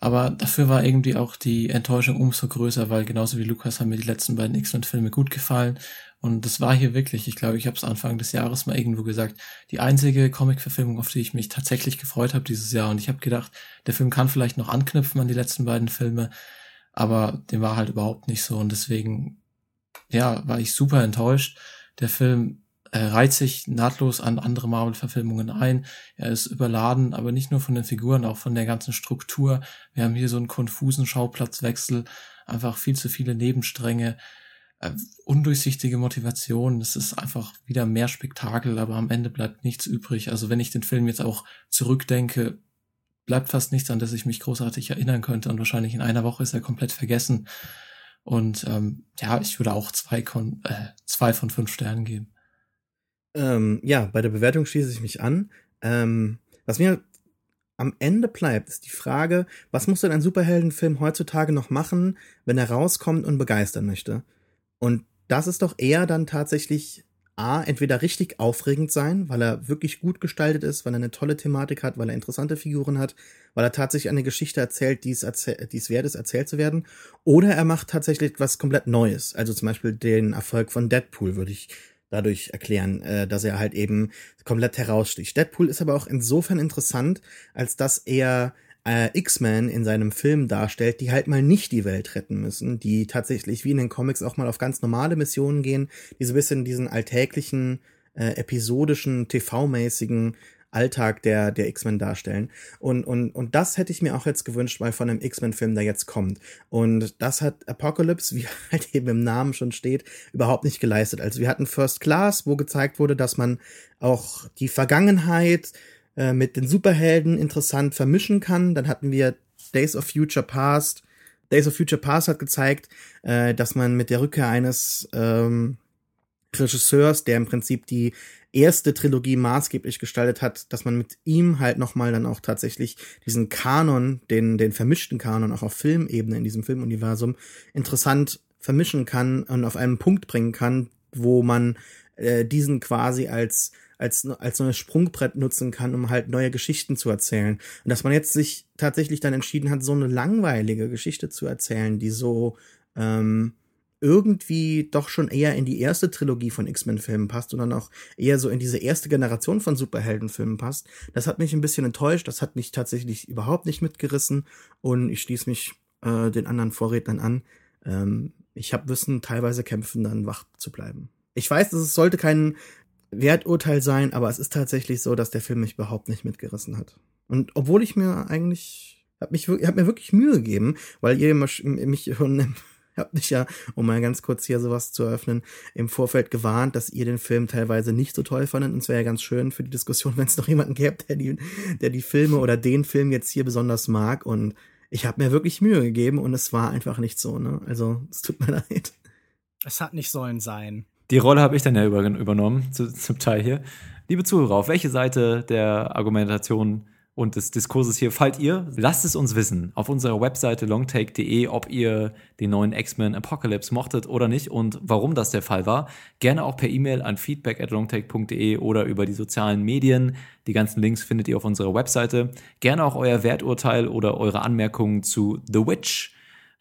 Aber dafür war irgendwie auch die Enttäuschung umso größer, weil genauso wie Lukas haben mir die letzten beiden X-Men-Filme gut gefallen. Und das war hier wirklich, ich glaube, ich habe es Anfang des Jahres mal irgendwo gesagt, die einzige Comic-Verfilmung, auf die ich mich tatsächlich gefreut habe dieses Jahr. Und ich habe gedacht, der Film kann vielleicht noch anknüpfen an die letzten beiden Filme, aber dem war halt überhaupt nicht so. Und deswegen, ja, war ich super enttäuscht. Der Film er reiht sich nahtlos an andere Marvel-Verfilmungen ein. Er ist überladen, aber nicht nur von den Figuren, auch von der ganzen Struktur. Wir haben hier so einen konfusen Schauplatzwechsel, einfach viel zu viele Nebenstränge, äh, undurchsichtige Motivation. Es ist einfach wieder mehr Spektakel, aber am Ende bleibt nichts übrig. Also wenn ich den Film jetzt auch zurückdenke, bleibt fast nichts, an das ich mich großartig erinnern könnte. Und wahrscheinlich in einer Woche ist er komplett vergessen. Und ähm, ja, ich würde auch zwei, Kon äh, zwei von fünf Sternen geben. Ähm, ja, bei der Bewertung schließe ich mich an. Ähm, was mir am Ende bleibt, ist die Frage, was muss denn ein Superheldenfilm heutzutage noch machen, wenn er rauskommt und begeistern möchte? Und das ist doch eher dann tatsächlich A, entweder richtig aufregend sein, weil er wirklich gut gestaltet ist, weil er eine tolle Thematik hat, weil er interessante Figuren hat, weil er tatsächlich eine Geschichte erzählt, die es, erzähl die es wert ist, erzählt zu werden. Oder er macht tatsächlich was komplett Neues. Also zum Beispiel den Erfolg von Deadpool würde ich dadurch erklären, äh, dass er halt eben komplett heraussticht. Deadpool ist aber auch insofern interessant, als dass er äh, X-Men in seinem Film darstellt, die halt mal nicht die Welt retten müssen, die tatsächlich wie in den Comics auch mal auf ganz normale Missionen gehen, die so ein bisschen diesen alltäglichen, äh, episodischen, TV-mäßigen Alltag der, der X-Men darstellen. Und, und, und das hätte ich mir auch jetzt gewünscht, mal von einem X-Men-Film, der jetzt kommt. Und das hat Apocalypse, wie halt eben im Namen schon steht, überhaupt nicht geleistet. Also wir hatten First Class, wo gezeigt wurde, dass man auch die Vergangenheit äh, mit den Superhelden interessant vermischen kann. Dann hatten wir Days of Future Past. Days of Future Past hat gezeigt, äh, dass man mit der Rückkehr eines ähm, Regisseurs, der im Prinzip die erste Trilogie maßgeblich gestaltet hat, dass man mit ihm halt nochmal dann auch tatsächlich diesen Kanon, den, den vermischten Kanon auch auf Filmebene in diesem Filmuniversum interessant vermischen kann und auf einen Punkt bringen kann, wo man äh, diesen quasi als als, als neues Sprungbrett nutzen kann, um halt neue Geschichten zu erzählen. Und dass man jetzt sich tatsächlich dann entschieden hat, so eine langweilige Geschichte zu erzählen, die so ähm, irgendwie doch schon eher in die erste Trilogie von X-Men-Filmen passt und dann auch eher so in diese erste Generation von Superheldenfilmen passt. Das hat mich ein bisschen enttäuscht, das hat mich tatsächlich überhaupt nicht mitgerissen und ich schließe mich äh, den anderen Vorrednern an. Ähm, ich habe Wissen, teilweise kämpfen, dann wach zu bleiben. Ich weiß, es sollte kein Werturteil sein, aber es ist tatsächlich so, dass der Film mich überhaupt nicht mitgerissen hat. Und obwohl ich mir eigentlich, hab mich, hab mir wirklich Mühe gegeben, weil ihr mich schon habt mich ja, um mal ganz kurz hier sowas zu eröffnen, im Vorfeld gewarnt, dass ihr den Film teilweise nicht so toll fandet. Und es wäre ja ganz schön für die Diskussion, wenn es noch jemanden gäbe, der die, der die Filme oder den Film jetzt hier besonders mag. Und ich habe mir wirklich Mühe gegeben und es war einfach nicht so. Ne? Also es tut mir leid. Es hat nicht sollen sein. Die Rolle habe ich dann ja über, übernommen, zu, zum Teil hier. Liebe Zuhörer, auf welche Seite der Argumentation und des Diskurses hier fallt ihr? Lasst es uns wissen auf unserer Webseite longtake.de, ob ihr den neuen X-Men Apocalypse mochtet oder nicht und warum das der Fall war. Gerne auch per E-Mail an feedback at longtake.de oder über die sozialen Medien. Die ganzen Links findet ihr auf unserer Webseite. Gerne auch euer Werturteil oder eure Anmerkungen zu The Witch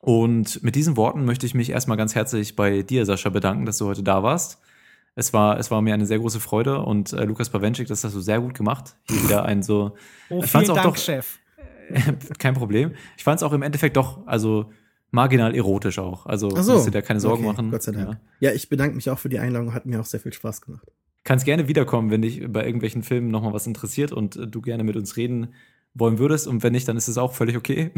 und mit diesen Worten möchte ich mich erstmal ganz herzlich bei dir, Sascha, bedanken, dass du heute da warst. Es war, es war mir eine sehr große Freude und äh, Lukas Bawenschik, das hast du sehr gut gemacht. Hier wieder ein so. Oh, ich vielen auch Dank, doch, Chef. kein Problem. Ich fand es auch im Endeffekt doch, also marginal erotisch auch. Also Ach so. musst dir da keine Sorgen Okay, machen. Gott sei Dank. Ja. Ja. ich bedanke mich auch für die Einladung, hat mir auch sehr viel Spaß gemacht. Kannst gerne wiederkommen, wenn dich bei irgendwelchen Filmen nochmal was interessiert und äh, du gerne mit uns reden wollen würdest. Und wenn nicht, dann ist es auch völlig okay.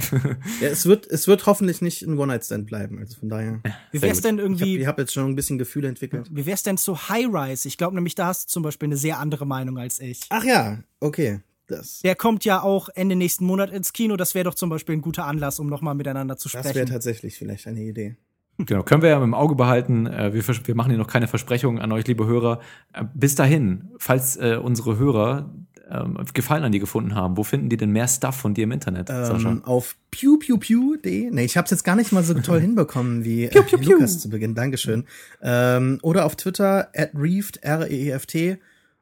Ja, es wird, es wird hoffentlich nicht ein One-Night-Stand bleiben. Also von daher. Wie wär's denn Ich habe irgendwie, ich hab jetzt schon ein bisschen Gefühle entwickelt. wie wär's denn zu High Rise? Ich glaube nämlich, da hast du zum Beispiel eine sehr andere Meinung als ich. Ach ja, okay. Das, Der kommt ja auch Ende nächsten Monat ins Kino. Das wäre doch zum Beispiel ein guter Anlass, um nochmal miteinander zu das wäre sprechen. tatsächlich vielleicht eine Idee. Genau, können wir ja im Auge behalten. Äh, Wir, wir machen hier noch keine Versprechungen an euch, liebe Hörer. Äh, Bis dahin, falls äh, unsere Hörer ähm, Gefallen an dir gefunden haben, wo finden die denn mehr Stuff von dir im Internet, Sascha? Ähm, auf pewpewpew.de. Nee, ich habe es jetzt gar nicht mal so toll hinbekommen wie, äh, wie Lukas zu Beginn. Dankeschön. Ähm, oder auf Twitter at reeft, R-E-E-F-T.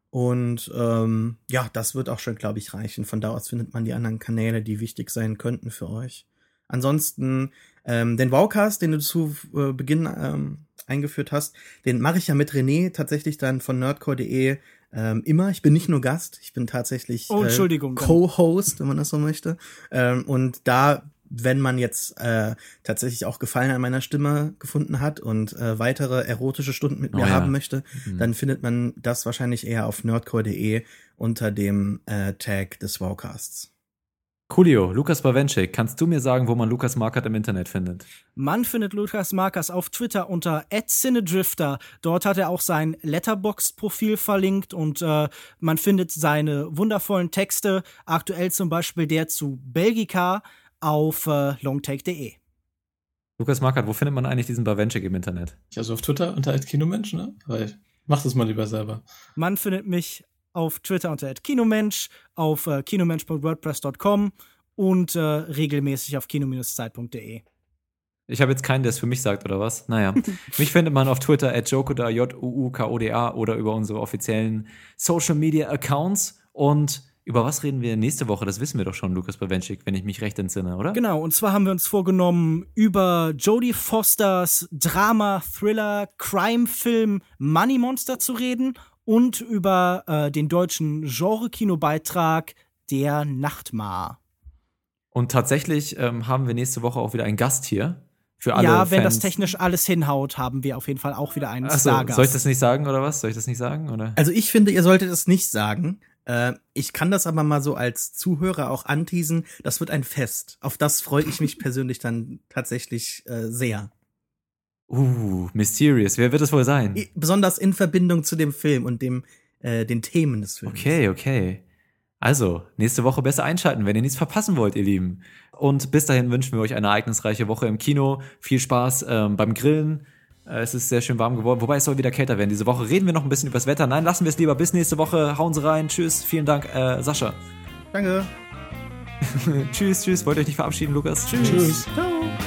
Und ähm, ja, das wird auch schon, glaube ich, reichen. Von da aus findet man die anderen Kanäle, die wichtig sein könnten für euch. Ansonsten ähm, den Wowcast, den du zu äh, Beginn ähm, eingeführt hast, den mache ich ja mit René tatsächlich dann von nerdcore.de ähm, immer. Ich bin nicht nur Gast, ich bin tatsächlich Oh, Entschuldigung. äh, Co-Host, wenn man das so möchte. Ähm, und da wenn man jetzt äh, tatsächlich auch Gefallen an meiner Stimme gefunden hat und äh, weitere erotische Stunden mit mir Oh ja. haben möchte, Mhm. dann findet man das wahrscheinlich eher auf nerdcore.de unter dem äh, Tag des Wowcasts. Coolio, Lukas Bawenschik, kannst du mir sagen, wo man Lukas Markert im Internet findet? Man findet Lukas Markers auf Twitter unter @cinedrifter. Dort hat er auch sein Letterboxd-Profil verlinkt und äh, man findet seine wundervollen Texte, aktuell zum Beispiel der zu Belgica auf äh, longtake.de. Lukas Markert, wo findet man eigentlich diesen Bawenschik im Internet? Also auf Twitter unter Kinomensch, ne? Weil mach das mal lieber selber. Man findet mich auf Twitter unter @kinomensch, auf äh, kinomensch.wordpress.com und äh, regelmäßig auf kino-zeit.de. Ich habe jetzt keinen, der es für mich sagt, oder was? Naja. Mich findet man auf Twitter at Jokoda, J-U-U-K-O-D-A oder über unsere offiziellen Social Media Accounts. Und über was reden wir nächste Woche? Das wissen wir doch schon, Lukas Bawenschik, wenn ich mich recht entsinne, oder? Genau, und zwar haben wir uns vorgenommen, über Jodie Fosters Drama, Thriller, Crime-Film Money Monster zu reden und über äh, den deutschen Genre-Kinobeitrag Der Nachtmar. Und tatsächlich ähm, haben wir nächste Woche auch wieder einen Gast hier. Für alle ja, wenn Fans. das technisch alles hinhaut, haben wir auf jeden Fall auch wieder einen Achso, Stargast. soll ich das nicht sagen, oder was? Soll ich das nicht sagen, oder? Also ich finde, ihr solltet es nicht sagen. Äh, ich kann das aber mal so als Zuhörer auch anteasen. Das wird ein Fest. Auf das freue ich mich persönlich dann tatsächlich äh, sehr. Uh, mysterious. Wer wird es wohl sein? Besonders in Verbindung zu dem Film und dem äh, den Themen des Films. Okay, okay. Also, nächste Woche besser einschalten, wenn ihr nichts verpassen wollt, ihr Lieben. Und bis dahin wünschen wir euch eine ereignisreiche Woche im Kino. Viel Spaß ähm, beim Grillen. Äh, es ist sehr schön warm geworden. Wobei es soll wieder kälter werden diese Woche. Reden wir noch ein bisschen übers Wetter. Nein, lassen wir es lieber. Bis nächste Woche. Hauen Sie rein. Tschüss. Vielen Dank, äh, Sascha. Danke. tschüss, tschüss. Wollt ihr euch nicht verabschieden, Lukas? Tschüss. Tschüss. Ciao.